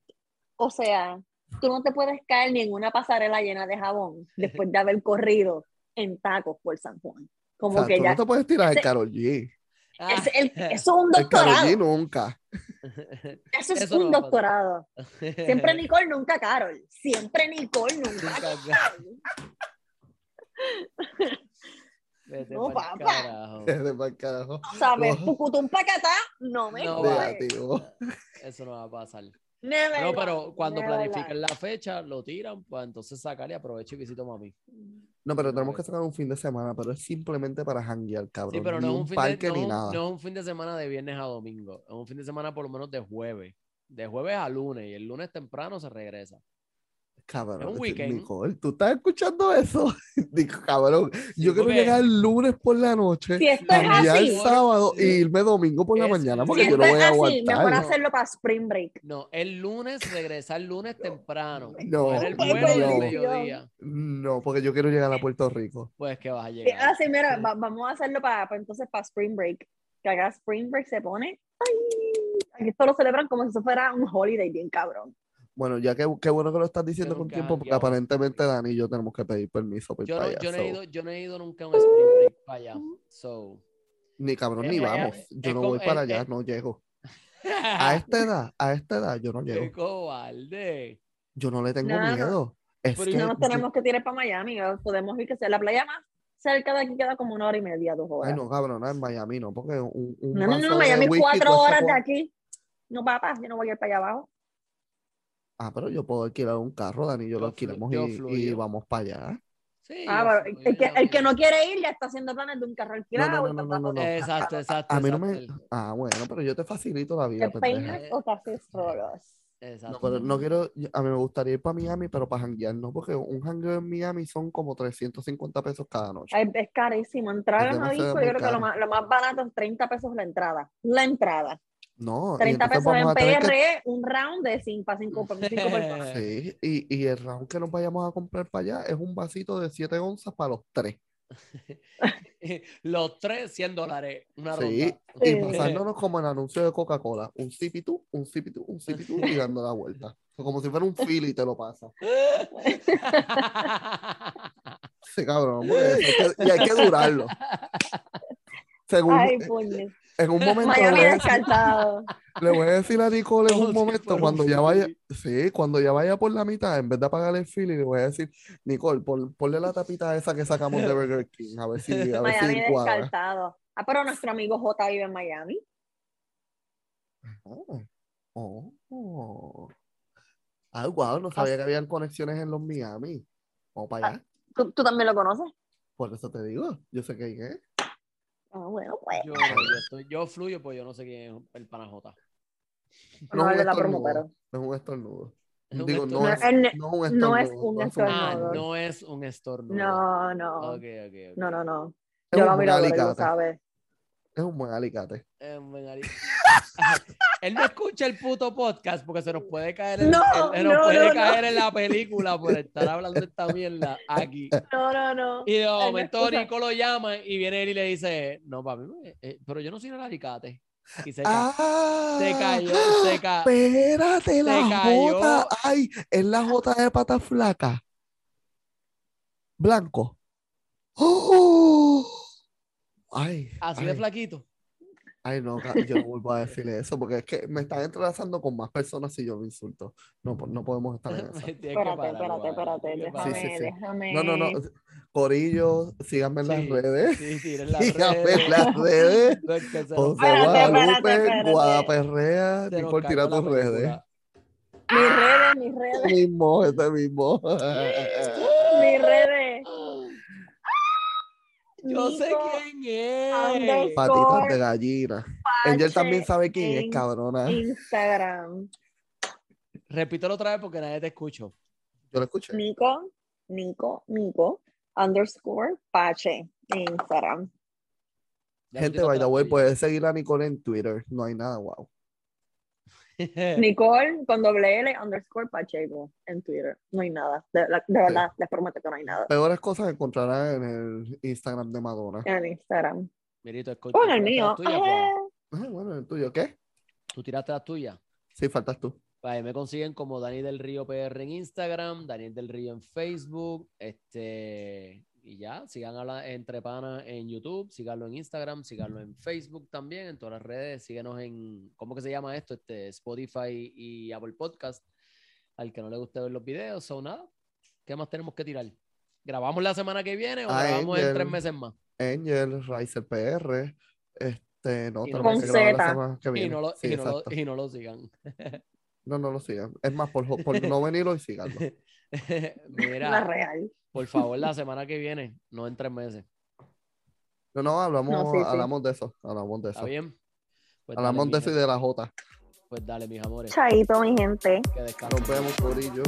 Speaker 3: O sea, tú no te puedes caer ni en una pasarela llena de jabón después de haber corrido en tacos por San Juan.
Speaker 4: O
Speaker 3: Como
Speaker 4: sea,
Speaker 3: que
Speaker 4: tú
Speaker 3: ya.
Speaker 4: no te puedes tirar el Karol G.
Speaker 3: es el- eso es un
Speaker 4: El Karol
Speaker 3: doctorado.
Speaker 4: G nunca.
Speaker 3: Eso es
Speaker 5: Eso no
Speaker 3: un
Speaker 5: pasar.
Speaker 3: doctorado. Siempre Nicole, nunca Carol. Siempre Nicole, nunca
Speaker 5: Nunca
Speaker 3: Carol.
Speaker 5: Vete
Speaker 3: No, papá.
Speaker 5: carajo.
Speaker 4: De pa'l carajo.
Speaker 3: ¿Sabes?
Speaker 4: No.
Speaker 3: Pucutum pacatá, no me
Speaker 5: No. Eso no va a pasar.
Speaker 3: Never
Speaker 5: No, pero cuando
Speaker 3: lie.
Speaker 5: la fecha, lo tiran, pues entonces sacar y aprovecho y visito a mami.
Speaker 4: No, pero tenemos que sacar un fin de semana, pero es simplemente para janguear, cabrón.
Speaker 5: Sí, pero
Speaker 4: ni
Speaker 5: no es
Speaker 4: un
Speaker 5: un fin
Speaker 4: parque
Speaker 5: de, no
Speaker 4: ni nada.
Speaker 5: no es un fin de semana de viernes a domingo. Es un fin de semana por lo menos de jueves. De jueves a lunes. Y el lunes temprano se regresa.
Speaker 4: Cabrón,
Speaker 5: un
Speaker 4: este-
Speaker 5: weekend.
Speaker 4: Nicole, ¿tú estás escuchando eso? Digo, cabrón, yo quiero
Speaker 5: porque-
Speaker 4: llegar el lunes por la noche,
Speaker 3: Si esto es
Speaker 4: cambiar el
Speaker 3: así,
Speaker 4: sábado
Speaker 5: Sí.
Speaker 4: y irme domingo por la
Speaker 5: Es-
Speaker 4: mañana porque
Speaker 3: si
Speaker 4: yo no voy a
Speaker 3: así,
Speaker 4: aguantar.
Speaker 3: mejor
Speaker 5: No.
Speaker 3: hacerlo para Spring Break.
Speaker 5: No, el lunes regresar el lunes temprano.
Speaker 4: No,
Speaker 5: el
Speaker 4: no. No, porque yo quiero llegar a Puerto Rico.
Speaker 5: Pues que vas a
Speaker 3: Sí,
Speaker 5: llegar.
Speaker 3: Ah, sí, mira, va- vamos a hacerlo para, para entonces para Spring Break. Que haga Spring Break se pone. Ay, aquí esto lo celebran como si eso fuera un holiday bien cabrón.
Speaker 4: Bueno, ya que qué bueno que lo estás diciendo con
Speaker 5: he
Speaker 4: tiempo, porque aparentemente Dani y yo tenemos que pedir permiso para ir
Speaker 5: Yo
Speaker 4: para
Speaker 5: no,
Speaker 4: allá.
Speaker 5: yo, no he
Speaker 4: so,
Speaker 5: ido, yo no he ido nunca a un spring break para allá. So.
Speaker 4: Ni cabrón,
Speaker 5: Eh,
Speaker 4: ni
Speaker 5: eh,
Speaker 4: vamos.
Speaker 5: eh,
Speaker 4: Yo no voy para
Speaker 5: eh,
Speaker 4: allá,
Speaker 5: eh.
Speaker 4: no llego. A esta edad, a esta edad, yo no
Speaker 5: Qué
Speaker 4: llego.
Speaker 5: cobarde.
Speaker 4: Yo no le tengo
Speaker 3: no.
Speaker 4: miedo. Es
Speaker 5: Pero
Speaker 4: que
Speaker 3: no nos
Speaker 4: yo-
Speaker 3: tenemos que tirar para Miami. ¿no? Podemos ir que sea la playa más cerca de aquí queda como una hora y media, dos horas.
Speaker 4: Ay, no, cabrón, no, en Miami no, porque un, un
Speaker 3: no, no, no, Miami cuatro
Speaker 4: cuesta
Speaker 3: horas de aquí. No, papá, yo no voy a ir para allá abajo.
Speaker 4: Ah, pero yo puedo alquilar un carro, Dani, y yo lo alquilamos
Speaker 5: yo
Speaker 4: y, vamos para allá.
Speaker 5: Sí,
Speaker 3: Ah, pero el que, el no quiere ir ya está haciendo planes de un carro alquilado.
Speaker 4: no,
Speaker 3: y
Speaker 4: no,
Speaker 3: está
Speaker 4: no, no, no.
Speaker 5: Exacto, exacto.
Speaker 4: A mí no
Speaker 5: exacto.
Speaker 4: me. Ah, bueno, pero yo te facilito la vida,
Speaker 3: ¿Te peinas o te haces solos?
Speaker 5: Exacto.
Speaker 4: No, pero no quiero. A mí me gustaría ir para Miami, pero para janguear no, porque un jangueo en Miami son como 350 pesos cada noche.
Speaker 3: Ay, es carísimo. Entrar
Speaker 4: Es
Speaker 3: a una
Speaker 4: demasiado
Speaker 3: disco, yo creo que lo más, lo más barato es 30 pesos la entrada. La entrada.
Speaker 4: No, y
Speaker 3: 30
Speaker 4: entonces
Speaker 3: pesos en
Speaker 4: que
Speaker 3: PR, un round de 5 para 5 personas.
Speaker 4: Sí, y, y el round que nos vayamos a comprar para allá es un vasito de 7 onzas para los tres.
Speaker 5: Los tres, 100 dólares. Una
Speaker 4: Sí,
Speaker 5: ronda.
Speaker 4: y pasándonos como el anuncio de Coca-Cola, un sipitú, un sipitú, un sipitú y dando la vuelta. Como si fuera un fili y te lo pasa. Sí, cabrón, y hay que durarlo. Según,
Speaker 3: Ay.
Speaker 4: En un momento le
Speaker 3: Miami
Speaker 4: voy, a le voy a decir a Nicole en un momento, cuando ya vaya, sí, cuando ya vaya por la mitad, en vez de apagar el feeling, le voy a decir, Nicole, pon- ponle la tapita esa que sacamos de Burger King, a ver si, a ver
Speaker 3: Miami
Speaker 4: si
Speaker 3: descartado. Ah, pero nuestro amigo J vive en Miami.
Speaker 4: Oh, oh. Ay, wow, no sabía que habían conexiones en los Miami. Vamos para allá.
Speaker 3: ¿Tú, tú también lo conoces?
Speaker 4: Por eso te digo, yo sé que hay que.
Speaker 3: Ah, bueno, pues.
Speaker 5: Yo, no, yo, estoy- yo fluyo, pues yo no sé quién es el panajota.
Speaker 3: No
Speaker 4: es
Speaker 3: vale
Speaker 4: un
Speaker 3: la promo,
Speaker 4: estornudo,
Speaker 3: pero.
Speaker 4: No es un estornudo.
Speaker 5: Es un
Speaker 4: Digo, no es,
Speaker 3: No,
Speaker 4: no es un
Speaker 3: no es
Speaker 4: estornudo,
Speaker 3: un
Speaker 4: no
Speaker 3: estornudo.
Speaker 5: Ah,
Speaker 3: no.
Speaker 5: no es un estornudo.
Speaker 3: No, no.
Speaker 5: Ok, ok, ok.
Speaker 3: No, no, no.
Speaker 4: Es
Speaker 3: Yo
Speaker 4: un
Speaker 3: lo
Speaker 4: buen
Speaker 3: miro, lo
Speaker 4: alicate.
Speaker 3: sabe.
Speaker 4: Es un buen alicate.
Speaker 5: Eh, buen ali- Él no escucha el puto podcast porque se nos puede caer, en,
Speaker 3: No,
Speaker 5: él- se nos
Speaker 3: no,
Speaker 5: puede
Speaker 3: no,
Speaker 5: caer en la película por estar hablando de esta mierda aquí.
Speaker 3: No, no, no.
Speaker 5: Y de momento. Nico lo llama y viene él y le dice, no, papi, eh, eh, pero yo no soy un alicate. Y se, ca-
Speaker 4: Ah,
Speaker 5: se cayó, se cayó.
Speaker 4: Espérate, la
Speaker 5: cayó.
Speaker 4: J. Ay, es la J de pata flaca. Blanco. ¡Oh! Ay,
Speaker 5: Así de flaquito.
Speaker 4: Ay, no, yo no vuelvo a decirle eso porque es que me están entrelazando con más personas si yo lo insulto. No, no podemos estar en eso.
Speaker 3: Espérate, espérate, espérate. Déjame.
Speaker 4: Sí, sí, sí.
Speaker 3: déjame.
Speaker 4: No, no, no. Corillo, síganme en las redes.
Speaker 5: Sí, sí, en las
Speaker 4: Síganme en
Speaker 5: redes.
Speaker 4: las redes. José Guadalupe. Guadaperrea, Nicole, tira tus redes.
Speaker 3: Mis redes, mis redes,
Speaker 4: Este mismo, este mismo.
Speaker 3: mis redes.
Speaker 5: Yo sé quién es.
Speaker 4: Patitas de gallina. Angel también sabe quién es, cabrona.
Speaker 3: Instagram.
Speaker 5: Repítelo otra vez porque nadie te escuchó.
Speaker 4: Yo lo escuché.
Speaker 3: Nico, Nico, Nico, underscore Pache en Instagram.
Speaker 4: Gente, by the way, puedes seguir a Nicole en Twitter. No hay nada, wow.
Speaker 3: Nicole con doble L underscore Pacheco en Twitter. No hay nada. De, la- de verdad, les prometo que no hay nada.
Speaker 4: Peores cosas encontrarás en el Instagram de Madonna.
Speaker 3: En Instagram.
Speaker 5: Mirito, escucha.
Speaker 3: El
Speaker 5: ¿tú tiraste
Speaker 3: mío.
Speaker 5: tuyas, Juan?
Speaker 3: Ah,
Speaker 4: bueno, el tuyo, ¿qué?
Speaker 5: ¿Tú tiraste las tuyas?
Speaker 4: Sí, faltas tú.
Speaker 5: Ahí me consiguen como Dani del Río PR en Instagram, Daniel del Río en Facebook, este, y ya, sigan a la Entre Panas en YouTube, síganlo en Instagram, síganlo en Facebook también, en todas las redes, síguenos en, ¿cómo que se llama esto? Este, Spotify y Apple Podcast, al que no le guste ver los videos, o nada, ¿qué más tenemos que tirar? ¿Grabamos la semana que viene o
Speaker 4: Ah,
Speaker 5: grabamos en tres meses más?
Speaker 4: Angel, Riser PR. Este, no,
Speaker 5: Y
Speaker 4: tenemos que grabar la semana que
Speaker 5: Y
Speaker 4: viene.
Speaker 5: no, lo,
Speaker 4: Sí,
Speaker 5: y, no lo,
Speaker 4: exacto.
Speaker 5: y no lo sigan.
Speaker 4: No, no lo sigan. Es más, por, por no venirlo y síganlo.
Speaker 5: Mira,
Speaker 3: La real.
Speaker 5: por favor, la semana que viene, no en tres meses.
Speaker 4: No, no, hablamos,
Speaker 3: No, sí, sí.
Speaker 4: hablamos de eso. Hablamos de
Speaker 5: ¿Está
Speaker 4: eso.
Speaker 5: bien? Pues
Speaker 4: Hablamos
Speaker 5: dale,
Speaker 4: de eso y de la J.
Speaker 5: gente. Pues dale, mis amores.
Speaker 3: Chaito, mi gente.
Speaker 5: Que descansen.
Speaker 4: Nos vemos, Corillo.